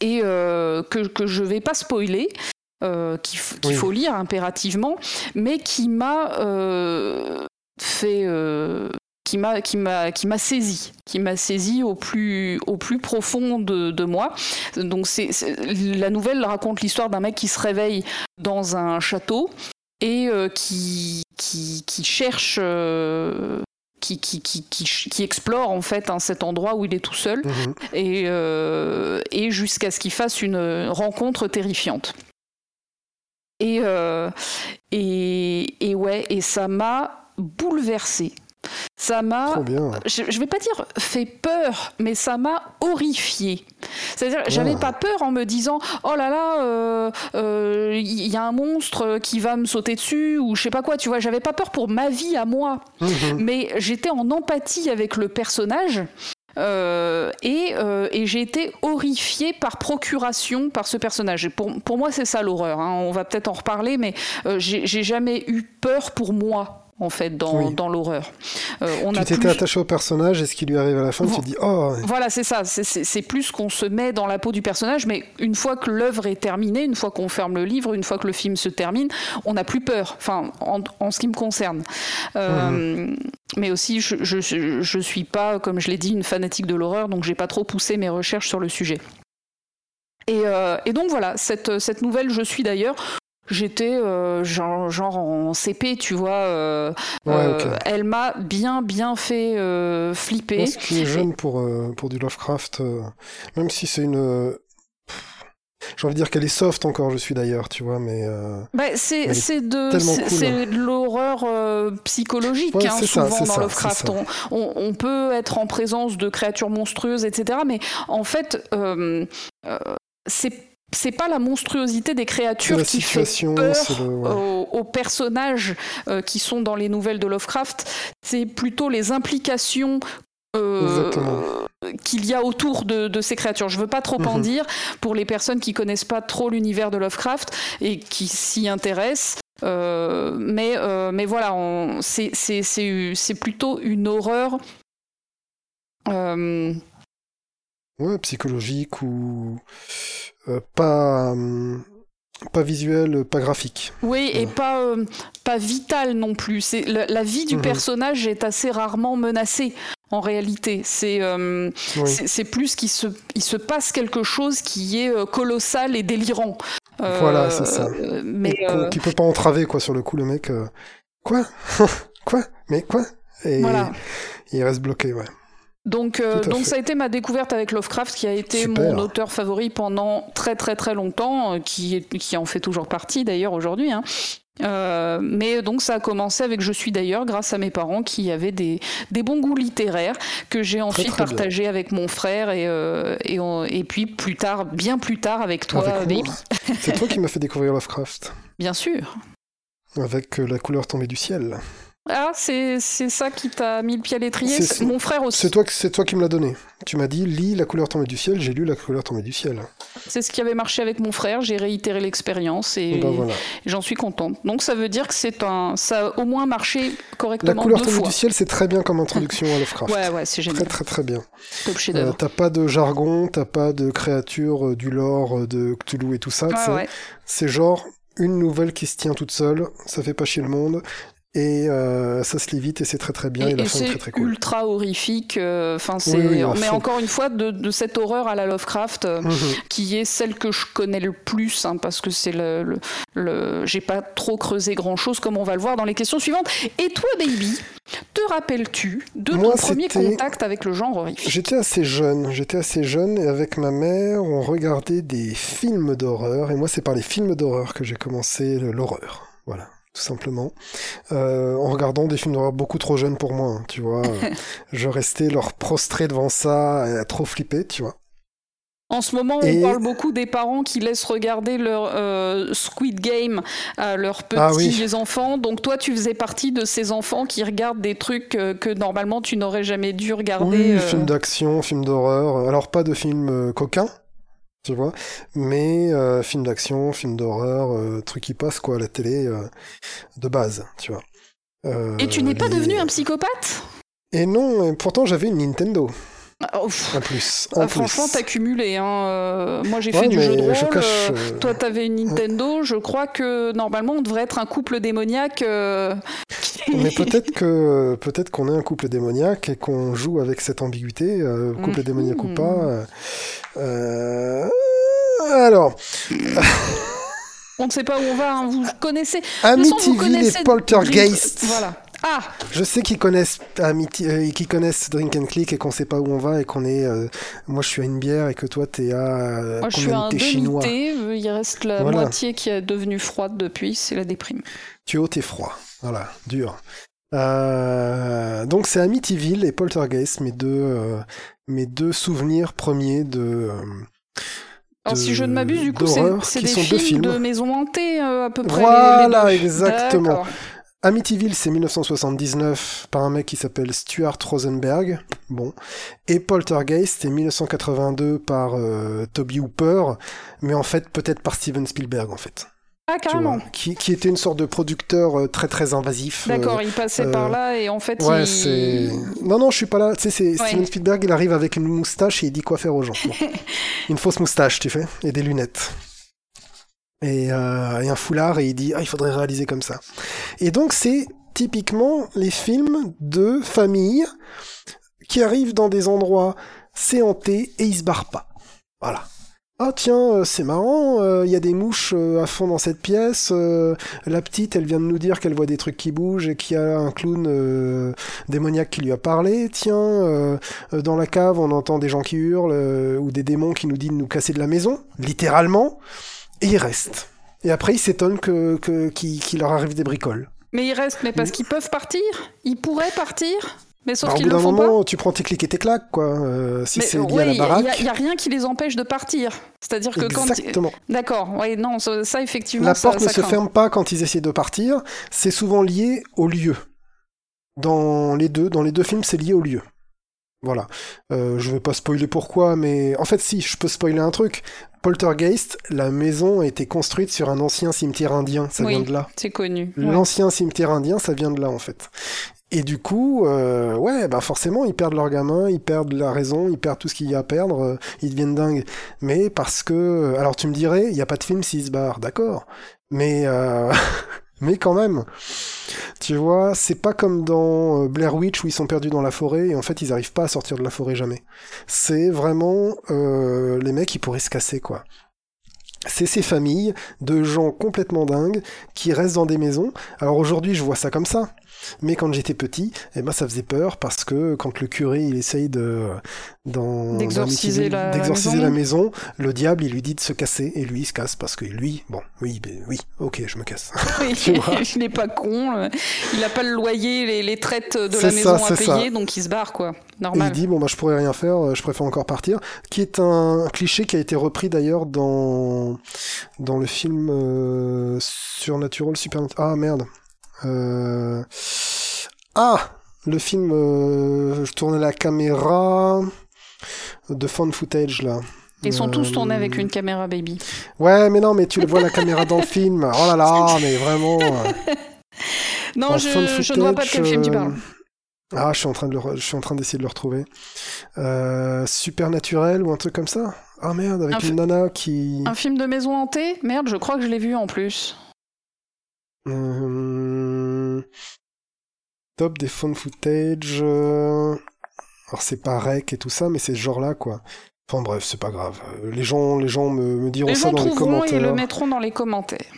et euh, que, que je vais pas spoiler. qu'il faut lire impérativement, mais qui m'a fait qui m'a qui m'a qui m'a saisi, qui m'a saisi au plus au plus profond de, de moi. Donc c'est la nouvelle raconte l'histoire d'un mec qui se réveille dans un château et euh, qui, qui, qui cherche euh, qui, qui, qui, qui, explore en fait hein, cet endroit où il est tout seul mhm. et, euh, et jusqu'à ce qu'il fasse une rencontre terrifiante. Et, et, et ouais, et ça m'a bouleversé ça m'a, je, je, vais pas dire fait peur, mais ça m'a horrifié. C'est-à-dire, j'avais pas peur en me disant, oh là là, il euh, euh, y a un monstre qui va me sauter dessus ou je sais pas quoi. Tu vois, j'avais pas peur pour ma vie à moi, mhm. mais j'étais en empathie avec le personnage. Euh, et, et j'ai été horrifiée par procuration par ce personnage. pour, pour moi, c'est ça l'horreur. Hein. On va peut-être en reparler, mais j'ai jamais eu peur pour moi en fait dans, dans l'horreur. Euh, on tu t'étais attaché au personnage et ce qui lui arrive à la fin, tu te dis oh. Voilà, c'est ça. C'est plus qu'on se met dans la peau du personnage, mais une fois que l'œuvre est terminée, une fois qu'on ferme le livre, une fois que le film se termine, on n'a plus peur. Enfin, en, en, ce qui me concerne. Euh. Mais aussi, je, je, je suis pas, comme je l'ai dit, une fanatique de l'horreur, donc j'ai pas trop poussé mes recherches sur le sujet. Et, euh, et, donc voilà, cette, cette nouvelle, je suis d'ailleurs, J'étais euh, genre, genre, en CP, tu vois. Euh, euh, elle m'a bien, bien fait flipper. Ce qui est jeune pour, pour du Lovecraft, même si c'est une. J'ai envie de dire qu'elle est soft encore, je suis d'ailleurs, tu vois, mais. Bah, c'est de, l'horreur psychologique, hein, souvent dans Lovecraft. On, on, on, peut être en présence de créatures monstrueuses, etc. Mais en fait, c'est c'est pas la monstruosité des créatures qui fait peur aux, personnages euh, qui sont dans les nouvelles de Lovecraft, c'est plutôt les implications euh, qu'il y a autour de, ces créatures. Je veux pas trop en mhm. dire pour les personnes qui connaissent pas trop l'univers de Lovecraft et qui s'y intéressent. Euh, mais, mais voilà, c'est plutôt une horreur. Ouais, psychologique ou euh, pas euh, pas visuel, pas graphique. Oui, et pas, euh, pas vital non plus. C'est la, vie du mhm. personnage est assez rarement menacée en réalité. C'est c'est plus qu'il se, il se passe quelque chose qui est colossal et délirant. voilà, c'est ça. Mais qui peut pas entraver quoi sur le coup le mec. Quoi? <laughs> Quoi? Mais quoi? Et voilà. il reste bloqué, ouais. Donc, euh, donc ça a été ma découverte avec Lovecraft, qui a été mon auteur favori pendant très très très longtemps, euh, qui, qui en fait toujours partie d'ailleurs aujourd'hui. Hein. Euh, mais donc ça a commencé avec Je suis d'ailleurs grâce à mes parents qui avaient des, des bons goûts littéraires que j'ai ensuite partagé avec mon frère et, et, et, puis plus tard, bien plus tard avec toi. C'est toi qui m'as fait découvrir Lovecraft. Bien sûr. Avec la couleur tombée du ciel. Ah, c'est ça qui t'a mis le pied à l'étrier Mon frère aussi. C'est toi, toi qui me l'as donné. Tu m'as dit, lis La couleur tombée du ciel, j'ai lu La couleur tombée du ciel. C'est ce qui avait marché avec mon frère, j'ai réitéré l'expérience et, ben j'en suis contente. Donc ça veut dire que c'est un, ça a au moins marché correctement. La couleur tombée du ciel, c'est très bien comme introduction à Lovecraft. Ouais, ouais, c'est génial. Très, très, très bien. Top. Euh, t'as pas de jargon, t'as pas de créatures, euh, du lore, euh, de Cthulhu et tout ça. C'est genre une nouvelle qui se tient toute seule, ça fait pas chier le monde, et euh, ça se lit vite et c'est très très bien et, la fin est très très cool. ultra horrifique. Euh, enfin, c'est mais encore une fois de, de, cette horreur à la Lovecraft euh, mhm. qui est celle que je connais le plus hein, parce que c'est le, le, j'ai pas trop creusé grand chose comme on va le voir dans les questions suivantes. Et toi, baby, te rappelles-tu de ton premier contact avec le genre horrifique? J'étais assez jeune. J'étais assez jeune et avec ma mère, on regardait des films d'horreur et moi, c'est par les films d'horreur que j'ai commencé l'horreur. Voilà tout simplement, euh, en regardant des films d'horreur beaucoup trop jeunes pour moi, hein, tu vois. <laughs> je restais leur prostré devant ça, et trop flipper, tu vois. En ce moment, on parle beaucoup des parents qui laissent regarder leur euh, Squid Game à leurs ah petits enfants. Donc toi, tu faisais partie de ces enfants qui regardent des trucs euh, que normalement tu n'aurais jamais dû regarder. Oui, films d'action, films d'horreur. Alors pas de films coquins, tu vois. Mais euh, film d'action, film d'horreur, euh, truc qui passe quoi à la télé euh, de base, tu vois. Et tu n'es pas devenu un psychopathe? Et non, et pourtant j'avais une Nintendo Ah, ouf. en plus. Ah, En franchement, plus. t'as cumulé. Hein. euh, moi, j'ai Ouais, fait du jeu de rôle. je cache, euh, euh, Toi, t'avais une Nintendo. Je crois que normalement, on devrait être un couple démoniaque. euh, <laughs> Mais peut-être que peut-être qu'on est un couple démoniaque et qu'on joue avec cette ambiguïté, couple Mhm. démoniaque ou pas. alors, On ne sait pas où on va. hein, Vous connaissez. Vous Amityville connaissez et Poltergeist. Voilà. Ah, Je sais qu'ils connaissent Amity, euh, qu'ils connaissent Drink and Click et qu'on sait pas où on va et qu'on est. euh, moi, je suis à une bière et que toi, t'es à. euh, moi, je suis combien un chinois Il reste la Voilà. moitié qui est devenue froide depuis. C'est la déprime. Tu es haut et froid. Voilà, dur. Euh, donc c'est Amityville et Poltergeist, mes deux, euh, mes deux souvenirs premiers de. Alors, si je ne m'abuse, du coup, c'est des sont deux films, de films. maisons hantées, euh, à peu près. les- Voilà, les deux. exactement. Amityville, c'est 1979 par un mec qui s'appelle Stuart Rosenberg. Bon. Et Poltergeist, c'est 1982 par euh, Toby Hooper, mais en fait peut-être par Steven Spielberg en fait. Ah, carrément. vois, qui, qui était une sorte de producteur euh, très très invasif. euh, D'accord, il passait euh, par là et en fait, Ouais, il... c'est. Non, non, je suis pas là. Tu sais, Ouais. Steven Spielberg, il arrive avec une moustache et il dit quoi faire aux gens. Bon. <laughs> une fausse moustache, tu fais, et des lunettes. Et, euh, et un foulard, et il dit Ah, il faudrait réaliser comme ça. Et donc, c'est typiquement les films de famille qui arrivent dans des endroits, c'est hanté, et ils se barrent pas. Voilà. Ah tiens, euh, c'est marrant, euh, il y a des mouches à fond dans cette pièce. la petite, elle vient de nous dire qu'elle voit des trucs qui bougent et qu'il y a un clown démoniaque qui lui a parlé. Tiens, dans la cave, on entend des gens qui hurlent ou des démons qui nous disent de nous casser de la maison, littéralement. Et ils restent. Et après, ils s'étonnent que, que, qu'il, leur arrive des bricoles. Mais ils restent, mais parce qu'ils peuvent partir Ils pourraient partir Mais sauf au qu'ils bout le d'un font moment, tu prends tes clics et tes claques, quoi. euh, si c'est lié ouais, à la il y a- baraque. il y a, rien qui les empêche de partir. C'est-à-dire que quand... Exactement. D'accord, ouais, non, ça, ça, effectivement, La ça, porte ne se ferme pas quand ils essaient de partir. C'est souvent lié au lieu. Dans les deux, dans les deux films, c'est lié au lieu. Voilà. Euh, je vais pas spoiler pourquoi, mais en fait, si, je peux spoiler un truc. Poltergeist, la maison a été construite sur un ancien cimetière indien. Ça Oui. vient de là. C'est connu. ouais. L'ancien cimetière indien, ça vient de là, en fait. Et du coup, euh, ouais, bah forcément, ils perdent leur gamin, ils perdent la raison, ils perdent tout ce qu'il y a à perdre, euh, ils deviennent dingues. Mais parce que, alors tu me dirais, il n'y a pas de film s'ils se barrent, d'accord. Mais, euh, <laughs> mais quand même, tu vois, c'est pas comme dans euh, Blair Witch où ils sont perdus dans la forêt et en fait ils arrivent pas à sortir de la forêt jamais. C'est vraiment euh, les mecs, ils pourraient se casser, quoi. C'est ces familles de gens complètement dingues qui restent dans des maisons. Alors aujourd'hui, je vois ça comme ça. Mais quand j'étais petit, eh ben, ça faisait peur parce que quand le curé il essaye de D'exorciser la- d'exorciser la la maison. le diable il lui dit de se casser et lui il se casse parce que lui, bon, oui, ben, oui, ok, je me casse. <laughs> <laughs> <laughs> Il n'est pas con. euh, Il n'a pas le loyer, les, les traites de la maison ça, à ça. payer, donc il se barre, quoi. Et il Normal. dit bon bah je pourrais rien faire, euh, je préfère encore partir, qui est un cliché qui a été repris d'ailleurs dans dans le film euh, Supernatural Super ah merde ah le film euh, je tournais la caméra de fan footage là. Ils sont tous tournés avec Euh, une caméra baby. Ouais mais non mais tu le vois la caméra dans le film. <laughs> Oh là là mais vraiment. euh, <laughs> Non, je, ne vois pas de quel film tu euh, parles. Ah, je suis en train de le je suis en train d'essayer de le retrouver. Euh, Supernaturel ou un truc comme ça? Ah merde, avec Un une nana qui. Un film de maison hantée? Merde, je crois que je l'ai vu en plus. Euh, Top des phone footage. euh, Alors c'est pas rec et tout ça, mais c'est ce genre-là quoi. Enfin bref, c'est pas grave. Euh, Les gens, les gens me, me diront Les ça gens dans les trouveront et commentaires. le mettront dans les commentaires.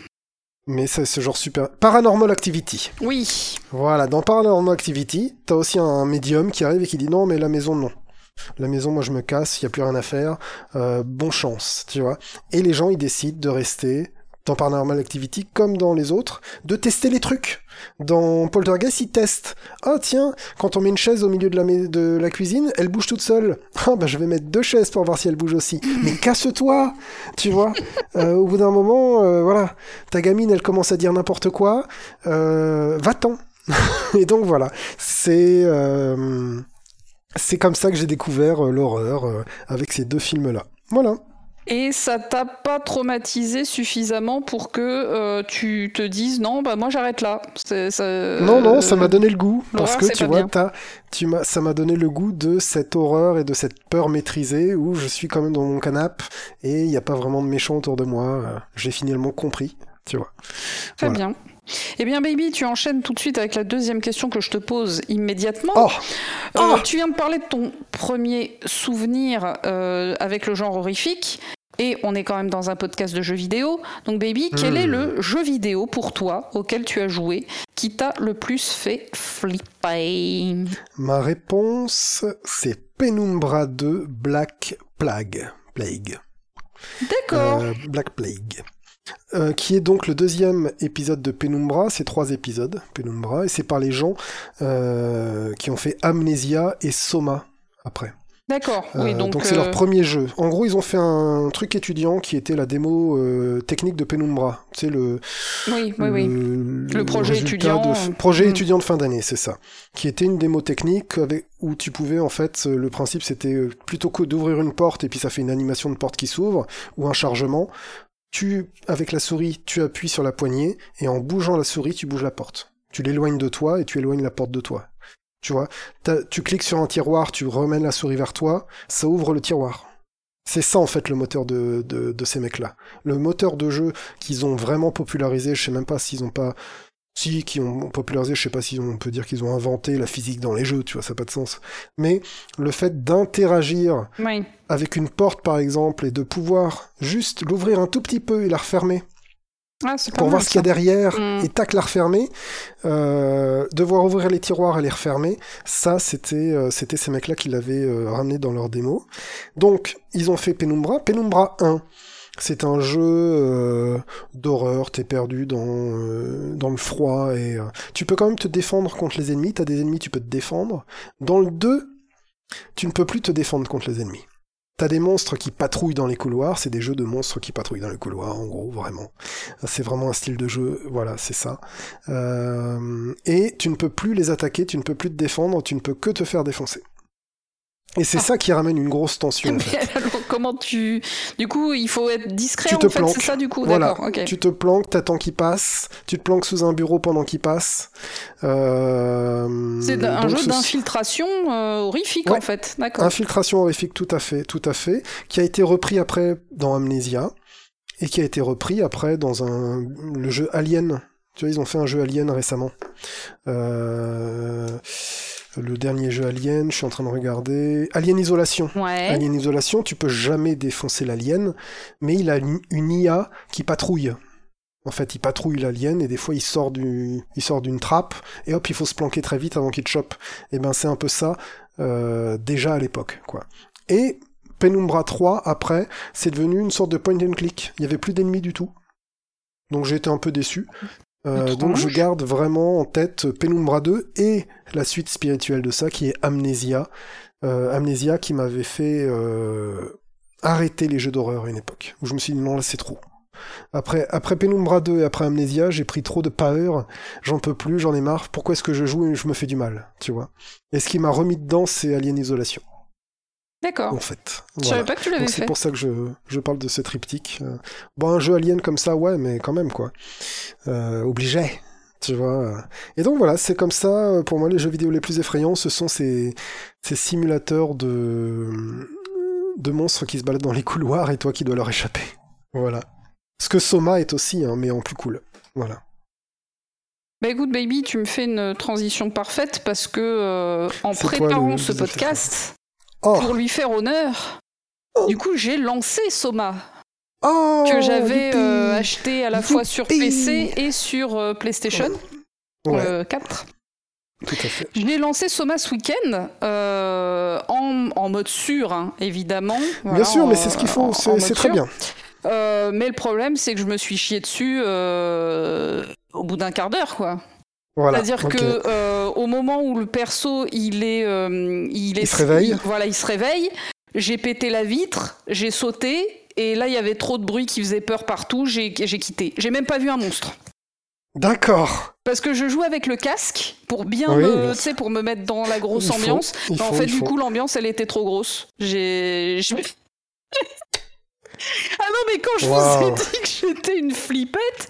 Mais c'est ce genre super. Paranormal Activity. Oui. Voilà, dans Paranormal Activity, t'as aussi un médium qui arrive et qui dit non, mais la maison, non. La maison, moi, je me casse, il y a plus rien à faire. Euh, bon chance, tu vois. Et les gens, ils décident de rester dans Paranormal Activity comme dans les autres, de tester les trucs. Dans Poltergeist, ils testent. Ah tiens, quand on met une chaise au milieu de la, mai- de la cuisine, elle bouge toute seule. Ah bah je vais mettre deux chaises pour voir si elle bouge aussi. Mais <laughs> casse-toi, tu vois. Euh, au bout d'un moment, euh, voilà, ta gamine, elle commence à dire n'importe quoi. Euh, Va-t'en. <laughs> Et donc voilà, c'est euh, c'est comme ça que j'ai découvert l'horreur avec ces deux films-là. Voilà. Et ça t'a pas traumatisé suffisamment pour que euh, tu te dises non, bah moi j'arrête là. Ça- Non, non, ça m'a donné le goût. Parce que tu vois, tu ça m'a donné le goût de cette horreur et de cette peur maîtrisée où je suis quand même dans mon canapé et il n'y a pas vraiment de méchants autour de moi. Euh, J'ai finalement compris, tu vois. Très Voilà. bien. Eh bien, baby, tu enchaînes tout de suite avec la deuxième question que je te pose immédiatement. Oh Euh, Oh tu viens de parler de ton premier souvenir euh, avec le genre horrifique. Et on est quand même dans un podcast de jeux vidéo. Donc, baby, quel Hmm. est le jeu vidéo pour toi auquel tu as joué qui t'a le plus fait flipper? Ma réponse, c'est Penumbra 2 Black Plague. Plague. D'accord. Euh, Black Plague. Euh, qui est donc le deuxième épisode de Penumbra, c'est trois épisodes, Penumbra, et c'est par les gens euh, qui ont fait Amnesia et Soma après. D'accord. Oui, Euh, donc. c'est leur euh, premier jeu. En gros, ils ont fait un truc étudiant qui était la démo euh, technique de Penumbra. C'est le, Oui, oui, oui. le, Le projet étudiant, de- projet mm. étudiant de fin d'année, c'est ça. Qui était une démo technique avec, où tu pouvais en fait, euh, le principe c'était plutôt que d'ouvrir une porte et puis ça fait une animation de porte qui s'ouvre ou un chargement. Tu, avec la souris, tu appuies sur la poignée et en bougeant la souris, tu bouges la porte. Tu l'éloignes de toi et tu éloignes la porte de toi. Tu vois, tu cliques sur un tiroir, tu remènes la souris vers toi, ça ouvre le tiroir. C'est ça en fait le moteur de, de, de ces mecs-là. Le moteur de jeu qu'ils ont vraiment popularisé, je sais même pas s'ils ont pas... Si, qui ont popularisé, je sais pas si on peut dire qu'ils ont inventé la physique dans les jeux, tu vois, ça n'a pas de sens. Mais le fait d'interagir Oui. avec une porte par exemple et de pouvoir juste l'ouvrir un tout petit peu et la refermer Ah, pour mal, voir ce qu'il y a derrière Mm. et tac la refermer, euh, devoir ouvrir les tiroirs et les refermer, ça c'était euh, c'était ces mecs-là qui l'avaient euh, ramené dans leur démo. Donc ils ont fait Penumbra, Penumbra 1. C'est un jeu euh, d'horreur, t'es perdu dans, euh, dans le froid et euh, tu peux quand même te défendre contre les ennemis, t'as des ennemis, tu peux te défendre. Dans le 2, tu ne peux plus te défendre contre les ennemis. T'as des monstres qui patrouillent dans les couloirs, c'est des jeux de monstres qui patrouillent dans les couloirs, en gros, vraiment. C'est vraiment un style de jeu, voilà, c'est ça. Euh, et tu ne peux plus les attaquer, tu ne peux plus te défendre, tu ne peux que te faire défoncer. Et c'est Ah. ça qui ramène une grosse tension. en <laughs> fait. Comment tu. Du coup, il faut être discret Tu en te fait, planques. c'est ça du coup Voilà, tu te planques, t'attends qu'il passe, tu te planques sous un bureau pendant qu'il passe. Euh, C'est un donc jeu ce- d'infiltration euh, horrifique Ouais. en fait, d'accord. Infiltration horrifique, tout à fait, tout à fait, qui a été repris après dans Amnesia et qui a été repris après dans un le jeu Alien. Tu vois, ils ont fait un jeu Alien récemment. Euh, le dernier jeu Alien, je suis en train de regarder. Alien Isolation. Ouais. Alien Isolation, tu peux jamais défoncer l'alien, mais il a une, une IA qui patrouille. En fait, il patrouille l'alien et des fois il sort du, il sort d'une trappe et hop, il faut se planquer très vite avant qu'il te chope. Et ben c'est un peu ça euh, déjà à l'époque, quoi. Et Penumbra 3 après, c'est devenu une sorte de point and click. Il y avait plus d'ennemis du tout. Donc été un peu déçu. Euh, Étrange. donc je garde vraiment en tête Penumbra 2 et la suite spirituelle de ça qui est Amnesia. Euh, Amnesia qui m'avait fait euh, arrêter les jeux d'horreur à une époque où je me suis dit non là c'est trop. Après, après Penumbra 2 et après Amnesia, j'ai pris trop de peur, j'en peux plus, j'en ai marre, pourquoi est-ce que je joue et je me fais du mal, tu vois? Et ce qui m'a remis dedans, c'est Alien Isolation, D'accord. en fait. Je Voilà. savais pas que tu l'avais Donc c'est fait. pour ça que je, je parle de ce triptyque. Euh, Bon, un jeu Alien comme ça, ouais, mais quand même, quoi. Euh, obligé, tu vois. Et donc voilà, c'est comme ça, pour moi, les jeux vidéo les plus effrayants, ce sont ces, ces simulateurs de, de monstres qui se baladent dans les couloirs et toi qui dois leur échapper. Voilà. Ce que Soma est aussi, hein, mais en plus cool. Voilà. Bah écoute, baby, tu me fais une transition parfaite parce que euh, en toi préparant le- ce podcast, Oh, pour lui faire honneur, du coup, j'ai lancé Soma oh que j'avais euh, acheté à la fois sur PC et sur euh, PlayStation Ouais, euh, 4. tout à fait. Je l'ai lancé Soma ce week-end euh, en, en mode sûr, hein, évidemment. Bien sûr, en- mais c'est ce qu'il faut, c'est très bien. Euh, mais le problème, c'est que je me suis chié dessus euh, au bout d'un quart d'heure, quoi. Voilà. C'est-à-dire ok. que euh, au moment où le perso il est, euh, il est, Il se réveille. il- voilà, il se réveille. J'ai pété la vitre, j'ai sauté et là il y avait trop de bruit qui faisait peur partout. J'ai j'ai quitté. J'ai même pas vu un monstre. D'accord. Parce que je joue avec le casque pour bien Oui, me, bien tu sais, pour me mettre dans la grosse Il faut, ambiance. en fait, du faut. coup, l'ambiance, elle était trop grosse. J'ai, <laughs> Ah non, mais quand je Wow. vous ai dit que j'étais une flippette,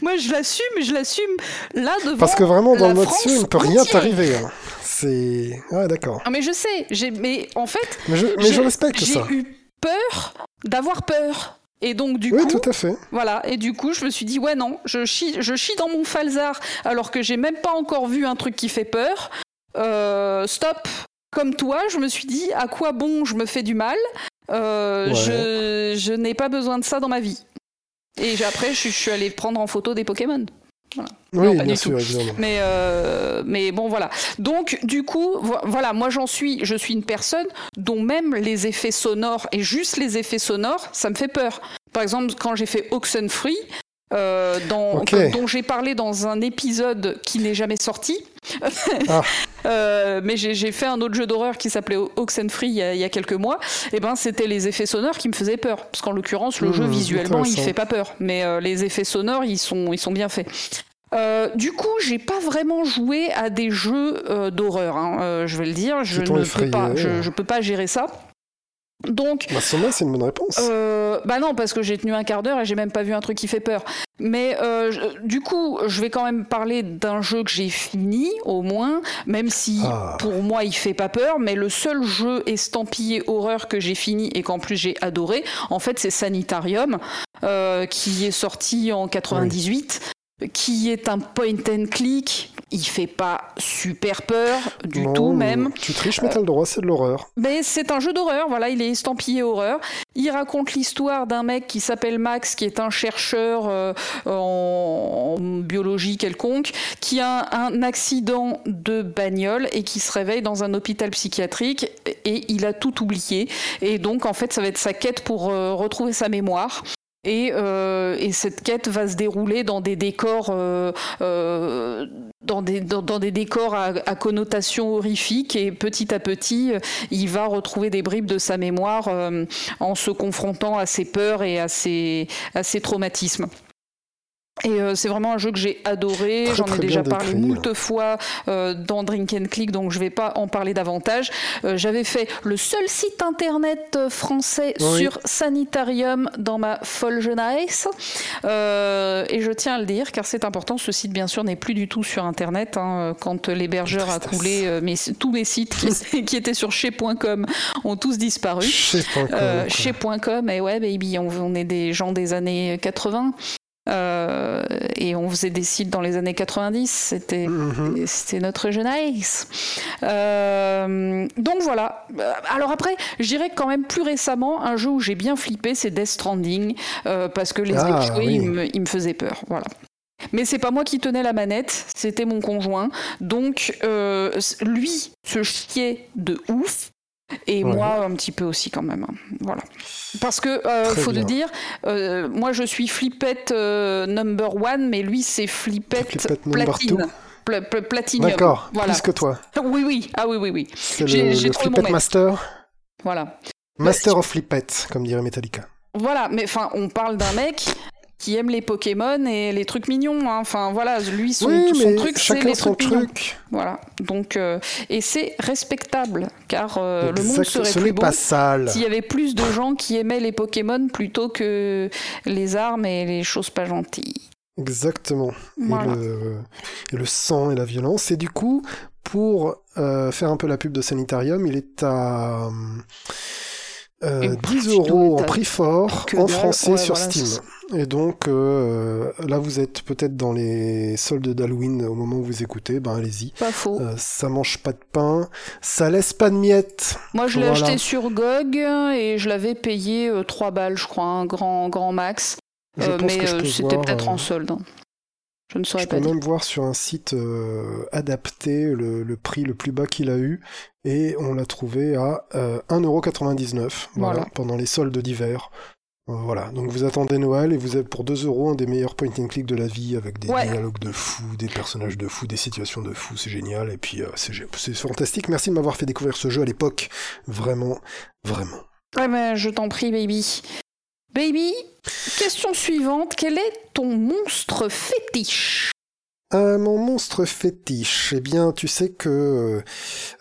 moi je l'assume, je l'assume là devant. Parce que vraiment, dans France sûr, il ne peut rien t'arriver. hein. C'est. Ah, d'accord. Ah, mais je sais, j'ai, mais en fait, Mais je, mais j'ai- je respecte j'ai ça. eu peur d'avoir peur. Et donc du Oui, coup, tout à fait. voilà, et du coup, je me suis dit ouais non, je chie, je chie dans mon falzar alors que j'ai même pas encore vu un truc qui fait peur. Euh, stop. Comme toi, je me suis dit à quoi bon je me fais du mal? Euh, Ouais. Je, je n'ai pas besoin de ça dans ma vie. Et après, je, suis- je suis allée prendre en photo des Pokémon. Oui, Non, pas bien du sûr, évidemment. Mais, euh, mais bon, voilà. Donc, du coup, vo- voilà, moi j'en suis, je suis une personne dont même les effets sonores, et juste les effets sonores, ça me fait peur. Par exemple, quand j'ai fait Oxenfree, euh, dans, dont j'ai parlé dans un épisode qui n'est jamais sorti. <laughs> Ah. Euh, mais j'ai fait un autre jeu d'horreur qui s'appelait Oxenfree il y, a, il y a quelques mois. Et ben, c'était les effets sonores qui me faisaient peur. Parce qu'en l'occurrence, le Mmh, jeu visuellement, il fait pas peur. Mais euh, les effets sonores, ils sont, ils sont bien faits. Euh, du coup, j'ai pas vraiment joué à des jeux d'horreur. hein, je vais le dire, je ne effrayé, peux pas, je, ouais. je peux pas gérer ça. Donc, Bah, c'est une bonne réponse. euh, bah non, parce que j'ai tenu un quart d'heure et j'ai même pas vu un truc qui fait peur. Mais euh, je- du coup, je vais quand même parler d'un jeu que j'ai fini, au moins, même si Ah. pour moi il fait pas peur. Mais le seul jeu estampillé horreur que j'ai fini et qu'en plus j'ai adoré, en fait, c'est Sanitarium, euh, qui est sorti en 98. Qui est un point and click, il fait pas super peur du Non, tout même. Tu triches, mais t'as le droit, c'est de l'horreur. Mais c'est un jeu d'horreur, voilà, il est estampillé horreur. Il raconte l'histoire d'un mec qui s'appelle Max, qui est un chercheur euh, en, en biologie quelconque, qui a un accident de bagnole et qui se réveille dans un hôpital psychiatrique et il a tout oublié. Et donc, en fait, ça va être sa quête pour euh, retrouver sa mémoire. Et, euh, et cette quête va se dérouler dans des décors, euh, euh, à, connotation horrifique. Et petit à petit, il va retrouver des bribes de sa mémoire en se confrontant à ses peurs et à ses traumatismes. Et euh, c'est vraiment un jeu que j'ai adoré. J'en ai déjà parlé moult fois euh, dans Drink and Click, donc je vais pas en parler davantage. Euh, J'avais fait le seul site internet euh, français Oui. sur Sanitarium dans ma folle jeunesse. Euh, et je tiens à le dire, car c'est important, ce site bien sûr n'est plus du tout sur internet. hein, quand l'hébergeur a coulé, euh, mes- tous mes sites qui, étaient- <laughs> qui étaient sur chez.com ont tous disparu. Euh, quoi. chez.com, et ouais, baby, on, on est des gens des années 80. Euh, et on faisait des sites dans les années 90, c'était Mhm. c'était notre jeunesse. Euh, donc voilà. Euh, Alors après, je dirais quand même plus récemment, un jeu où j'ai bien flippé, c'est Death Stranding, euh, parce que les Ah, oui. ils, me, ils me faisaient peur. Voilà. Mais c'est pas moi qui tenais la manette, c'était mon conjoint. Donc euh, lui se chiait de ouf. Et Ouais. moi, un petit peu aussi quand même. hein. Voilà. Parce que, euh, faut bien. le dire, euh, moi je suis flippette euh, number one, mais lui c'est flippette, Flippette platine. pla- platinium. D'accord, Voilà. plus que toi. <laughs> Oui, oui. Ah oui, oui, oui. C'est J'ai- le, le Flippette. Master. Voilà. Master of Flippette, comme dirait Metallica. Voilà, mais enfin, on parle d'un mec qui aime les Pokémon et les trucs mignons. hein. Enfin, voilà, lui, son, oui, son truc, c'est les son trucs mignons. truc. Voilà. Donc, euh, et c'est respectable, car euh, le monde serait Ce plus beau pas sale. s'il y avait plus de gens qui aimaient les Pokémon plutôt que les armes et les choses pas gentilles. Exactement. Voilà. Et, le, et le sang et la violence. Et du coup, pour euh, faire un peu la pub de Sanitarium, il est à euh, Et 10 tu euros en prix fort en français Ouais, sur voilà, Steam. Et donc euh, là, vous êtes peut-être dans les soldes d'Halloween au moment où vous écoutez. Ben allez-y. Pas faux. Euh, ça mange pas de pain, ça laisse pas de miettes. Moi, je l'ai voilà. acheté sur GOG et je l'avais payé euh, 3 balles, je crois, un grand, grand max. Je Euh, pense mais euh, c'était peut-être euh, en solde. hein. Je ne saurais Je pas peux dire. même voir sur un site euh, adapté le, le prix le plus bas qu'il a eu et on l'a trouvé à euh, 1,99€ voilà, Voilà. pendant les soldes d'hiver. Voilà, donc vous attendez Noël et vous avez pour 2 euros un des meilleurs point and click de la vie avec des Ouais. dialogues de fou, des personnages de fou, des situations de fou, c'est génial et puis euh, c'est fantastique. Merci de m'avoir fait découvrir ce jeu à l'époque, vraiment, vraiment. Ouais, mais je t'en prie, baby. Baby, question suivante. Quel est ton monstre fétiche? Euh, mon monstre fétiche, eh bien, tu sais que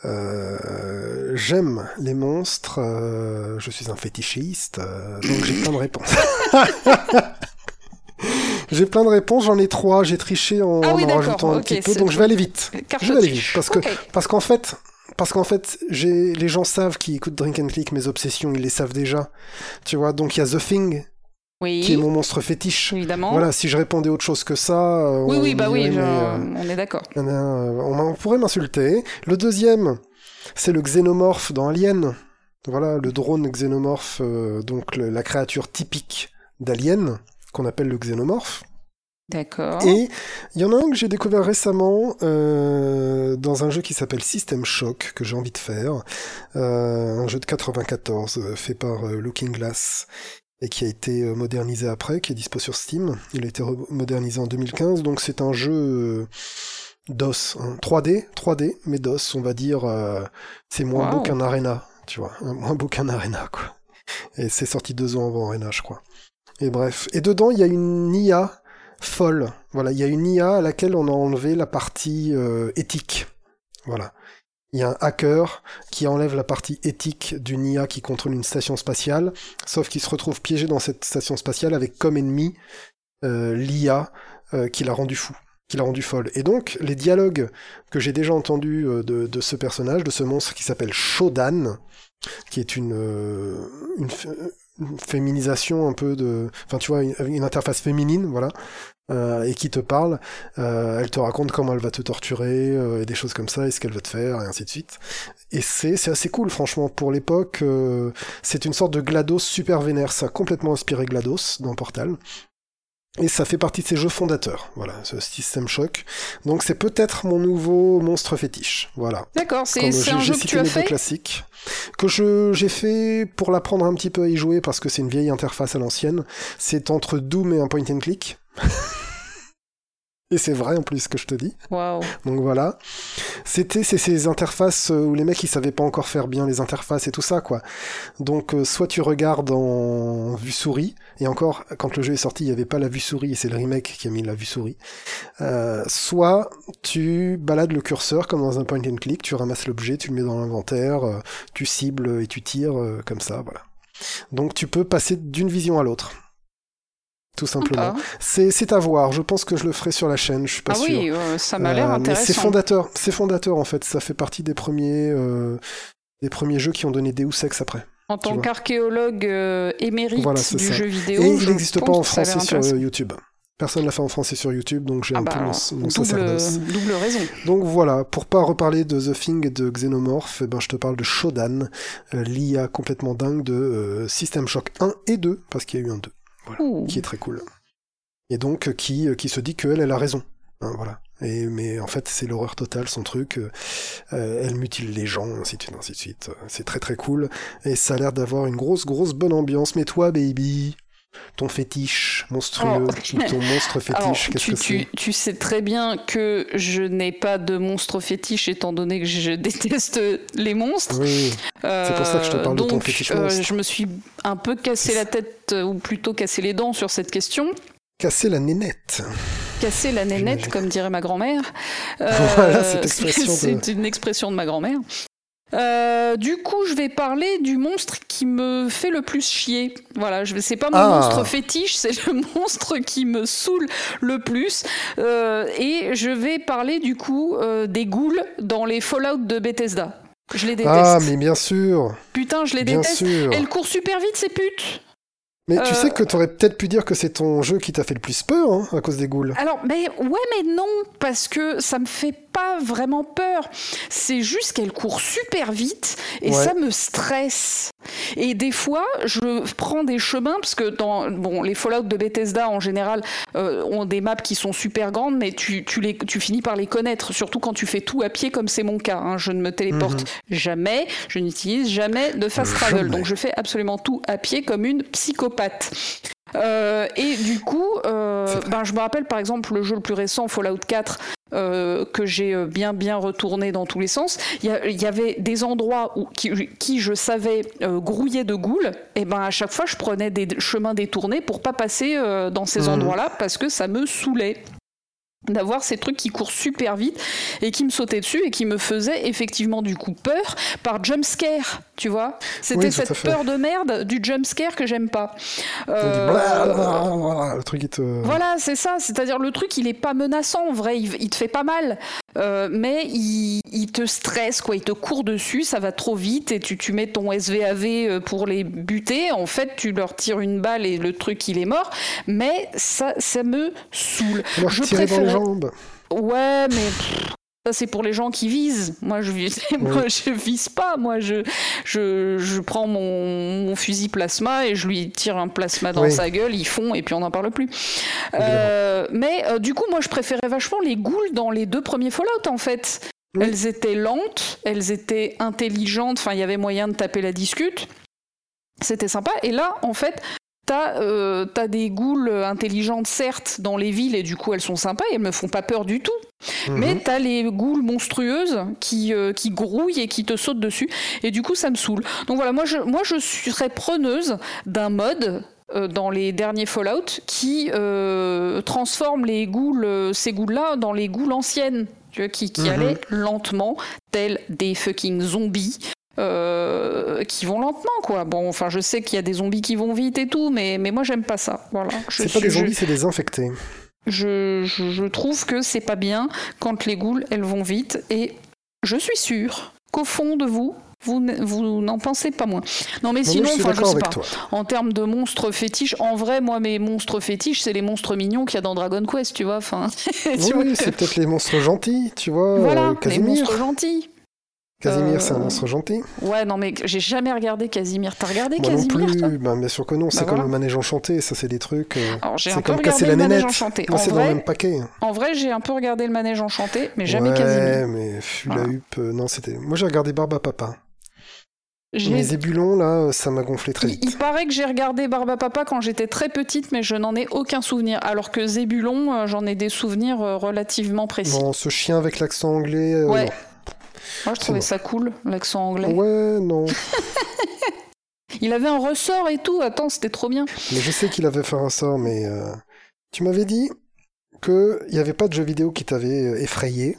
euh, j'aime les monstres, euh, je suis un fétichiste, euh, donc j'ai plein de réponses. <laughs> j'ai plein de réponses, j'en ai trois, j'ai triché en, Ah oui, en rajoutant un petit peu, donc je vais aller vite. Je vais aller vite, parce que, parce qu'en fait, parce qu'en fait, j'ai, les gens savent qui écoutent Drink and Click, mes obsessions, ils les savent déjà. Tu vois, donc il y a The Thing, Oui, qui est mon monstre fétiche. évidemment. Voilà, si je répondais autre chose que ça, euh, Oui, on oui, bah oui, mais, euh, on est d'accord. bien, euh, on, pourrait m'insulter. Le deuxième, c'est le xénomorphe dans Alien. Voilà, le drone xénomorphe, euh, donc le- la créature typique d'Alien, qu'on appelle le xénomorphe. D'accord. Et il y en a un que j'ai découvert récemment euh, dans un jeu qui s'appelle System Shock, que j'ai envie de faire. Euh, un jeu de 94 euh, fait par euh, Looking Glass et qui a été euh, modernisé après, qui est dispo sur Steam. Il a été modernisé en 2015, donc c'est un jeu euh, DOS, hein, 3D, 3D, mais DOS, on va dire, euh, c'est moins beau qu'un Arena, tu vois, hein, moins beau qu'un Arena, quoi. Et c'est sorti deux ans avant Arena, je crois. Et bref. Et dedans, il y a une IA folle. Voilà, il y a une IA à laquelle on a enlevé la partie euh, éthique. Voilà. Il y a un hacker qui enlève la partie éthique d'une IA qui contrôle une station spatiale, sauf qu'il se retrouve piégé dans cette station spatiale avec comme ennemi euh, l'IA euh, qui l'a rendu fou, qui l'a rendu folle. Et donc, les dialogues que j'ai déjà entendus euh, de, ce personnage, de ce monstre qui s'appelle Shodan, qui est une, féminisation un peu de... Enfin, tu vois, une interface féminine, voilà, euh, et qui te parle. Euh, elle te raconte comment elle va te torturer, euh, et des choses comme ça, et ce qu'elle va te faire, et ainsi de suite. Et c'est assez cool, franchement, pour l'époque. euh, c'est une sorte de GLaDOS super vénère. Ça a complètement inspiré GLaDOS dans Portal. Et ça fait partie de ses jeux fondateurs, voilà, ce System Shock. Donc c'est peut-être mon nouveau monstre fétiche, voilà. D'accord, c'est un jeu que tu as fait classiques, que je j'ai fait pour l'apprendre un petit peu à y jouer parce que c'est une vieille interface à l'ancienne. C'est entre Doom et un point and click. <laughs> et c'est vrai en plus ce que je te dis. Waouh. Donc voilà. C'était c'est ces interfaces euh, où les mecs ils savaient pas encore faire bien les interfaces et tout ça quoi. Donc euh, soit tu regardes en vue souris et encore quand le jeu est sorti il y avait pas la vue souris et c'est le remake qui a mis la vue souris. Euh, soit tu balades le curseur comme dans un point and click, tu ramasses l'objet, tu le mets dans l'inventaire, euh, tu cibles et tu tires euh, comme ça voilà. Donc tu peux passer d'une vision à l'autre. Tout simplement. C'est à voir. Je pense que je le ferai sur la chaîne. Je suis pas Ah sûr. oui, euh, ça m'a l'air Euh, mais c'est intéressant. fondateur, c'est fondateur en fait. Ça fait partie des premiers, euh, des premiers jeux qui ont donné Deus Ex après. En tant qu'archéologue émérite Voilà, du ça. jeu vidéo, Et il n'existe pas en français sur intéressant. YouTube. Personne l'a fait en français sur YouTube, donc j'ai Ah un bah, peu mon, double, sacerdoce. double raison. Donc voilà, pour pas reparler de The Thing et de Xenomorph, eh ben, je te parle de Shodan, l'IA complètement dingue de System Shock 1 et 2, parce qu'il y a eu un 2, Qui est très cool. Et donc euh, qui, euh, qui se dit qu'elle, elle a raison. Hein, voilà. Et, mais en fait, c'est l'horreur totale, son truc. euh, elle mutile les gens, ainsi de suite, ainsi de suite. C'est très très cool. Et ça a l'air d'avoir une grosse, grosse bonne ambiance. Mais toi, baby, ton fétiche monstrueux, Oh. ou ton <laughs> monstre Alors, fétiche, qu'est-ce tu, que tu, tu sais très bien que je n'ai pas de monstre fétiche étant donné que je déteste les monstres. Oui, C'est pour ça que je te parle de ton fétiche euh, monstre. je me suis un peu cassé la tête, euh, ou plutôt cassé les dents sur cette question. casser la nénette. Casser la nénette, comme dirait ma grand-mère. <laughs> Voilà, <laughs> c'est- expression de- C'est une expression de ma grand-mère. Euh, du coup, je vais parler du monstre qui me fait le plus chier. Voilà, je c'est pas mon Ah. monstre fétiche, c'est le <laughs> monstre qui me saoule le plus. Euh, et je vais parler du coup euh, des ghouls dans les Fallout de Bethesda. Je les déteste. Ah, mais bien sûr, Putain, je les bien déteste. sûr. Elles courent super vite, ces putes. Mais tu sais que t'aurais peut-être pu dire que c'est ton jeu qui t'a fait le plus peur, hein, à cause des ghouls. Alors, mais ouais, mais non, parce que ça me fait pas vraiment peur. C'est juste qu'elle court super vite et Ouais. ça me stresse. Et des fois, je prends des chemins parce que dans bon, les Fallout de Bethesda en général euh, ont des maps qui sont super grandes, mais tu, tu, les, tu finis par les connaître, surtout quand tu fais tout à pied comme c'est mon cas. hein. Je ne me téléporte jamais, je n'utilise jamais de fast travel, Jamais. donc je fais absolument tout à pied comme une psychopathe. Euh, et du coup, euh, ben, je me rappelle par exemple le jeu le plus récent, Fallout 4, euh, que j'ai euh, bien bien retourné dans tous les sens. Il y, avait des endroits où, qui, qui, je savais euh, grouillaient de ghouls, et ben à chaque fois je prenais des chemins détournés pour pas passer euh, dans ces Mhm. endroits-là parce que ça me saoulait. d'avoir ces trucs qui courent super vite et qui me sautaient dessus et qui me faisaient effectivement du coup peur par jump scare, tu vois. C'était Oui, cette peur de merde du jump scare que j'aime pas. Euh, blablabla, le truc qui te. voilà, c'est ça. C'est-à-dire le truc, il est pas menaçant en vrai. Il, il te fait pas mal, Euh, mais il, il te stresse quoi. Il te court dessus, ça va trop vite et tu, tu mets ton SVAV euh, pour les buter. En fait, tu leur tires une balle et le truc il est mort. Mais ça, ça me saoule. Je tirer dans les jambes. Ouais, mais ça c'est pour les gens qui visent. Moi je vise, <laughs> moi je vise pas. Moi je je, je prends mon, mon fusil plasma et je lui tire un plasma dans Oui. sa gueule. Ils font et puis on n'en parle plus. Euh, mais euh, du coup moi je préférais vachement les ghouls dans les deux premiers Fallout en fait. Oui. Elles étaient lentes, elles étaient intelligentes. Enfin il y avait moyen de taper la discute. C'était sympa. Et là en fait. T'as euh, t'as des ghouls intelligentes, certes, dans les villes, et du coup, elles sont sympas, et elles me font pas peur du tout. Mais Mhm. t'as les ghouls monstrueuses qui, euh, qui grouillent et qui te sautent dessus. Et du coup, ça me saoule. Donc voilà, moi je, moi, je serais preneuse d'un mode euh, dans les derniers Fallout qui euh, transforme les ghouls, euh, ces ghouls-là dans les ghouls anciennes. Tu vois, qui, qui Mhm. allaient lentement, tels des fucking zombies. Euh, qui vont lentement quoi. Bon, enfin je sais qu'il y a des zombies qui vont vite et tout, mais, mais moi j'aime pas ça. Voilà. C'est pas des je- zombies, c'est des infectés. je, je- je trouve que c'est pas bien quand les ghouls elles vont vite et je suis sûre qu'au fond de vous vous, vous n'en pensez pas moins. Non mais Non, sinon, je je sais pas. toi. En termes de monstres fétiches, en vrai, moi mes monstres fétiches, c'est les monstres mignons qu'il y a dans Dragon Quest, tu vois. Enfin, <laughs> Oui, oui, c'est peut-être les monstres gentils, tu vois. voilà, euh, les monstres gentils. Casimir, c'est un Euh, monstre gentil. Ouais, non mais j'ai jamais regardé Casimir. T'as regardé Moi non Casimir plus. toi? Ben, bien sûr que non. C'est Bah comme voilà. le manège enchanté. Ça, c'est des trucs. euh, Alors j'ai C'est un peu comme casser regardé la le manège nénette. enchanté. En c'est dans le vrai, même paquet. en vrai, j'ai un peu regardé le manège enchanté, mais jamais ouais, Casimir. mais fut la huppe. euh, non, c'était. Moi, j'ai regardé Barbe à Papa. Les ébulons, là, ça m'a gonflé très vite. il paraît que j'ai regardé Barba Papa quand j'étais très petite, mais je n'en ai aucun souvenir. Alors que Zébulon, j'en ai des souvenirs relativement précis. Non, ce chien avec l'accent anglais. euh, Ouais. Moi, je trouvais bon. ça cool, l'accent anglais. Ouais, non. <laughs> Il avait un ressort et tout. Attends, c'était trop bien. Mais je sais qu'il avait fait un sort, mais euh, tu m'avais dit qu'il n'y avait pas de jeu vidéo qui t'avait euh, effrayé.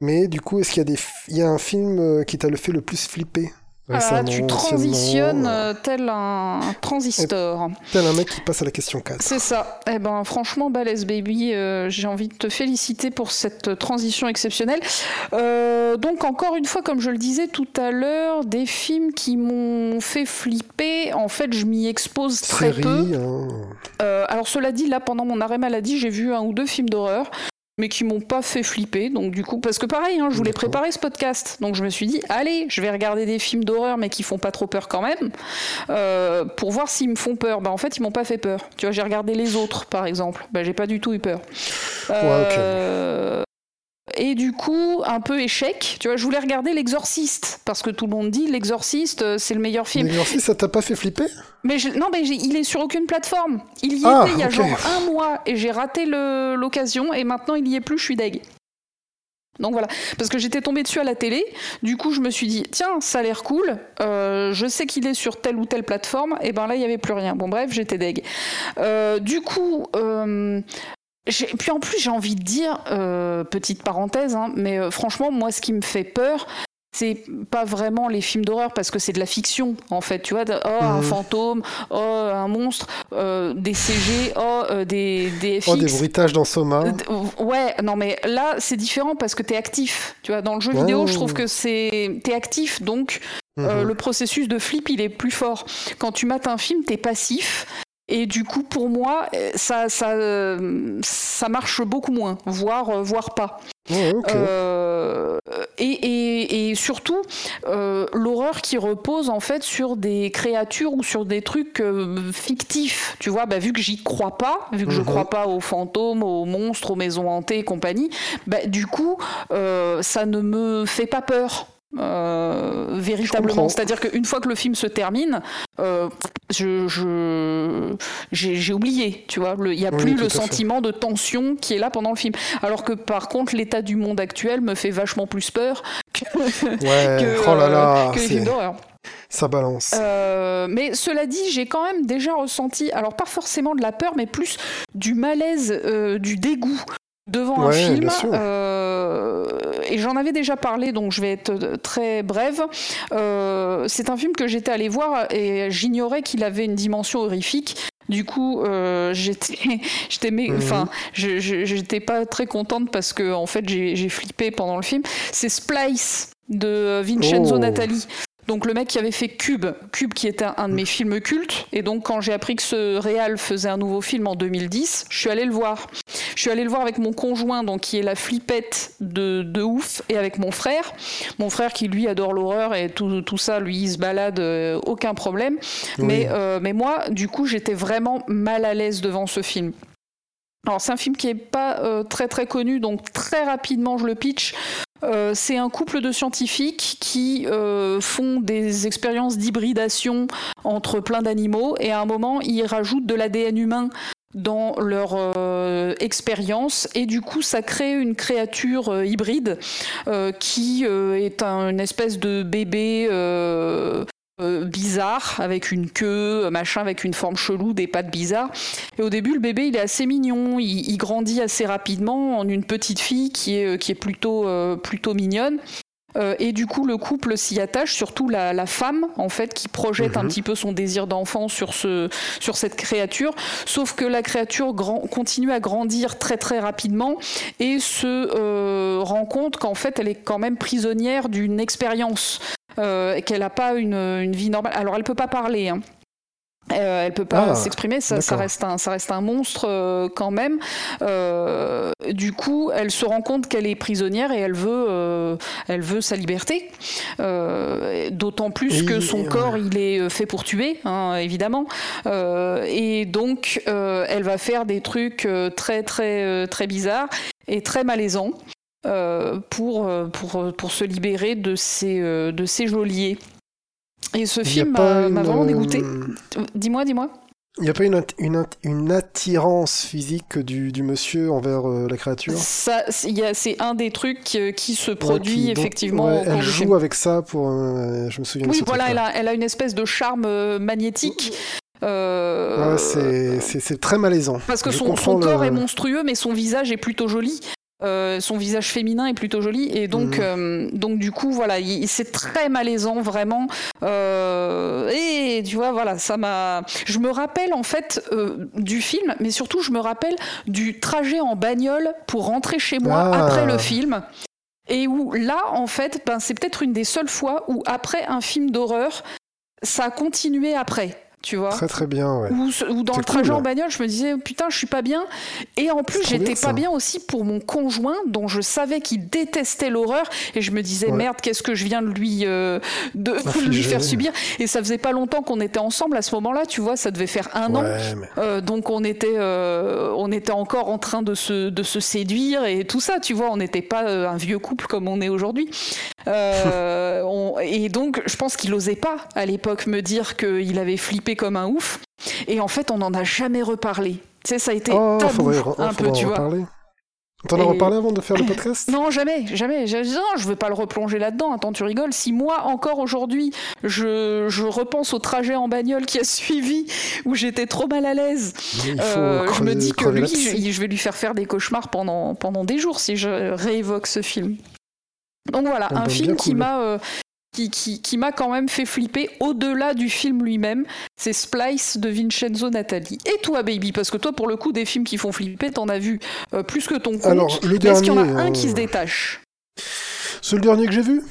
Mais du coup, est-ce qu'il y a, des f- il y a un film euh, qui t'a le fait le plus flipper? Là, récemment, tu transitionnes euh, euh, tel un transistor. Tel un mec qui passe à la question 4. C'est ça. Eh ben, franchement, Balèze Baby, euh, j'ai envie de te féliciter pour cette transition exceptionnelle. Euh, donc, encore une fois, comme je le disais tout à l'heure, des films qui m'ont fait flipper, en fait, je m'y expose très Série, peu. hein. Euh, alors, cela dit, là, pendant mon arrêt maladie, j'ai vu un ou deux films d'horreur mais qui m'ont pas fait flipper. Donc du coup, parce que pareil, hein, je voulais préparer ce podcast, donc je me suis dit, allez, je vais regarder des films d'horreur, mais qui font pas trop peur quand même, euh, pour voir s'ils me font peur. Bah en fait, ils m'ont pas fait peur. Tu vois, j'ai regardé les autres, par exemple. Bah j'ai pas du tout eu peur. Euh, Et du coup, un peu échec. Tu vois, je voulais regarder L'Exorciste parce que tout le monde dit L'Exorciste, euh, c'est le meilleur film. L'exorciste, ça t'a pas fait flipper? Mais je- non, mais il est sur aucune plateforme. Il y Ah, était il y a genre un mois et j'ai raté l'occasion et maintenant il y est plus, je suis deg. Donc voilà, parce que j'étais tombée dessus à la télé, du coup je me suis dit, tiens, ça a l'air cool, euh, je sais qu'il est sur telle ou telle plateforme, et ben là il n'y avait plus rien. Bon bref, j'étais deg. Euh, du coup, euh, j'ai- puis en plus j'ai envie de dire, euh, petite parenthèse, hein, mais euh, franchement moi ce qui me fait peur, c'est pas vraiment les films d'horreur parce que c'est de la fiction en fait, tu vois, oh un Mhm. fantôme, oh un monstre, euh, des CG, oh euh, des, des FX. Oh, des bruitages dans Soma. Euh, Ouais, non mais là c'est différent parce que t'es actif. Tu vois, dans le jeu Oh. vidéo, je trouve que c'est t'es actif, donc euh, Mhm. le processus de flip il est plus fort. Quand tu mates un film, t'es passif. Et du coup, pour moi, euh, ça, ça, ça marche beaucoup moins, voire, euh, voire pas. Ok. Euh, et, et- et surtout, euh, l'horreur qui repose en fait sur des créatures ou sur des trucs euh, fictifs. Tu vois, bah, vu que j'y crois pas, vu que je Mhm. crois pas aux fantômes, aux monstres, aux maisons hantées et compagnie, bah, du coup, ça ne me fait pas peur. Euh, véritablement, c'est-à-dire qu'une fois que le film se termine, euh, je, j'ai, oublié, tu vois, il n'y a Oui, plus le fait. sentiment de tension qui est là pendant le film. Alors que par contre, l'état du monde actuel me fait vachement plus peur que, Ouais, <laughs> que, oh là là, euh, que les films d'horreur. ça balance. Mais cela dit, j'ai quand même déjà ressenti, alors pas forcément de la peur, mais plus du malaise, du dégoût devant un film. et j'en avais déjà parlé, donc je vais être très brève. c'est un film que j'étais allé voir et j'ignorais qu'il avait une dimension horrifique. Du coup, euh, j'étais, <laughs> j'étais, mhm. enfin, j'étais pas très contente parce que en fait, j'ai flippé pendant le film. C'est Splice de Vincenzo oh. Natali. Donc le mec qui avait fait Cube, Cube qui était un de mes films cultes, et donc quand j'ai appris que ce réal faisait un nouveau film en 2010, je suis allée le voir. Je suis allée le voir avec mon conjoint, donc qui est la flippette de, de ouf, et avec mon frère. Mon frère qui lui adore l'horreur et tout, tout, ça, lui il se balade, euh, aucun problème. Mais, euh, mais moi, du coup, j'étais vraiment mal à l'aise devant ce film. Alors c'est un film qui n'est pas euh, très très connu, donc très rapidement je le pitch. Euh, c'est un couple de scientifiques qui euh, font des expériences d'hybridation entre plein d'animaux et à un moment ils rajoutent de l'ADN humain dans leur euh, expérience et du coup ça crée une créature hybride qui est une espèce de bébé euh, bizarre, avec une queue, machin, avec une forme chelou, des pattes bizarres. Et au début, le bébé, il est assez mignon, il, grandit assez rapidement en une petite fille qui est, qui est plutôt, euh, plutôt mignonne. Euh, et du coup, le couple s'y attache, surtout la, femme, en fait, qui projette un mhm. petit peu son désir d'enfant sur, ce, sur cette créature. Sauf que la créature continue à grandir très très rapidement et se rend compte qu'en fait, elle est quand même prisonnière d'une expérience. Euh, qu'elle n'a pas une, vie normale. Alors elle peut pas parler. Hein. Euh, elle peut pas ah, s'exprimer, ça, reste un, ça reste un monstre euh, quand même. Euh, du coup, elle se rend compte qu'elle est prisonnière et elle veut, elle veut sa liberté. D'autant plus que son corps, il est fait pour tuer, hein, évidemment. et donc, elle va faire des trucs très très très bizarres et très malaisants. Euh, pour, euh, pour, pour se libérer de euh, de ces geôliers. Et ce film m'a vraiment dégoûté. Dis-moi, dis-moi. Il n'y a pas une, une, une, attirance physique du, du monsieur envers la créature? Ça, C'est un des trucs qui, se produit effectivement. elle joue avec ça pour. je me souviens Oui, voilà, elle a, elle a, une espèce de charme magnétique. c'est très malaisant. Parce que son, son corps est monstrueux, mais son visage est plutôt joli. Euh, son visage féminin est plutôt joli et donc, mhm. euh, donc du coup voilà, c'est très malaisant vraiment. Euh, et tu vois voilà, ça m'a. Je me rappelle en fait du film, mais surtout je me rappelle du trajet en bagnole pour rentrer chez moi ah. après le film. Et où là, en fait, ben, c'est peut-être une des seules fois où après un film d'horreur, ça a continué après tu vois. Très très bien, ouais. Ou, dans le trajet en bagnole, je me disais putain, je suis pas bien. Et en plus, j'étais pas bien aussi pour mon conjoint, dont je savais qu'il détestait l'horreur, et je me disais merde, qu'est-ce que je viens de lui euh, de, <laughs> lui faire subir. Et ça faisait pas longtemps qu'on était ensemble à ce moment-là, tu vois, ça devait faire un an. Euh, donc on était euh, on était encore en train de se de se séduire et tout ça, tu vois, on n'était pas un vieux couple comme on est aujourd'hui. <laughs> et donc, je pense qu'il osait pas à l'époque me dire qu'il avait flippé comme un ouf. Et en fait, on n'en a jamais reparlé. Tu sais, ça a été oh, tabou, un peu, tu vois. T'en as reparlé avant de faire le podcast? Non, jamais, jamais. Je, non, je veux pas le replonger là-dedans. Attends, tu rigoles. Si moi, encore aujourd'hui, je, je, repense au trajet en bagnole qui a suivi, où j'étais trop mal à l'aise, euh, je me dis que lui, je, je, vais lui faire faire des cauchemars pendant, pendant des jours si je réévoque ce film. Donc voilà, un film qui m'a euh, qui, m'a quand même fait flipper au-delà du film lui-même. C'est Splice de Vincenzo Natali. Et toi, Baby Parce que toi, pour le coup, des films qui font flipper, t'en as vu euh, plus que ton compte. Alors, le dernier, Est-ce qu'il y en a un qui se euh, détache? C'est le dernier que j'ai vu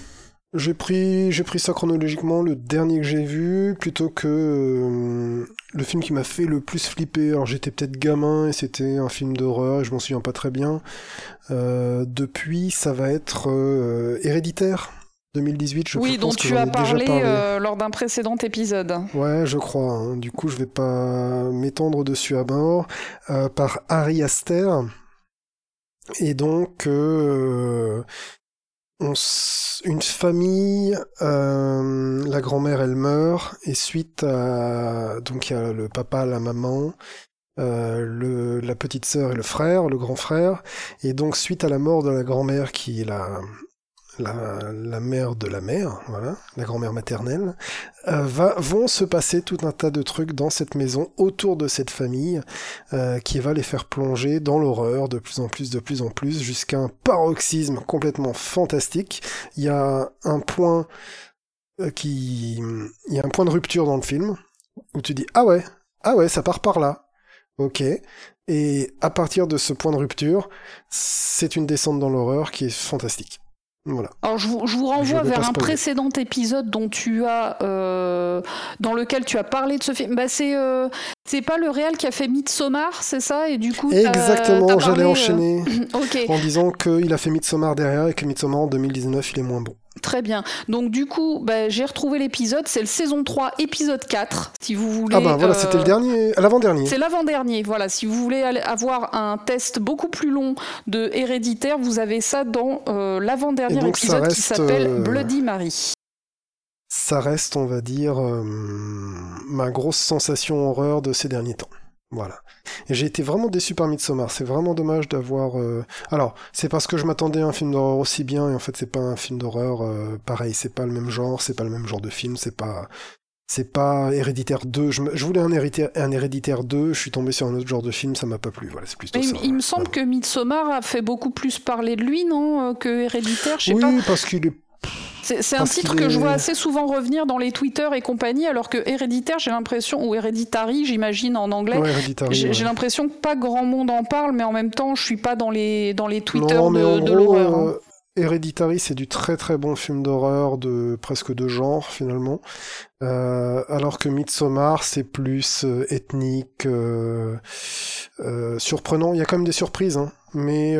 j'ai pris, j'ai pris ça chronologiquement, le dernier que j'ai vu, plutôt que euh, le film qui m'a fait le plus flipper. Alors j'étais peut-être gamin et c'était un film d'horreur, je m'en souviens pas très bien. depuis, ça va être Héréditaire 2018, je oui, dont tu as parlé, euh, lors d'un précédent épisode. Ouais, je crois. Hein. Du coup, je vais pas m'étendre dessus à bord. Euh, par Harry Aster. Et donc, euh, une famille, la grand-mère, elle meurt, et suite à... Donc, il y a le papa, la maman, le, la petite sœur et le frère, le grand frère. Et donc, suite à la mort de la grand-mère qui est la la, mère de la mère, voilà, la grand-mère maternelle, euh, va, vont se passer tout un tas de trucs dans cette maison, autour de cette famille, euh, qui va les faire plonger dans l'horreur de plus en plus, de plus en plus, jusqu'à un paroxysme complètement fantastique. Il y a un point euh, qui, il y a un point de rupture dans le film où tu dis ah ouais, ah ouais, ça part par là. Ok. Et à partir de ce point de rupture, c'est une descente dans l'horreur qui est fantastique. Voilà. Alors je vous, je vous renvoie vers un précédent épisode dont tu as, euh, dans lequel tu as parlé de ce film. Bah c'est, euh, c'est pas le réel qui a fait Midsommar, c'est ça? Et du coup, exactement. J'allais enchaîner <laughs> en disant qu'il a fait Midsommar derrière et que Midsommar en 2019 il est moins bon. Très bien. Donc du coup, bah, j'ai retrouvé l'épisode, c'est le saison 3, épisode 4, si vous voulez. Ah bah voilà, c'était le euh, dernier, l'avant-dernier. C'est l'avant-dernier, voilà. Si vous voulez avoir un test beaucoup plus long de héréditaire, vous avez ça dans euh, l'avant-dernier épisode qui s'appelle euh, Bloody Mary. Ça reste, on va dire, ma grosse sensation horreur de ces derniers temps. Voilà. Et j'ai été vraiment déçu par Midsommar. C'est vraiment dommage d'avoir. Euh, alors, c'est parce que je m'attendais à un film d'horreur aussi bien, et en fait, c'est pas un film d'horreur euh, pareil. C'est pas le même genre, c'est pas le même genre de film, c'est pas. C'est pas Héréditaire 2. Je, voulais un héréditaire, un héréditaire 2, je suis tombé sur un autre genre de film, ça m'a pas plu. Voilà, c'est plutôt ça. Il me semble que Midsommar a fait beaucoup plus parler de lui, non euh, Que Héréditaire, je sais oui, pas. Oui, parce qu'il est c'est un titre que je vois assez souvent revenir dans les Twitter et compagnie, alors que Héréditaire, j'ai l'impression, ou Hereditary, j'imagine en anglais, j'ai l'impression que pas grand monde en parle, mais en même temps, je suis pas dans les, dans les Twitter de, l'horreur. Hein. Euh, Hereditary, c'est du très très bon film d'horreur de presque de genre finalement, euh, alors que Midsommar c'est plus euh, ethnique, surprenant. Il y a quand même des surprises, hein. mais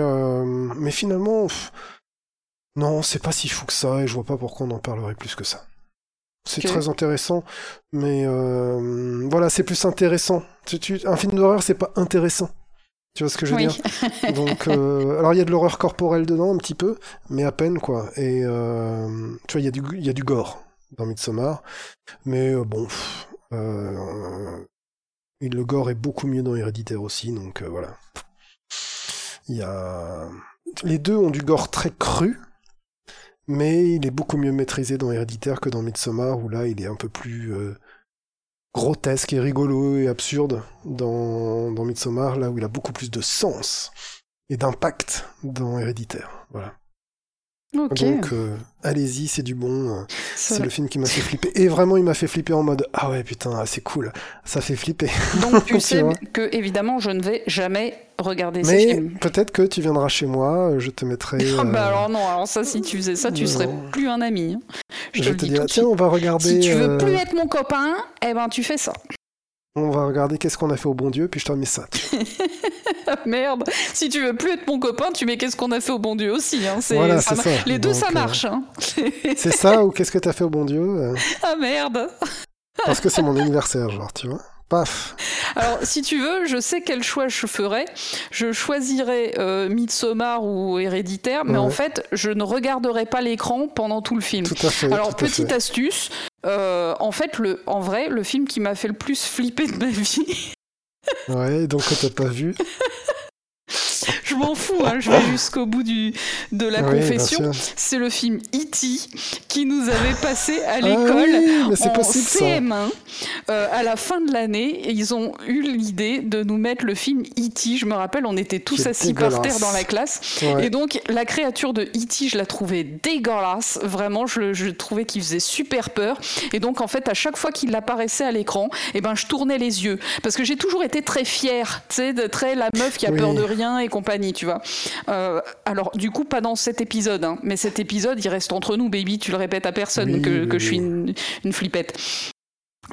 mais finalement. Non, c'est pas si fou que ça, et je vois pas pourquoi on en parlerait plus que ça. C'est très intéressant, mais euh, voilà, c'est plus intéressant. un film d'horreur, c'est pas intéressant. Tu vois ce que je veux dire? Donc, euh, <laughs> alors il y a de l'horreur corporelle dedans un petit peu, mais à peine quoi. Et euh, tu vois, il y a du, il y a du gore dans Midsommar, mais bon, le gore est beaucoup mieux dans Héréditaire aussi, donc voilà. Il y a, les deux ont du gore très cru, mais il est beaucoup mieux maîtrisé dans Héréditaire que dans Midsommar, où là il est un peu plus euh, grotesque et rigolo et absurde dans, dans Midsommar, là où il a beaucoup plus de sens et d'impact dans Héréditaire. Voilà. Donc, euh, allez-y, c'est du bon. Euh, c'est le film qui m'a fait flipper. Et vraiment, il m'a fait flipper en mode Ah ouais, putain, c'est cool. Ça fait flipper. Donc, tu <laughs> sais que, évidemment, je ne vais jamais regarder Mais ces films. peut-être que tu viendras chez moi, euh, je te mettrai. <laughs> Ah bah alors, non, alors ça, si tu faisais ça, tu serais plus un ami. Hein. Je, te, dis, tiens, on va regarder. Si tu veux plus être mon copain, eh ben, tu fais ça. On va regarder qu'est-ce qu'on a fait au bon Dieu, puis je te remets ça. <laughs> <laughs> Merde, si tu veux plus être mon copain, tu mets qu'est-ce qu'on a fait au bon Dieu aussi. Hein. Voilà, ça, ça. Les deux, ça euh, marche. Hein. <laughs> c'est ça ou qu'est-ce que t'as fait au bon Dieu euh Ah merde Parce que c'est mon anniversaire, genre, tu vois. Paf. Alors, si tu veux, je sais quel choix je ferais. Je choisirais euh, Midsommar ou Héréditaire, mais en fait, je ne regarderai pas l'écran pendant tout le film. Tout à fait. Alors, petite astuce. Euh, en fait, le, en vrai, le film qui m'a fait le plus flipper de ma vie. Ouais, donc t'as pas vu <laughs> je m'en fous, hein, je vais <laughs> jusqu'au bout du, de la confession. C'est le film E.T. qui nous avait passé à ah l'école en CM1. Euh, à la fin de l'année, ils ont eu l'idée de nous mettre le film E.T. Je me rappelle, on était tous assis par terre dans la classe. Et donc, la créature de E.T., je la trouvais dégueulasse. Vraiment, je, je trouvais qu'il faisait super peur. Et donc, en fait, à chaque fois qu'il apparaissait à l'écran, eh ben, je tournais les yeux. Parce que j'ai toujours été très fière, tu sais, de très la meuf qui a peur de rien et compagnie, tu vois. Euh, alors, du coup, pas dans cet épisode, hein, mais cet épisode, il reste entre nous, baby, tu le répètes à personne que, je suis une, flippette.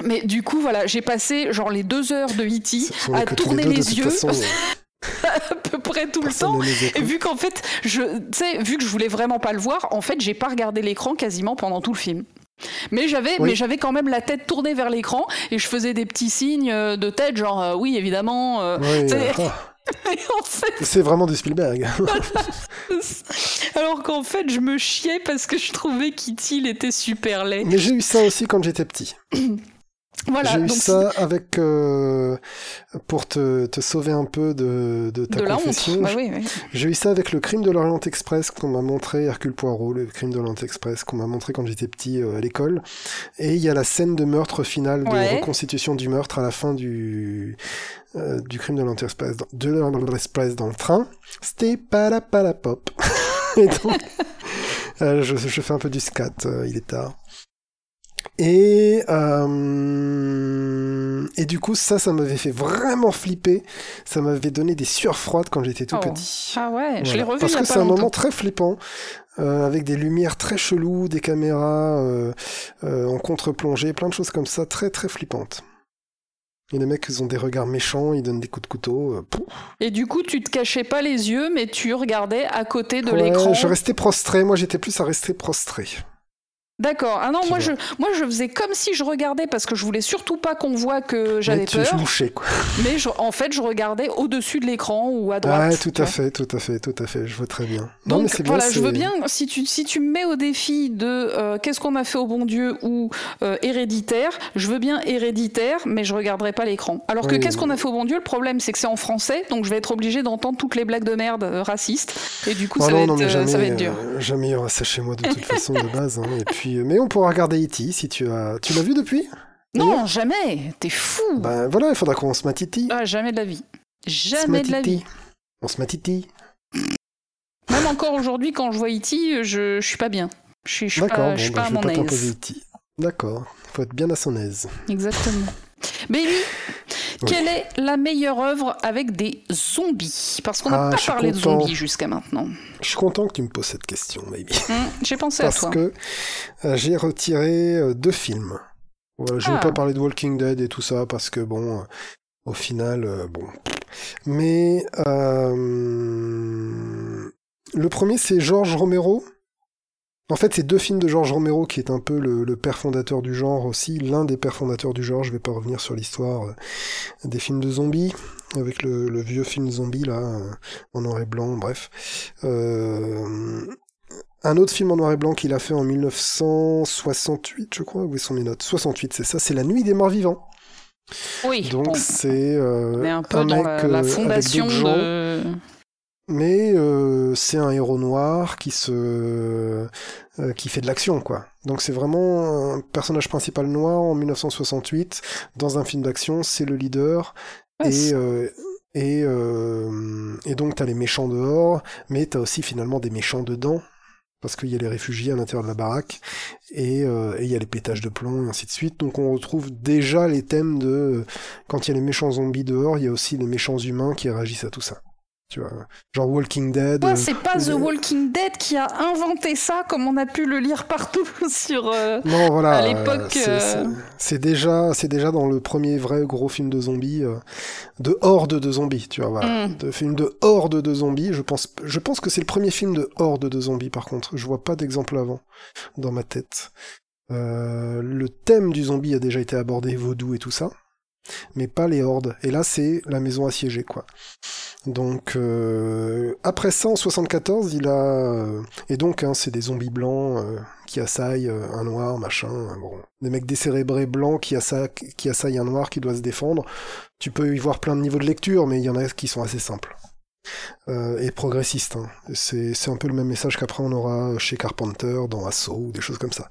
Mais du coup, voilà, j'ai passé genre les deux heures de E.T. à tourner les, yeux. <laughs> à peu près tout le temps. Et vu qu'en fait, je, vu que je voulais vraiment pas le voir, en fait, j'ai pas regardé l'écran quasiment pendant tout le film. Mais j'avais, mais j'avais quand même la tête tournée vers l'écran et je faisais des petits signes de tête, genre euh, oui évidemment. Euh, <laughs> C'est vraiment du Spielberg. <laughs> Alors qu'en fait, je me chiais parce que je trouvais qu'E.T. était super laid. Mais j'ai eu ça aussi quand j'étais petit. <clears throat> Voilà. J'ai eu donc ça avec euh, pour te, te sauver un peu de, de ta de la confession. Bah oui, oui. J'ai eu ça avec le crime de l'Orient Express qu'on m'a montré, Hercule Poirot, le crime de l'Orient Express qu'on m'a montré quand j'étais petit euh, à l'école. Et il y a la scène de meurtre finale, de Ouais. reconstitution du meurtre à la fin du, euh, du crime de l'Orient Express, dans- de l'Orient Express dans le train. C'était palapalapop. <laughs> Et donc, euh, je, je fais un peu du scat, euh, il est tard. Et, euh, et du coup, ça, ça m'avait fait vraiment flipper. Ça m'avait donné des sueurs froides quand j'étais tout Oh. petit. Ah ouais, je l'ai revu Parce il y a que c'est un longtemps. moment très flippant, euh, avec des lumières très cheloues, des caméras euh, euh, en contre-plongée, plein de choses comme ça, très très flippantes. Et les mecs, ils ont des regards méchants, ils donnent des coups de couteau. euh, pouf. Et du coup, tu te cachais pas les yeux, mais tu regardais à côté de Ouais, l'écran. je restais prostré, moi j'étais plus à rester prostré. D'accord. Ah non, moi je, moi je faisais comme si je regardais parce que je voulais surtout pas qu'on voit que j'avais peur. louchais, quoi. <laughs> Mais je- en fait, je regardais au-dessus de l'écran ou à droite. Ouais, tout à vois. fait, tout à fait, tout à fait, je vois très bien. non, mais Donc c'est bien, voilà, je veux bien, si tu, si tu me mets au défi de euh, qu'est-ce qu'on a fait au bon Dieu ou euh, héréditaire, je veux bien héréditaire, mais je regarderai pas l'écran. Alors que Oui. qu'est-ce qu'on a fait au bon Dieu, le problème c'est que c'est en français, donc je vais être obligé d'entendre toutes les blagues de merde euh, racistes, et du coup Oh ça, non, va non, être, mais jamais, ça va être dur. euh, jamais il y aura ça chez moi de toute façon de base. hein. Et puis, <laughs> euh, mais on pourra regarder E.T. si tu as. Tu l'as vu depuis Non, jamais, t'es fou Ben voilà, il faudra qu'on se matiti. Ah, jamais de la vie. Jamais de la vie. On se matiti. Même encore aujourd'hui, quand je vois E.T., je, je suis pas bien. Je suis, je suis pas, bon, je suis bah, pas à mon aise. E.T. D'accord, faut être bien à son aise. Exactement. Baby, Oui. quelle est la meilleure œuvre avec des zombies? Parce qu'on n'a Ah, pas parlé de zombies jusqu'à maintenant. Je suis content que tu me poses cette question, maybe. Hum, J'ai pensé à Parce toi. que euh, j'ai retiré euh, deux films. Voilà, je ne vais Ah. pas parler de Walking Dead et tout ça parce que bon, euh, au final, bon. Mais euh, le premier, c'est George Romero. En fait, c'est deux films de George Romero qui est un peu le, le père fondateur du genre aussi, l'un des pères fondateurs du genre. Je vais pas revenir sur l'histoire euh, des films de zombies avec le, le vieux film zombie là, euh, en noir et blanc. Bref. Euh, un autre film en noir et blanc qu'il a fait en 1968, je crois. Où sont mes notes 68, c'est ça. C'est La Nuit des Morts Vivants. Oui, Donc bon, c'est euh, un peu un dans mec la, fondation gens. Mais euh, c'est un héros noir qui se euh, qui fait de l'action quoi. Donc c'est vraiment un personnage principal noir en 1968 dans un film d'action, c'est le leader Ouais, et euh, et, euh, et donc t'as les méchants dehors, mais t'as aussi finalement des méchants dedans parce qu'il y a les réfugiés à l'intérieur de la baraque et euh, et il y a les pétages de plomb et ainsi de suite. Donc on retrouve déjà les thèmes de euh, quand il y a les méchants zombies dehors, il y a aussi les méchants humains qui réagissent à tout ça. Tu vois, genre Walking Dead. Ouais, euh, c'est pas The euh, Walking Dead qui a inventé ça, comme on a pu le lire partout <laughs> sur. euh, Non, voilà. à l'époque, c'est- déjà, c'est déjà dans le premier vrai gros film de zombies, de horde de zombies, tu vois, voilà. Mm. De film de horde de zombies. Je pense, je pense que c'est le premier film de horde de zombies. Par contre, je vois pas d'exemple avant dans ma tête. Le thème du zombie a déjà été abordé, vaudou et tout ça, mais pas les hordes. Et là, c'est la maison assiégée, quoi. Donc euh, après ça, en 74, il a euh, et donc hein, c'est des zombies blancs euh, qui assaillent euh, un noir, machin. Bon, des mecs décérébrés blancs qui assaillent, qui assaillent un noir qui doit se défendre. Tu peux y voir plein de niveaux de lecture, mais il y en a qui sont assez simples et progressistes. hein. C'est c'est un peu le même message qu'après on aura chez Carpenter dans Assaut ou des choses comme ça.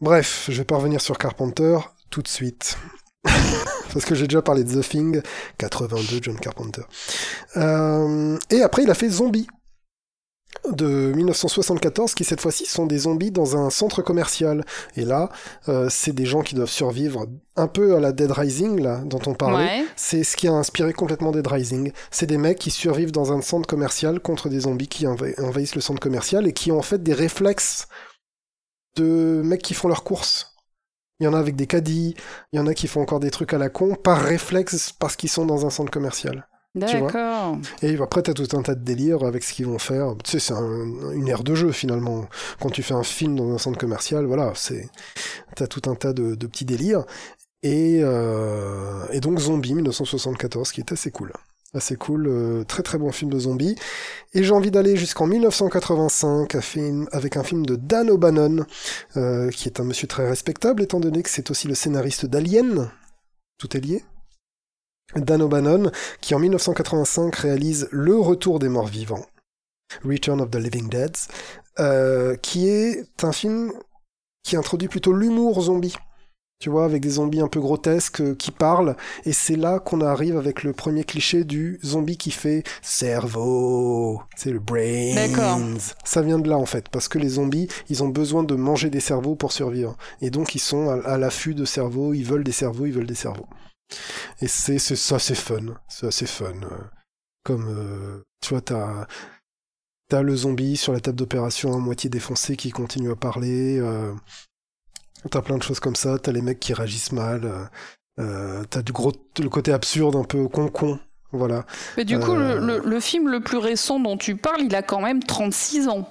Bref, je vais pas revenir sur Carpenter tout de suite. <laughs> Parce que j'ai déjà parlé de The Thing, 82, John Carpenter. Euh, et après, il a fait Zombie, de 1974, qui cette fois-ci sont des zombies dans un centre commercial. Et là, euh, c'est des gens qui doivent survivre un peu à la Dead Rising, là, dont on parlait. Ouais. C'est ce qui a inspiré complètement Dead Rising. C'est des mecs qui survivent dans un centre commercial contre des zombies qui enva- envahissent le centre commercial et qui ont en fait des réflexes de mecs qui font leurs courses. Il y en a avec des caddies, il y en a qui font encore des trucs à la con par réflexe parce qu'ils sont dans un centre commercial. D'accord. Et après, t'as tout un tas de délires avec ce qu'ils vont faire. Tu sais, c'est un- une ère de jeu finalement. Quand tu fais un film dans un centre commercial, voilà, c'est t'as tout un tas de, de petits délires. Et, euh, et donc Zombie 1974, qui est assez cool. Assez cool, euh, très très bon film de zombies. Et j'ai envie d'aller jusqu'en 1985 avec un film de Dan O'Bannon, euh, qui est un monsieur très respectable étant donné que c'est aussi le scénariste d'Alien. Tout est lié. Dan O'Bannon, qui en 1985 réalise Le Retour des morts vivants, Return of the Living Dead, euh, qui est un film qui introduit plutôt l'humour zombie tu vois, avec des zombies un peu grotesques euh, qui parlent, et c'est là qu'on arrive avec le premier cliché du zombie qui fait cerveau, c'est le brains. Ça vient de là en fait, parce que les zombies, ils ont besoin de manger des cerveaux pour survivre, et donc ils sont à, l'affût de cerveaux, ils veulent des cerveaux, ils veulent des cerveaux. Et c'est ça, c'est fun, c'est assez fun. Euh, comme euh, tu vois, t'as T'as le zombie sur la table d'opération à moitié défoncé qui continue à parler. Euh, T'as plein de choses comme ça, t'as les mecs qui réagissent mal, euh, euh t'as du gros, le côté absurde, un peu con-con, voilà. Mais du coup, euh, le, film le plus récent dont tu parles, il a quand même 36 ans.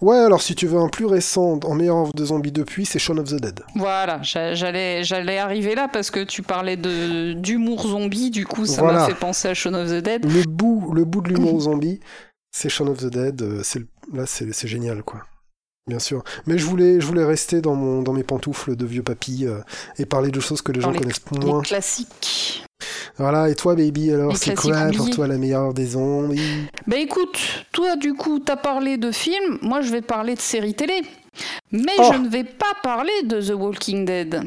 Ouais, alors si tu veux un plus récent, en meilleur de zombies depuis, c'est Shaun of the Dead. Voilà, j'allais, j'allais arriver là parce que tu parlais de, d'humour zombie, du coup ça m'a fait penser à Shaun of the Dead. Le bout, le bout de l'humour zombie, c'est Shaun of the Dead, c'est, là c'est, c'est génial quoi. Bien sûr. Mais je voulais, je voulais rester dans, mon, dans mes pantoufles de vieux papy euh, et parler de choses que les gens connaissent moins. Les classiques. Voilà, et toi, baby, alors, c'est quoi pour toi la meilleure des zombies Bah écoute, toi, du coup, t'as parlé de films, moi je vais parler de séries télé. Mais oh. je ne vais pas parler de The Walking Dead.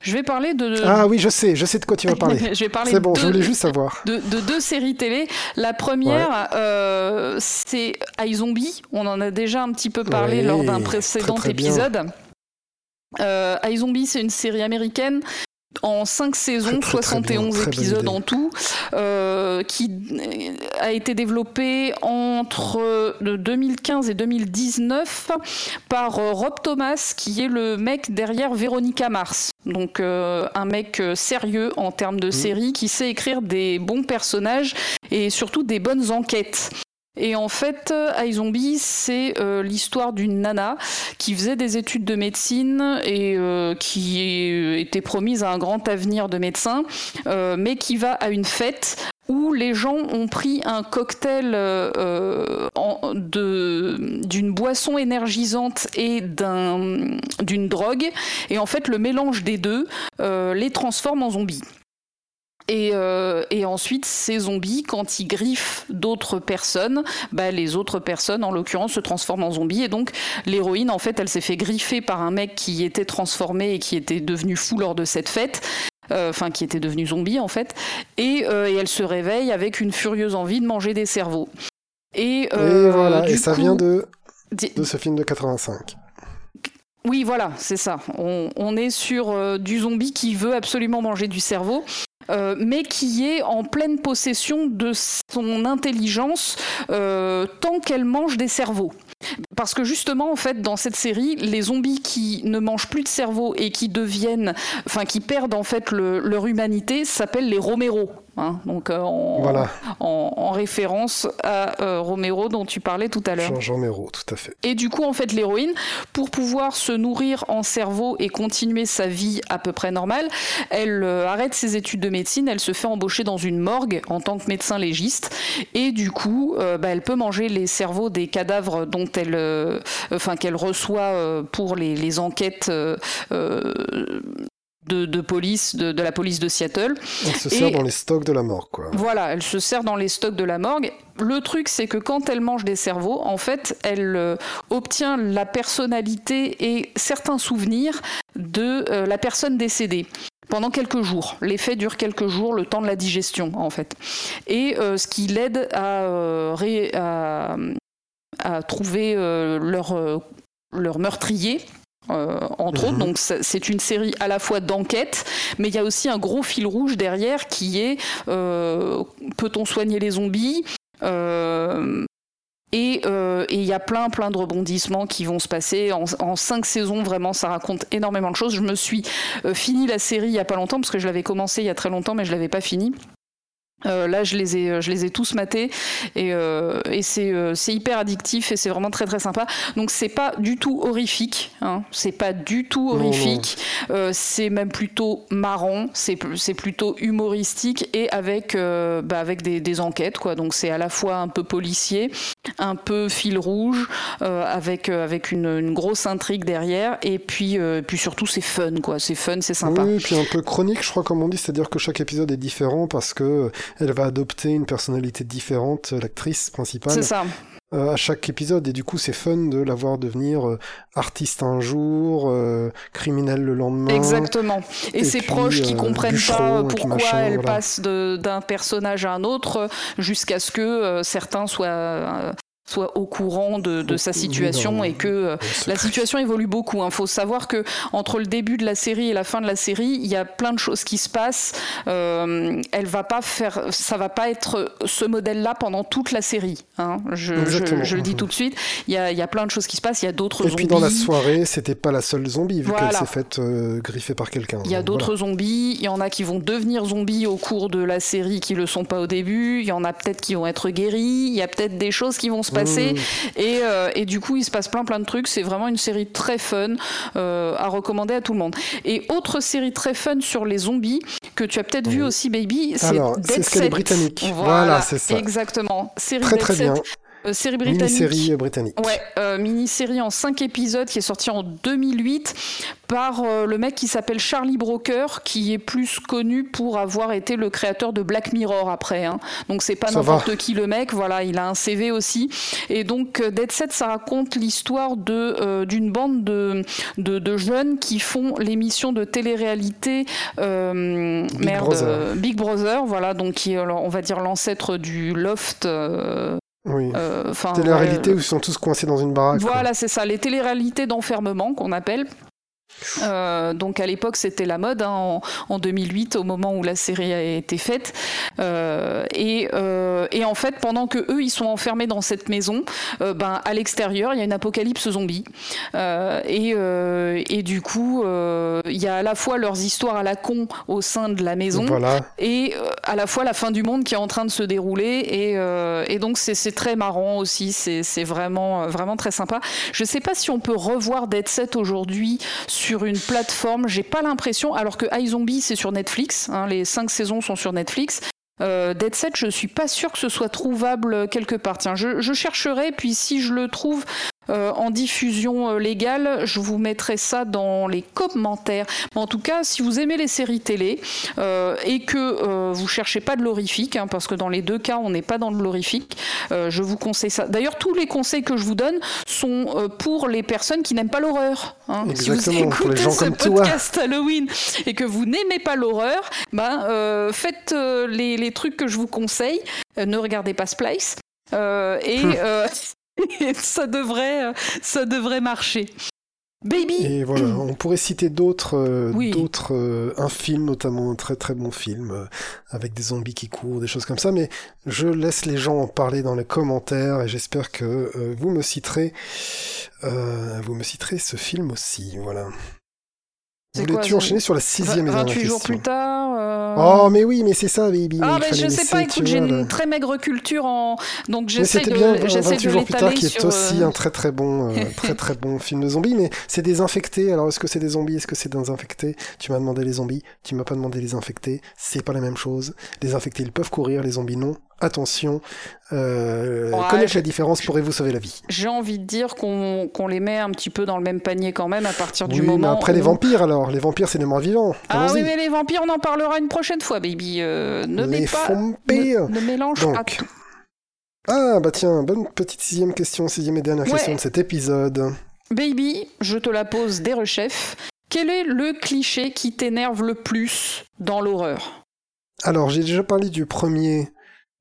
Je vais parler de. Ah oui, je sais, je sais de quoi tu vas <laughs> parler. je vais parler. C'est bon, je voulais juste savoir. De, deux séries télé. La première, euh, c'est iZombie. On en a déjà un petit peu parlé lors d'un précédent épisode. Euh, iZombie, c'est une série américaine en 5 saisons, 71 épisodes en tout, euh, qui a été développé entre 2015 et 2019 par euh, Rob Thomas, qui est le mec derrière Véronica Mars. Donc euh, un mec sérieux en termes de mmh. série, qui sait écrire des bons personnages et surtout des bonnes enquêtes. Et en fait, iZombie, c'est euh, l'histoire d'une nana qui faisait des études de médecine et euh, qui était promise à un grand avenir de médecin, euh, mais qui va à une fête où les gens ont pris un cocktail d'une boisson énergisante et d'une drogue, et en fait le mélange des deux les transforme en zombies. Euh, et, ensuite, ces zombies, quand ils griffent d'autres personnes, bah, les autres personnes, en l'occurrence, se transforment en zombies. Et donc, l'héroïne, en fait, elle s'est fait griffer par un mec qui était transformé et qui était devenu fou lors de cette fête. Euh, enfin, qui était devenu zombie, en fait. Et, euh, et, elle se réveille avec une furieuse envie de manger des cerveaux. Et, voilà, et ça vient de, de ce film de 85. Oui, voilà, c'est ça. On, est sur du zombie qui veut absolument manger du cerveau. Euh, mais qui est en pleine possession de son intelligence euh, tant qu'elle mange des cerveaux. Parce que justement, en fait, dans cette série, les zombies qui ne mangent plus de cerveau et qui deviennent, enfin, qui perdent en fait leur humanité, s'appellent les Romero. Hein. donc euh, en, référence à euh, Romero dont tu parlais tout à l'heure. Jean Romero, tout à fait. Et du coup, en fait, l'héroïne, pour pouvoir se nourrir en cerveau et continuer sa vie à peu près normale, elle euh, arrête ses études de médecine, elle se fait embaucher dans une morgue en tant que médecin légiste, et du coup, bah, elle peut manger les cerveaux des cadavres dont elle, enfin qu'elle reçoit pour les, les enquêtes de, police, de, la police de Seattle. Elle se sert dans les stocks de la morgue, quoi. Voilà, elle se sert dans les stocks de la morgue. Le truc, c'est que quand elle mange des cerveaux, en fait, elle euh, obtient la personnalité et certains souvenirs de euh, la personne décédée pendant quelques jours. L'effet dure quelques jours, le temps de la digestion, en fait. Et euh, ce qui l'aide à, à, trouver leur, leur meurtrier euh, entre autres. Mhm. Donc c'est une série à la fois d'enquête, mais il y a aussi un gros fil rouge derrière qui est euh, peut-on soigner les zombies euh, et il y a plein plein de rebondissements qui vont se passer en, cinq saisons. Vraiment, ça raconte énormément de choses. Je me suis fini la série il y a pas longtemps parce que je l'avais commencé il y a très longtemps, mais je l'avais pas fini. Euh, là, je les ai, je les ai tous matés et, euh, et c'est, euh, c'est hyper addictif et c'est vraiment très très sympa. Donc c'est pas du tout horrifique, hein. c'est pas du tout horrifique. Euh, c'est même plutôt marrant, c'est, c'est plutôt humoristique et avec euh, bah, avec des, des enquêtes quoi. Donc c'est à la fois un peu policier, un peu fil rouge, euh, avec avec une, une grosse intrigue derrière et puis euh, puis surtout c'est fun quoi. C'est fun, c'est sympa. Oui, puis un peu chronique, je crois, comme on dit, c'est-à-dire que chaque épisode est différent parce que elle va adopter une personnalité différente, l'actrice principale. C'est ça. euh, à chaque épisode et du coup c'est fun de la voir devenir euh, artiste un jour, euh, criminel le lendemain. Exactement. Et, Et ses puis, proches qui euh, comprennent pas pourquoi machin, elle voilà. passe d'un personnage à un autre jusqu'à ce que euh, certains soient, soient au courant de, de sa situation et que euh, la situation évolue beaucoup. Il faut savoir que entre le début de la série et la fin de la série, il y a plein de choses qui se passent. Euh, elle va pas faire, ça va pas être ce modèle-là pendant toute la série. hein. Je, je- Exactement. je le dis tout de suite. Il y a, il y a plein de choses qui se passent. Il y a d'autres Et zombies. puis dans la soirée, c'était pas la seule zombie vu Voilà. qu'elle s'est faite euh, griffer par quelqu'un. Il y a d'autres zombies, il y en a qui vont devenir zombies au cours de la série qui le sont pas au début, il y en a peut-être qui vont être guéris, il y a peut-être des choses qui vont se passer Mmh. et, euh, et du coup il se passe plein plein de trucs, c'est vraiment une série très fun euh, à recommander à tout le monde. Et autre série très fun sur les zombies que tu as peut-être vu Oui. aussi baby, c'est Dead c'est ce Set. britannique. Voilà, Voilà, c'est ça. Exactement. Série Très Dead très Set, bien. Euh, série britannique. Mini-série britannique. Ouais, euh, mini-série en 5 épisodes qui est sortie en 2008 par euh, le mec qui s'appelle Charlie Broker, qui est plus connu pour avoir été le créateur de Black Mirror après. hein. Donc c'est pas n'importe qui le mec, voilà, il a un CV aussi. Et donc Dead Set, ça raconte l'histoire de d'une bande de, de, de jeunes qui font l'émission de télé-réalité Big merde, Brother. Big Brother, voilà, donc qui est, on va dire l'ancêtre du Loft. Oui. Enfin, C'était la ouais, réalité où ils sont tous coincés dans une baraque. voilà, c'est ça, les téléréalités d'enfermement qu'on appelle. Euh, donc à l'époque c'était la mode hein, en, en 2008 au moment où la série a été faite. Euh, et, euh, et en fait pendant que eux ils sont enfermés dans cette maison ben à l'extérieur il y a une apocalypse zombie. Et, et du coup il y a à la fois leurs histoires à la con au sein de la maison Voilà. et à la fois la fin du monde qui est en train de se dérouler. Et, et donc c'est très marrant aussi. C'est vraiment vraiment très sympa. Je sais pas si on peut revoir Dead Set aujourd'hui sur une plateforme j'ai pas l'impression alors que iZombie c'est sur Netflix hein, les cinq saisons sont sur Netflix euh, Dead Set, je suis pas sûre que ce soit trouvable quelque part. Tiens, je chercherai, puis si je le trouve euh, en diffusion euh, légale, je vous mettrai ça dans les commentaires. Mais en tout cas, si vous aimez les séries télé euh, et que euh, vous cherchez pas de l'horrifique, hein, parce que dans les deux cas, on n'est pas dans de l'horrifique, euh, je vous conseille ça. D'ailleurs, tous les conseils que je vous donne sont euh, pour les personnes qui n'aiment pas l'horreur. hein. Si vous les écoutez gens ce comme toi. podcast Halloween et que vous n'aimez pas l'horreur, ben, euh, faites euh, les, les trucs que je vous conseille. Ne regardez pas Splice. Euh, et, Hum. euh, et <laughs> ça, devrait, euh, ça devrait marcher. Baby Et voilà, <clears throat> on pourrait citer d'autres, euh, Oui. d'autres, euh, un film notamment, un très très bon film euh, avec des zombies qui courent, des choses comme ça. Mais je laisse les gens en parler dans les commentaires et j'espère que vous me citerez, vous me citerez ce film aussi. Voilà. Voulais-tu c'est- enchaîner sur la sixième et 28 dernière jours plus tard. euh, Oh, mais oui, mais c'est ça, baby. Ah, mais je sais pas, écoute, j'ai une très maigre culture en. Donc Mais j'essaie c'était de, bien j'essaie 28 de jours plus tard, qui est sur. aussi euh, un très très bon, euh, très très bon <laughs> film de zombies. Mais c'est des infectés. Alors est-ce que c'est des zombies? Est-ce que c'est des infectés Tu m'as demandé les zombies. Tu m'as pas demandé les infectés. C'est pas la même chose. Les infectés, ils peuvent courir. Les zombies, non. Attention. Euh, Ouais, connaître la différence pourrait vous sauver la vie? J'ai envie de dire qu'on les met un petit peu dans le même panier quand même à partir du oui, moment. mais après les vampires, alors les vampires, c'est des morts vivants. Ah oui, mais les vampires, on en parlera une prochaine fois, baby. Euh, ne les mets pas. Ne, ne mélange Donc, pas tout. Ah bah tiens, bonne petite sixième question, sixième et dernière Ouais. question de cet épisode. Baby, je te la pose des rechefs. Quel est le cliché qui t'énerve le plus dans l'horreur? Alors, j'ai déjà parlé du premier.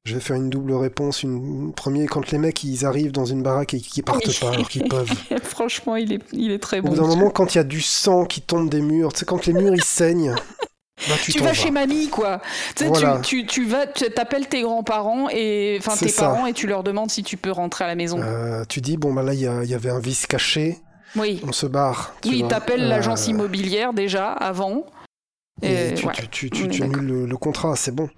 Je vais faire une double réponse. Une premier, quand les mecs ils arrivent dans une baraque et qu'ils partent pas alors qu'ils peuvent. <laughs> Franchement, il est, il est très Au bon. bout d'un moment, quand il y a du sang qui tombe des murs, tu sais, quand les murs ils saignent, <laughs> bah tu, vas vas. chez mamie, quoi. Tu Voilà. tu, tu, tu vas, t'appelles tes grands-parents et enfin tes ça. parents et tu leur demandes si tu peux rentrer à la maison. Euh, tu dis, bon, bah là, il y, avait un vice caché, oui. on se barre. Oui, t'appelles Euh, l'agence immobilière déjà avant. Et Et tu, ouais, tu, tu, d'accord. annules le, le contrat, c'est bon.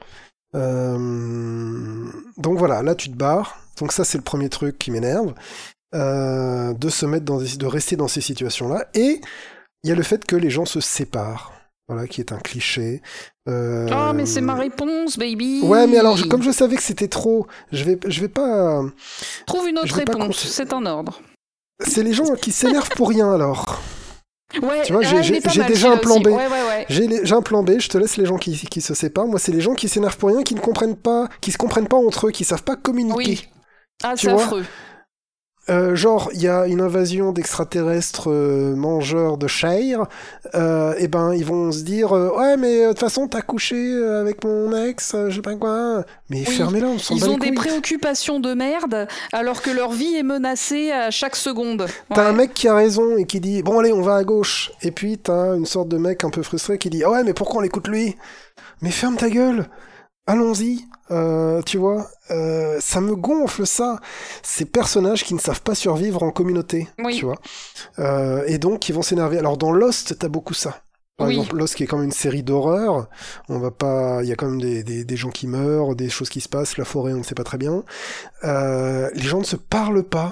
Euh, donc voilà, là tu te barres. Donc ça c'est le premier truc qui m'énerve, euh, de se mettre dans des- de rester dans ces situations-là. Et il y a le fait que les gens se séparent, voilà, qui est un cliché. Euh, Ah, mais c'est ma réponse, baby. Ouais, mais alors je- comme je savais que c'était trop, je vais, je vais pas. Trouve une autre pas réponse, c'est un ordre. C'est les gens qui s'énervent pour rien alors. Ouais, Tu vois, j'ai- ah, j'ai- déjà un plan. B. Ouais, ouais, ouais. J'ai un plan B, je te laisse les gens qui, qui se séparent. Moi, c'est les gens qui s'énervent pour rien, qui ne comprennent pas, qui se comprennent pas entre eux, qui savent pas communiquer. Oui. Ah, c'est affreux. Euh, genre, il y a une invasion d'extraterrestres euh, mangeurs de chair, euh, et ben ils vont se dire euh, ouais mais de toute façon t'as couché avec mon ex, je sais pas quoi. Mais Oui. fermez-la, on s'en Ils bat ont des préoccupations de merde alors que leur vie est menacée à chaque seconde. T'as un mec qui a raison et qui dit bon allez on va à gauche, et puis t'as une sorte de mec un peu frustré qui dit ah ouais mais pourquoi on l'écoute lui? Mais ferme ta gueule, allons-y. Euh, tu vois, euh, ça me gonfle ça. Ces personnages qui ne savent pas survivre en communauté, Oui. tu vois. Euh, et donc qui vont s'énerver. Alors dans Lost, t'as beaucoup ça. Par Oui. exemple, Lost qui est quand même une série d'horreur, on va pas, il y a quand même des, des, des gens qui meurent, des choses qui se passent, la forêt on ne sait pas très bien. Les gens ne se parlent pas,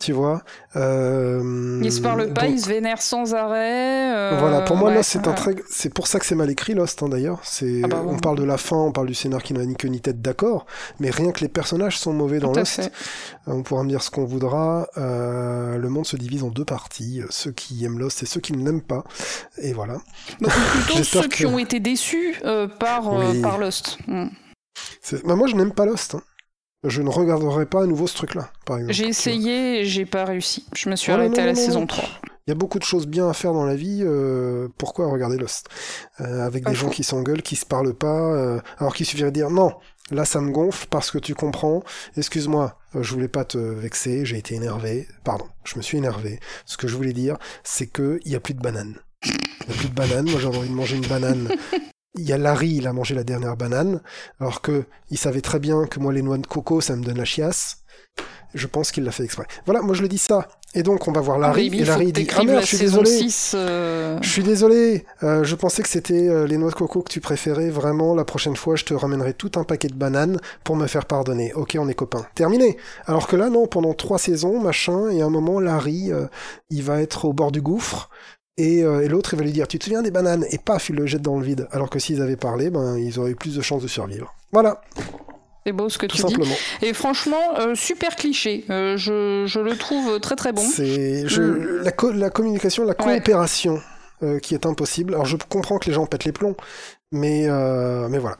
tu vois. Euh, Ils se parlent pas, donc, ils se vénèrent sans arrêt. euh, voilà, pour moi, ouais, Lost, c'est un très, c'est pour ça que c'est mal écrit, Lost, hein, d'ailleurs. C'est, Ah bah on parle de la fin, on parle du scénar qui n'a ni queue ni tête, d'accord. Mais rien que les personnages sont mauvais dans Tout Lost. Euh, On pourra me dire ce qu'on voudra. Euh, le monde se divise en deux parties. Ceux qui aiment Lost et ceux qui ne l'aiment pas. Et voilà. Donc, plutôt <laughs> ceux que- qui ont été déçus par, Oui. par Lost. Mm. C'est- bah, moi, je n'aime pas Lost. hein. Je ne regarderai pas à nouveau ce truc-là, par exemple. J'ai essayé et j'ai pas réussi. Je me suis arrêtée non, à la non, saison non. 3. Il y a beaucoup de choses bien à faire dans la vie. euh, pourquoi regarder Lost? Euh, Avec des gens faux. qui s'engueulent, qui se parlent pas. euh, alors qu'il suffirait de dire non. Là, ça me gonfle parce que tu comprends. Excuse-moi, je voulais pas te vexer. J'ai été énervé. Pardon, je me suis énervé. Ce que je voulais dire, c'est que il y a plus de bananes. Il y a plus de bananes. Moi, j'ai envie de manger une banane. <laughs> Il y a Larry, il a mangé la dernière banane, alors que il savait très bien que moi les noix de coco ça me donne la chiasse. Je pense qu'il l'a fait exprès. Voilà, moi je le dis ça. Et donc on va voir Larry, Baby, et Larry dit Ah merde, la je suis désolé. 6. euh, Je suis désolé, euh, je pensais que c'était euh, les noix de coco que tu préférais. Vraiment, la prochaine fois, je te ramènerai tout un paquet de bananes pour me faire pardonner. Ok, on est copains. Terminé. Alors que là, non, pendant trois saisons, machin, et à un moment, Larry, euh, il va être au bord du gouffre. Et, euh, et l'autre, il va lui dire, tu te souviens des bananes? Et paf, il le jette dans le vide. Alors que s'ils avaient parlé, ben, ils auraient eu plus de chances de survivre. Voilà, C'est beau ce que tout tu dis. simplement. Et franchement, euh, super cliché. Euh, je, je le trouve très très bon. C'est je- Mm. la, co- la communication, la coopération qui est impossible. Alors je comprends que les gens pètent les plombs, mais, mais voilà.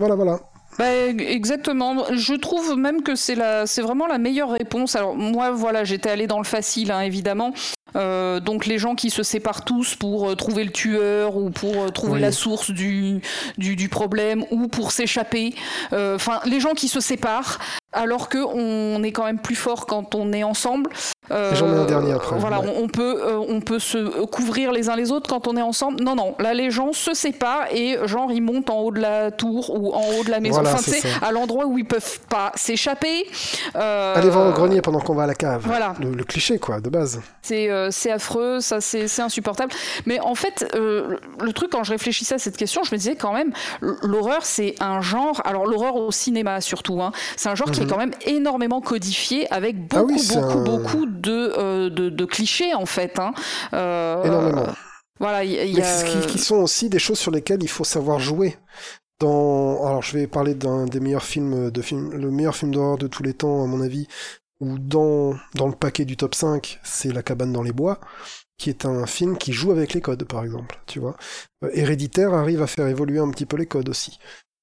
Voilà, voilà. Bah, exactement. Je trouve même que c'est la, c'est vraiment la meilleure réponse. Alors moi, voilà, j'étais allée dans le facile, hein, évidemment. Euh, donc les gens qui se séparent tous pour euh, trouver le tueur ou pour euh, trouver Oui. la source du, du, du problème ou pour s'échapper. Enfin, les gens qui se séparent alors que on est quand même plus fort quand on est ensemble. Et j'en ai un dernier après, Voilà, ouais. on, on peut, on peut se couvrir les uns les autres quand on est ensemble. Non, non, là les gens se séparent et genre ils montent en haut de la tour ou en haut de la maison. Voilà, enfin, c'est à l'endroit où ils peuvent pas s'échapper. Allez voir au grenier pendant qu'on va à la cave. Voilà. Le, le cliché, quoi, de base. C'est c'est affreux, ça c'est insupportable. Mais en fait, euh, le- truc quand je réfléchissais à cette question, je me disais quand même, l'horreur c'est un genre. Alors l'horreur au cinéma surtout, hein, c'est un genre qui est Mhm. quand même énormément codifié avec Ah beaucoup oui, c'est beaucoup un- beaucoup de, euh, de de clichés en fait. hein. Euh, Énormément. Voilà, il y y Mais a- qui, qui sont aussi des choses sur lesquelles il faut savoir jouer. Dans... Alors, je vais parler d'un des meilleurs films de film, le meilleur film d'horreur de tous les temps, à mon avis, ou dans, dans le paquet du top 5, c'est La cabane dans les bois, qui est un film qui joue avec les codes, par exemple, tu vois. Euh, Héréditaire arrive à faire évoluer un petit peu les codes aussi.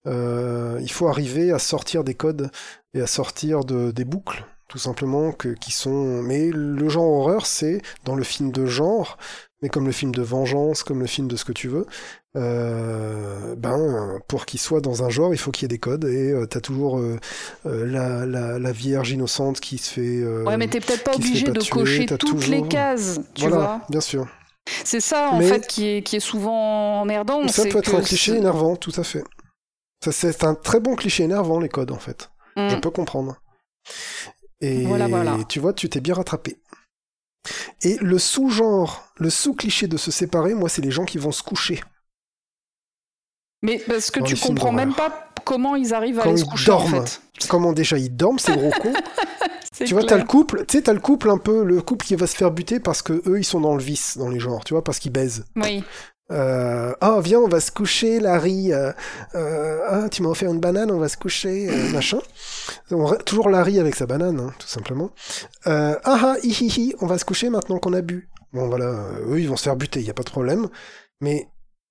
Euh, il faut arriver à sortir des codes et à sortir de, des boucles, tout simplement, que, qui sont... Mais le genre horreur, c'est, dans le film de genre, mais comme le film de vengeance, comme le film de ce que tu veux, euh, ben pour qu'il soit dans un genre, il faut qu'il y ait des codes et euh, t'as toujours euh, euh, la, la, la vierge innocente qui se fait. Ouais, mais t'es peut-être pas obligé pas de tuer, cocher toutes toujours- les cases, tu voilà, vois. bien sûr. C'est ça en Mais- fait qui est, qui est souvent emmerdant. Ça c'est peut être un cliché énervant, tout à fait. Ça c'est un très bon cliché énervant les codes en fait. Mm. Je peux comprendre. Et Voilà, voilà. tu vois, tu t'es bien rattrapé. Et le sous-genre, le sous-cliché de se séparer, moi, c'est les gens qui vont se coucher. Mais parce que tu comprends même pas comment ils arrivent à aller se coucher en fait. Comment déjà ils dorment, ces gros cons <laughs> Tu vois, t'as le couple, tu sais, t'as le couple un peu, le couple qui va se faire buter parce que eux, ils sont dans le vice, dans les genres, tu vois, parce qu'ils baisent. Oui. Euh, ah, viens, on va se coucher, Larry. Euh, euh, ah, tu m'as offert une banane, on va se coucher, <coughs> machin. On toujours Larry avec sa banane, hein, tout simplement. Ah, ah, hi, hi, hi, on va se coucher maintenant qu'on a bu. Bon, voilà, eux, ils vont se faire buter, il y a pas de problème. Mais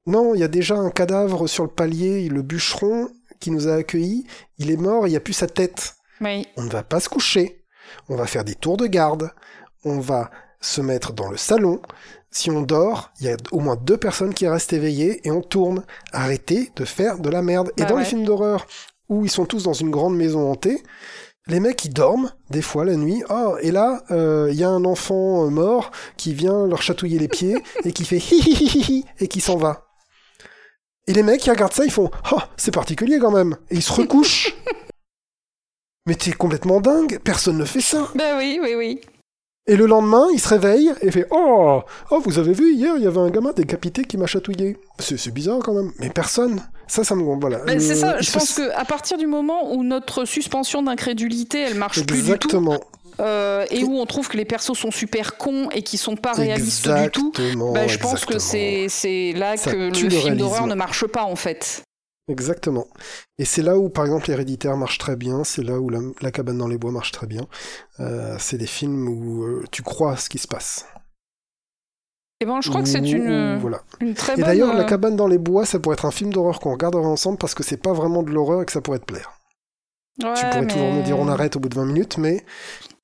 non, il y a déjà un cadavre sur le palier, le bûcheron qui nous a accueillis, il est mort, il n'y a plus sa tête Oui. on ne va pas se coucher, on va faire des tours de garde, on va se mettre dans le salon. Si on dort, il y a au moins deux personnes qui restent éveillées et on tourne. Arrêtez de faire de la merde. et Bah dans les films d'horreur où ils sont tous dans une grande maison hantée, les mecs ils dorment des fois la nuit. Oh, et là euh, il y a un enfant euh, mort qui vient leur chatouiller les pieds et qui fait hi hi hi hi hi et qui s'en va. Et les mecs ils regardent ça, ils font oh c'est particulier quand même et ils se recouchent. <laughs> Mais t'es complètement dingue, personne ne fait ça. Ben oui, oui, oui. Et le lendemain, il se réveille et fait Oh, oh vous avez vu, hier, il y avait un gamin décapité qui m'a chatouillé. C'est bizarre quand même. Mais personne. Ça, ça me. Voilà. Ben, c'est Le- ça, je se- pense que à partir du moment où notre suspension d'incrédulité, elle marche plus du tout, Exactement. Euh, et où on trouve que les persos sont super cons et qui sont pas réalistes du tout, ben, je pense que c'est là Ça que le le film d'horreur ne marche pas en fait. Exactement. Et c'est là où, par exemple, l'héréditaire marche très bien, c'est là où la, la cabane dans les bois marche très bien. Euh, c'est des films où euh, tu crois à ce qui se passe. Et ben, je crois que c'est une, où- voilà. une très Et bonne. d'ailleurs, la cabane dans les bois, ça pourrait être un film d'horreur qu'on regarderait ensemble parce que c'est pas vraiment de l'horreur et que ça pourrait te plaire. tu pourrais toujours me dire on arrête au bout de 20 minutes, mais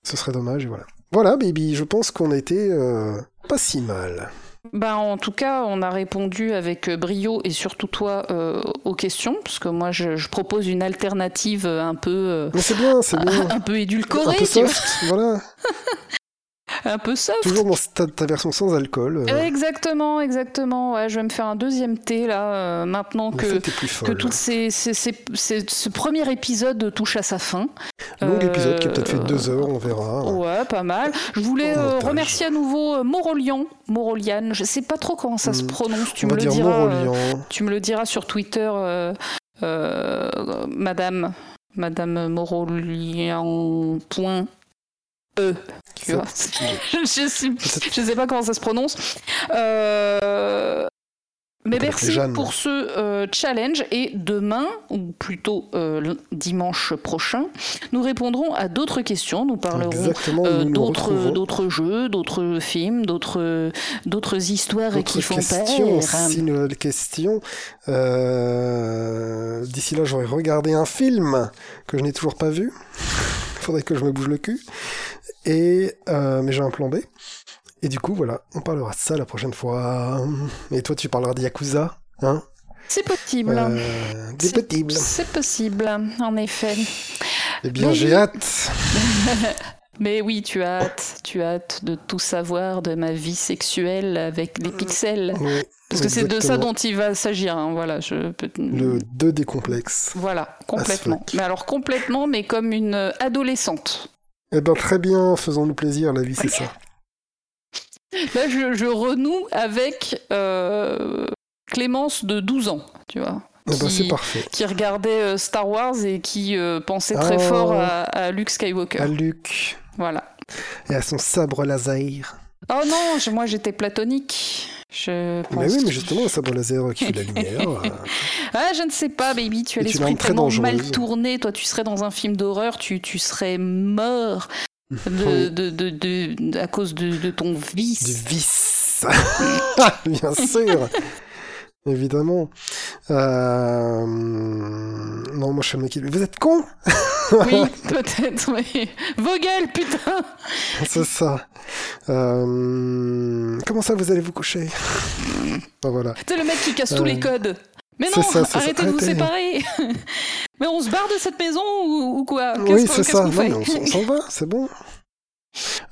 ce serait dommage et voilà. Voilà, baby, je pense qu'on a été euh, pas si mal. Ben, en tout cas, on a répondu avec euh, brio et surtout toi euh, aux questions, parce que moi je, je propose une alternative un peu, euh, Mais c'est bien, c'est <laughs> bien. un peu un édulcorée, peu tu vois, soft, voilà. <laughs> un peu soft. Toujours dans ta, version sans alcool. euh, Exactement, exactement. Ouais, je vais me faire un deuxième thé là, euh, maintenant que, plus que folle. toutes ces, ces- ces- ces- ce premier épisode touche à sa fin. Long Euh, épisode qui a peut-être fait deux heures, on verra. Ouais, pas mal. Je voulais montage. remercier à nouveau Morolian, Morolian. Je sais pas trop comment ça se Hmm, prononce. Tu on me le diras. Tu me le diras sur Twitter, Madame, Madame Morolian. Point E. Tu C'est- vois <laughs> je, je sais pas comment ça se prononce. Euh, mais merci pour ce euh, challenge et demain, ou plutôt euh, dimanche prochain, nous répondrons à d'autres questions. Nous parlerons euh, d'autres jeux, d'autres films, d'autres d'autres histoires qui font questions, peur. si nouvelles questions. D'ici là, j'aurais regardé un film que je n'ai toujours pas vu. <laughs> Faudrait que je me bouge le cul. Et euh, mais j'ai un plan B. Et du coup, voilà, on parlera de ça la prochaine fois. Et toi, tu parleras de Yakuza, hein? C'est possible. euh, C'est- possibles. C'est possible, en effet. Eh bien, Mais j'ai hâte. <laughs> Mais oui, tu as hâte, tu as hâte de tout savoir de ma vie sexuelle avec des pixels. Oui, Parce que c'est de ça dont il va s'agir. hein, Voilà, je peux. Le 2 des complexes. Voilà, complètement. Mais alors complètement, mais comme une adolescente. Eh ben, très bien, faisons-nous plaisir, la vie, c'est ça. <laughs> Là, je, je renoue avec euh, Clémence de 12 ans, tu vois. Eh ben, Qui- c'est parfait. Qui regardait euh, Star Wars et qui euh, pensait très Oh. fort à, à Luke Skywalker. À Luc Voilà. et à son sabre laser. Oh non, moi j'étais platonique. Je pense Mais oui, mais justement, le sabre laser qui fait la <laughs> lumière. euh, Ah, je ne sais pas, baby. Tu as l'esprit très tellement mal tourné. Toi, tu serais dans un film d'horreur, tu, tu serais mort de, de, de, de- à cause de, de ton vice. du vice. <laughs> Bien sûr. Évidemment. Euh... Non, moi je suis le mec qui... Vous êtes con <laughs> Oui, peut-être. Vogel, putain C'est ça. Euh... Comment ça, vous allez vous coucher Ben voilà. C'est le mec qui casse tous Euh, les codes. Mais non, ça, c'est ça. arrêtez de vous Arrêtez. séparer. mais on se barre de cette maison ou, ou quoi? Oui, c'est ça. Non, mais on s'en va, c'est bon.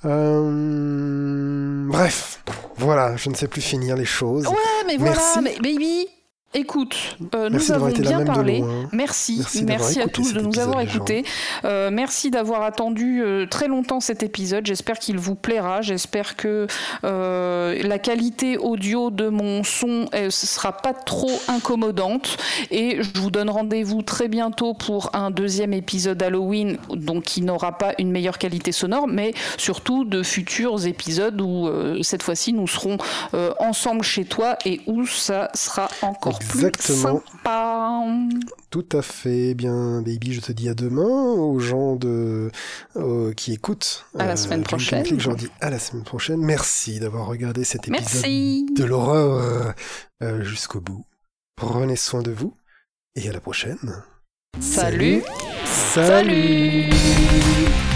Euh... Bref. Voilà, je ne sais plus finir les choses. Ouais, mais voilà, Merci. mais baby, Écoute, euh, nous avons bien parlé. Merci, Merci à tous de nous avoir écoutés. Euh, merci d'avoir attendu euh, très longtemps cet épisode. J'espère qu'il vous plaira. J'espère que euh, la qualité audio de mon son ne sera pas trop incommodante. Et je vous donne rendez-vous très bientôt pour un deuxième épisode Halloween, donc qui n'aura pas une meilleure qualité sonore, mais surtout de futurs épisodes où euh, cette fois-ci nous serons euh, ensemble chez toi et où ça sera encore Exactement. plus sympa. Tout à fait. Eh Bien, baby, je te dis à demain aux gens de euh, qui écoutent. À la semaine Dream prochaine. Je leur dis à la semaine prochaine. Merci d'avoir regardé cet épisode Merci. de l'horreur euh, jusqu'au bout. Prenez soin de vous et à la prochaine. Salut. Salut. Salut.